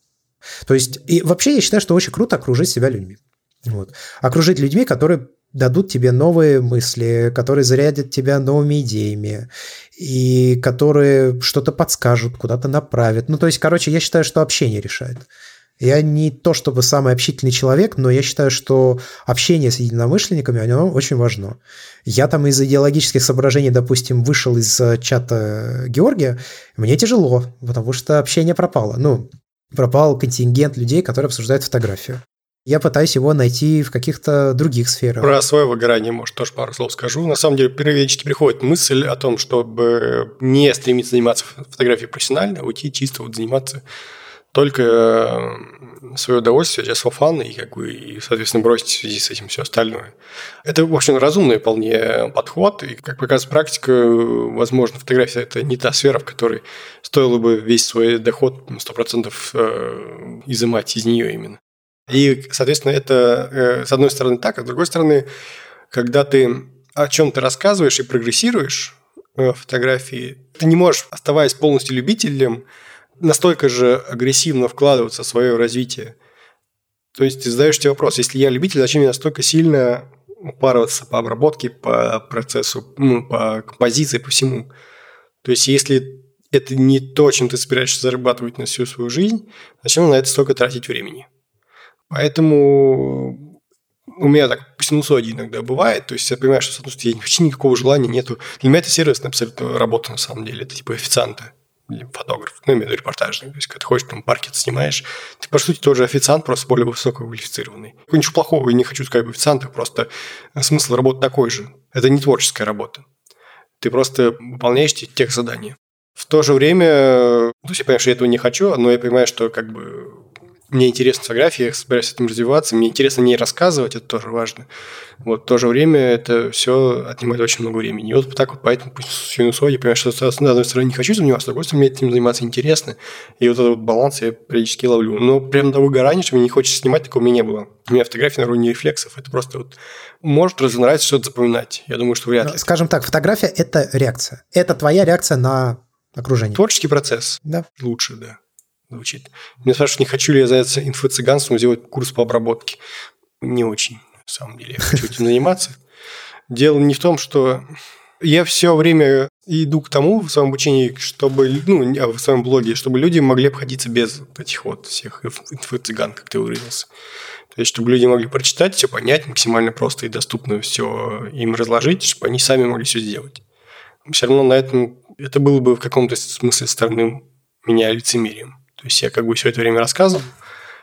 То есть, и вообще я считаю, что очень круто окружить себя людьми. Вот. Окружить людьми, которые дадут тебе новые мысли, которые зарядят тебя новыми идеями, и которые что-то подскажут, куда-то направят. Ну, то есть, короче, я считаю, что общение решает. Я не то чтобы самый общительный человек, но я считаю, что общение с единомышленниками, оно очень важно. Я там из идеологических соображений, допустим, вышел из э, чата Георгия, мне тяжело, потому что общение пропало. Ну, пропал контингент людей, которые обсуждают фотографию. Я пытаюсь его найти в каких-то других сферах. Про свое выгорание, может, тоже пару слов скажу. На самом деле, периодически приходит мысль о том, чтобы не стремиться заниматься фотографией профессионально, а уйти чисто вот заниматься только э, свое удовольствие, just for fun, и, как бы, и, соответственно, бросить в связи с этим все остальное. Это, в общем, разумный вполне подход, и, как показывает практика, возможно, фотография – это не та сфера, в которой стоило бы весь свой доход 100% э, изымать из нее именно. И, соответственно, это, э, с одной стороны, так, а с другой стороны, когда ты о чем-то рассказываешь и прогрессируешь фотографии, ты не можешь, оставаясь полностью любителем, настолько же агрессивно вкладываться в свое развитие. То есть ты задаешь себе вопрос, если я любитель, зачем мне настолько сильно упарываться по обработке, по процессу, ну, по композиции, по всему. То есть если это не то, чем ты собираешься зарабатывать на всю свою жизнь, зачем на это столько тратить времени? Поэтому у меня так по синусоиде иногда бывает. То есть я понимаю, что, одной стороны, вообще никакого желания нету. Для меня это сервисная абсолютно работа, на самом деле. Это типа официанта или фотограф, ну, именно репортажный. То есть, когда ты ходишь, там, паркет снимаешь, ты, по сути, тоже официант, просто более высококвалифицированный. Ничего плохого, я не хочу сказать об официантах, просто смысл работы такой же. Это не творческая работа. Ты просто выполняешь тех задания. В то же время, ну, я понимаю, что я этого не хочу, но я понимаю, что как бы мне интересна фотография, я собираюсь этим развиваться, мне интересно не рассказывать, это тоже важно. Вот в то же время это все отнимает очень много времени. И вот так вот поэтому по синусоиде, понимаешь, что с одной стороны не хочу заниматься, с другой стороны мне этим заниматься интересно. И вот этот вот баланс я периодически ловлю. Но прям до выгорания, что мне не хочется снимать, такого у меня не было. У меня фотография на уровне рефлексов. Это просто вот может разонравиться что-то запоминать. Я думаю, что вряд ли. Скажем так, фотография – это реакция. Это твоя реакция на окружение. Творческий процесс. Да. Лучше, да звучит. Мне спрашивают, не хочу ли я заняться инфо-цыганством, сделать курс по обработке. не очень, на самом деле, я хочу этим заниматься. Дело не в том, что я все время иду к тому в своем обучении, чтобы, ну, а в своем блоге, чтобы люди могли обходиться без этих вот всех инфо-цыган, как ты выразился. То есть, чтобы люди могли прочитать, все понять максимально просто и доступно все им разложить, чтобы они сами могли все сделать. Все равно на этом это было бы в каком-то смысле стороны меня лицемерием. То есть, я как бы все это время рассказывал,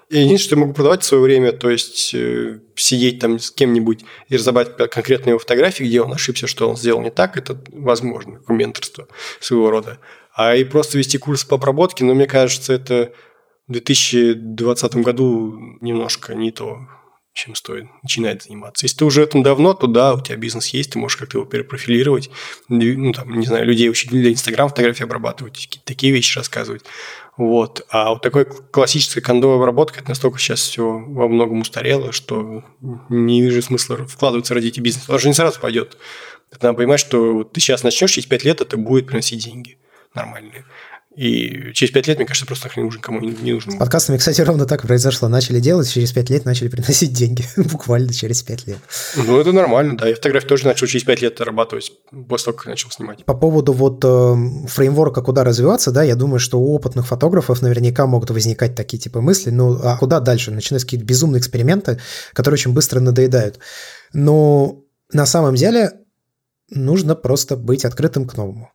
и единственное, что я могу продавать в свое время, то есть э, сидеть там с кем-нибудь и разобрать конкретно его фотографии, где он ошибся, что он сделал не так, это возможно, менторство своего рода. А и просто вести курс по обработке, но ну, мне кажется, это в 2020 году немножко не то, чем стоит начинать заниматься. Если ты уже этом давно, то да, у тебя бизнес есть, ты можешь как-то его перепрофилировать, ну, там, не знаю, людей учить для Инстаграм фотографии обрабатывать, такие вещи рассказывать. Вот. А вот такой классическая кондовая обработка, это настолько сейчас все во многом устарело, что не вижу смысла вкладываться ради эти бизнес. Потому что не сразу пойдет. Надо понимать, что ты сейчас начнешь, через 5 лет это будет приносить деньги нормальные. И через пять лет, мне кажется, просто не нужен, кому не нужен. С подкастами, кстати, ровно так произошло. Начали делать, через пять лет начали приносить деньги. Буквально через пять лет. Ну, это нормально, да. Я фотографию тоже начал через пять лет дорабатывать, после того, как начал снимать. По поводу вот э, фреймворка, куда развиваться, да, я думаю, что у опытных фотографов наверняка могут возникать такие типа мысли, ну, а куда дальше? Начинаются какие-то безумные эксперименты, которые очень быстро надоедают. Но на самом деле нужно просто быть открытым к новому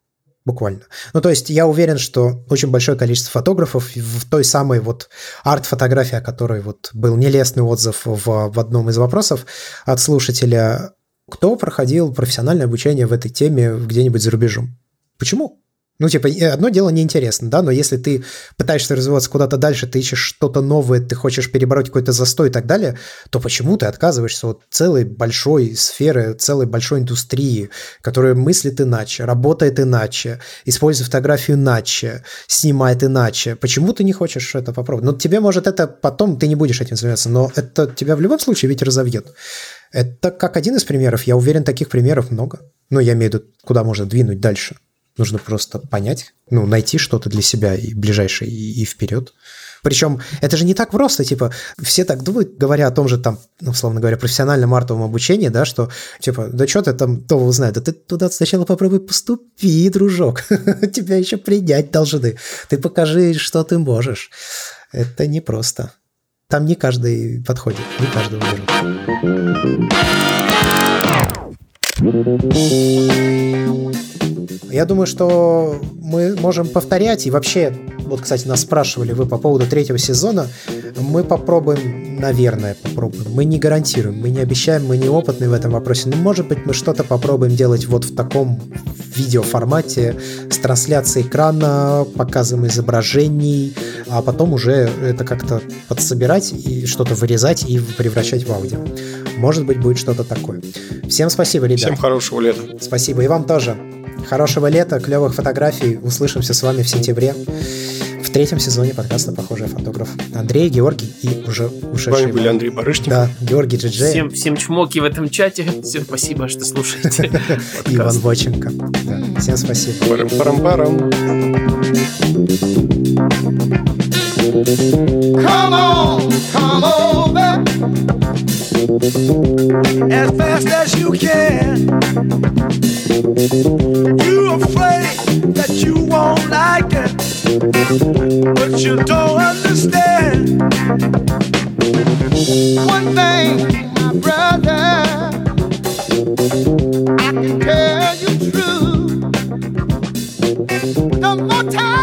буквально. Ну, то есть я уверен, что очень большое количество фотографов в той самой вот арт-фотографии, о которой вот был нелестный отзыв в, в одном из вопросов от слушателя, кто проходил профессиональное обучение в этой теме где-нибудь за рубежом? Почему? Ну, типа, одно дело неинтересно, да, но если ты пытаешься развиваться куда-то дальше, ты ищешь что-то новое, ты хочешь перебороть какой-то застой и так далее, то почему ты отказываешься от целой большой сферы, целой большой индустрии, которая мыслит иначе, работает иначе, использует фотографию иначе, снимает иначе? Почему ты не хочешь это попробовать? Ну, тебе, может, это потом, ты не будешь этим заниматься, но это тебя в любом случае ведь разовьет. Это как один из примеров. Я уверен, таких примеров много. Ну, я имею в виду, куда можно двинуть дальше. Нужно просто понять, ну, найти что-то для себя и ближайшее, и, и вперед. Причем это же не так просто, типа, все так думают, говоря о том же там, ну, условно говоря, профессиональном артовом обучении, да, что, типа, да что ты там, то узнает, да ты туда сначала попробуй поступи, дружок, тебя еще принять должны, ты покажи, что ты можешь. Это непросто. Там не каждый подходит, не каждый может. Я думаю, что мы можем повторять. И вообще, вот, кстати, нас спрашивали вы по поводу третьего сезона. Мы попробуем, наверное, попробуем. Мы не гарантируем, мы не обещаем, мы не опытные в этом вопросе. Но, может быть, мы что-то попробуем делать вот в таком видеоформате с трансляцией экрана, показом изображений, а потом уже это как-то подсобирать и что-то вырезать и превращать в аудио. Может быть, будет что-то такое. Всем спасибо, ребят. Всем хорошего лета. Спасибо. И вам тоже. Хорошего лета, клевых фотографий. Услышимся с вами в сентябре в третьем сезоне подкаста «Похожий фотограф». Андрей, Георгий и уже ушедший... С были Андрей Барышников. Да, Георгий Джиджей. Всем, всем чмоки в этом чате. Всем спасибо, что слушаете. Иван Воченко. Всем спасибо. Парам-парам-парам. Come on, come over as fast as you can. You afraid that you won't like it, but you don't understand. One thing, my brother, I can tell you true. The more time.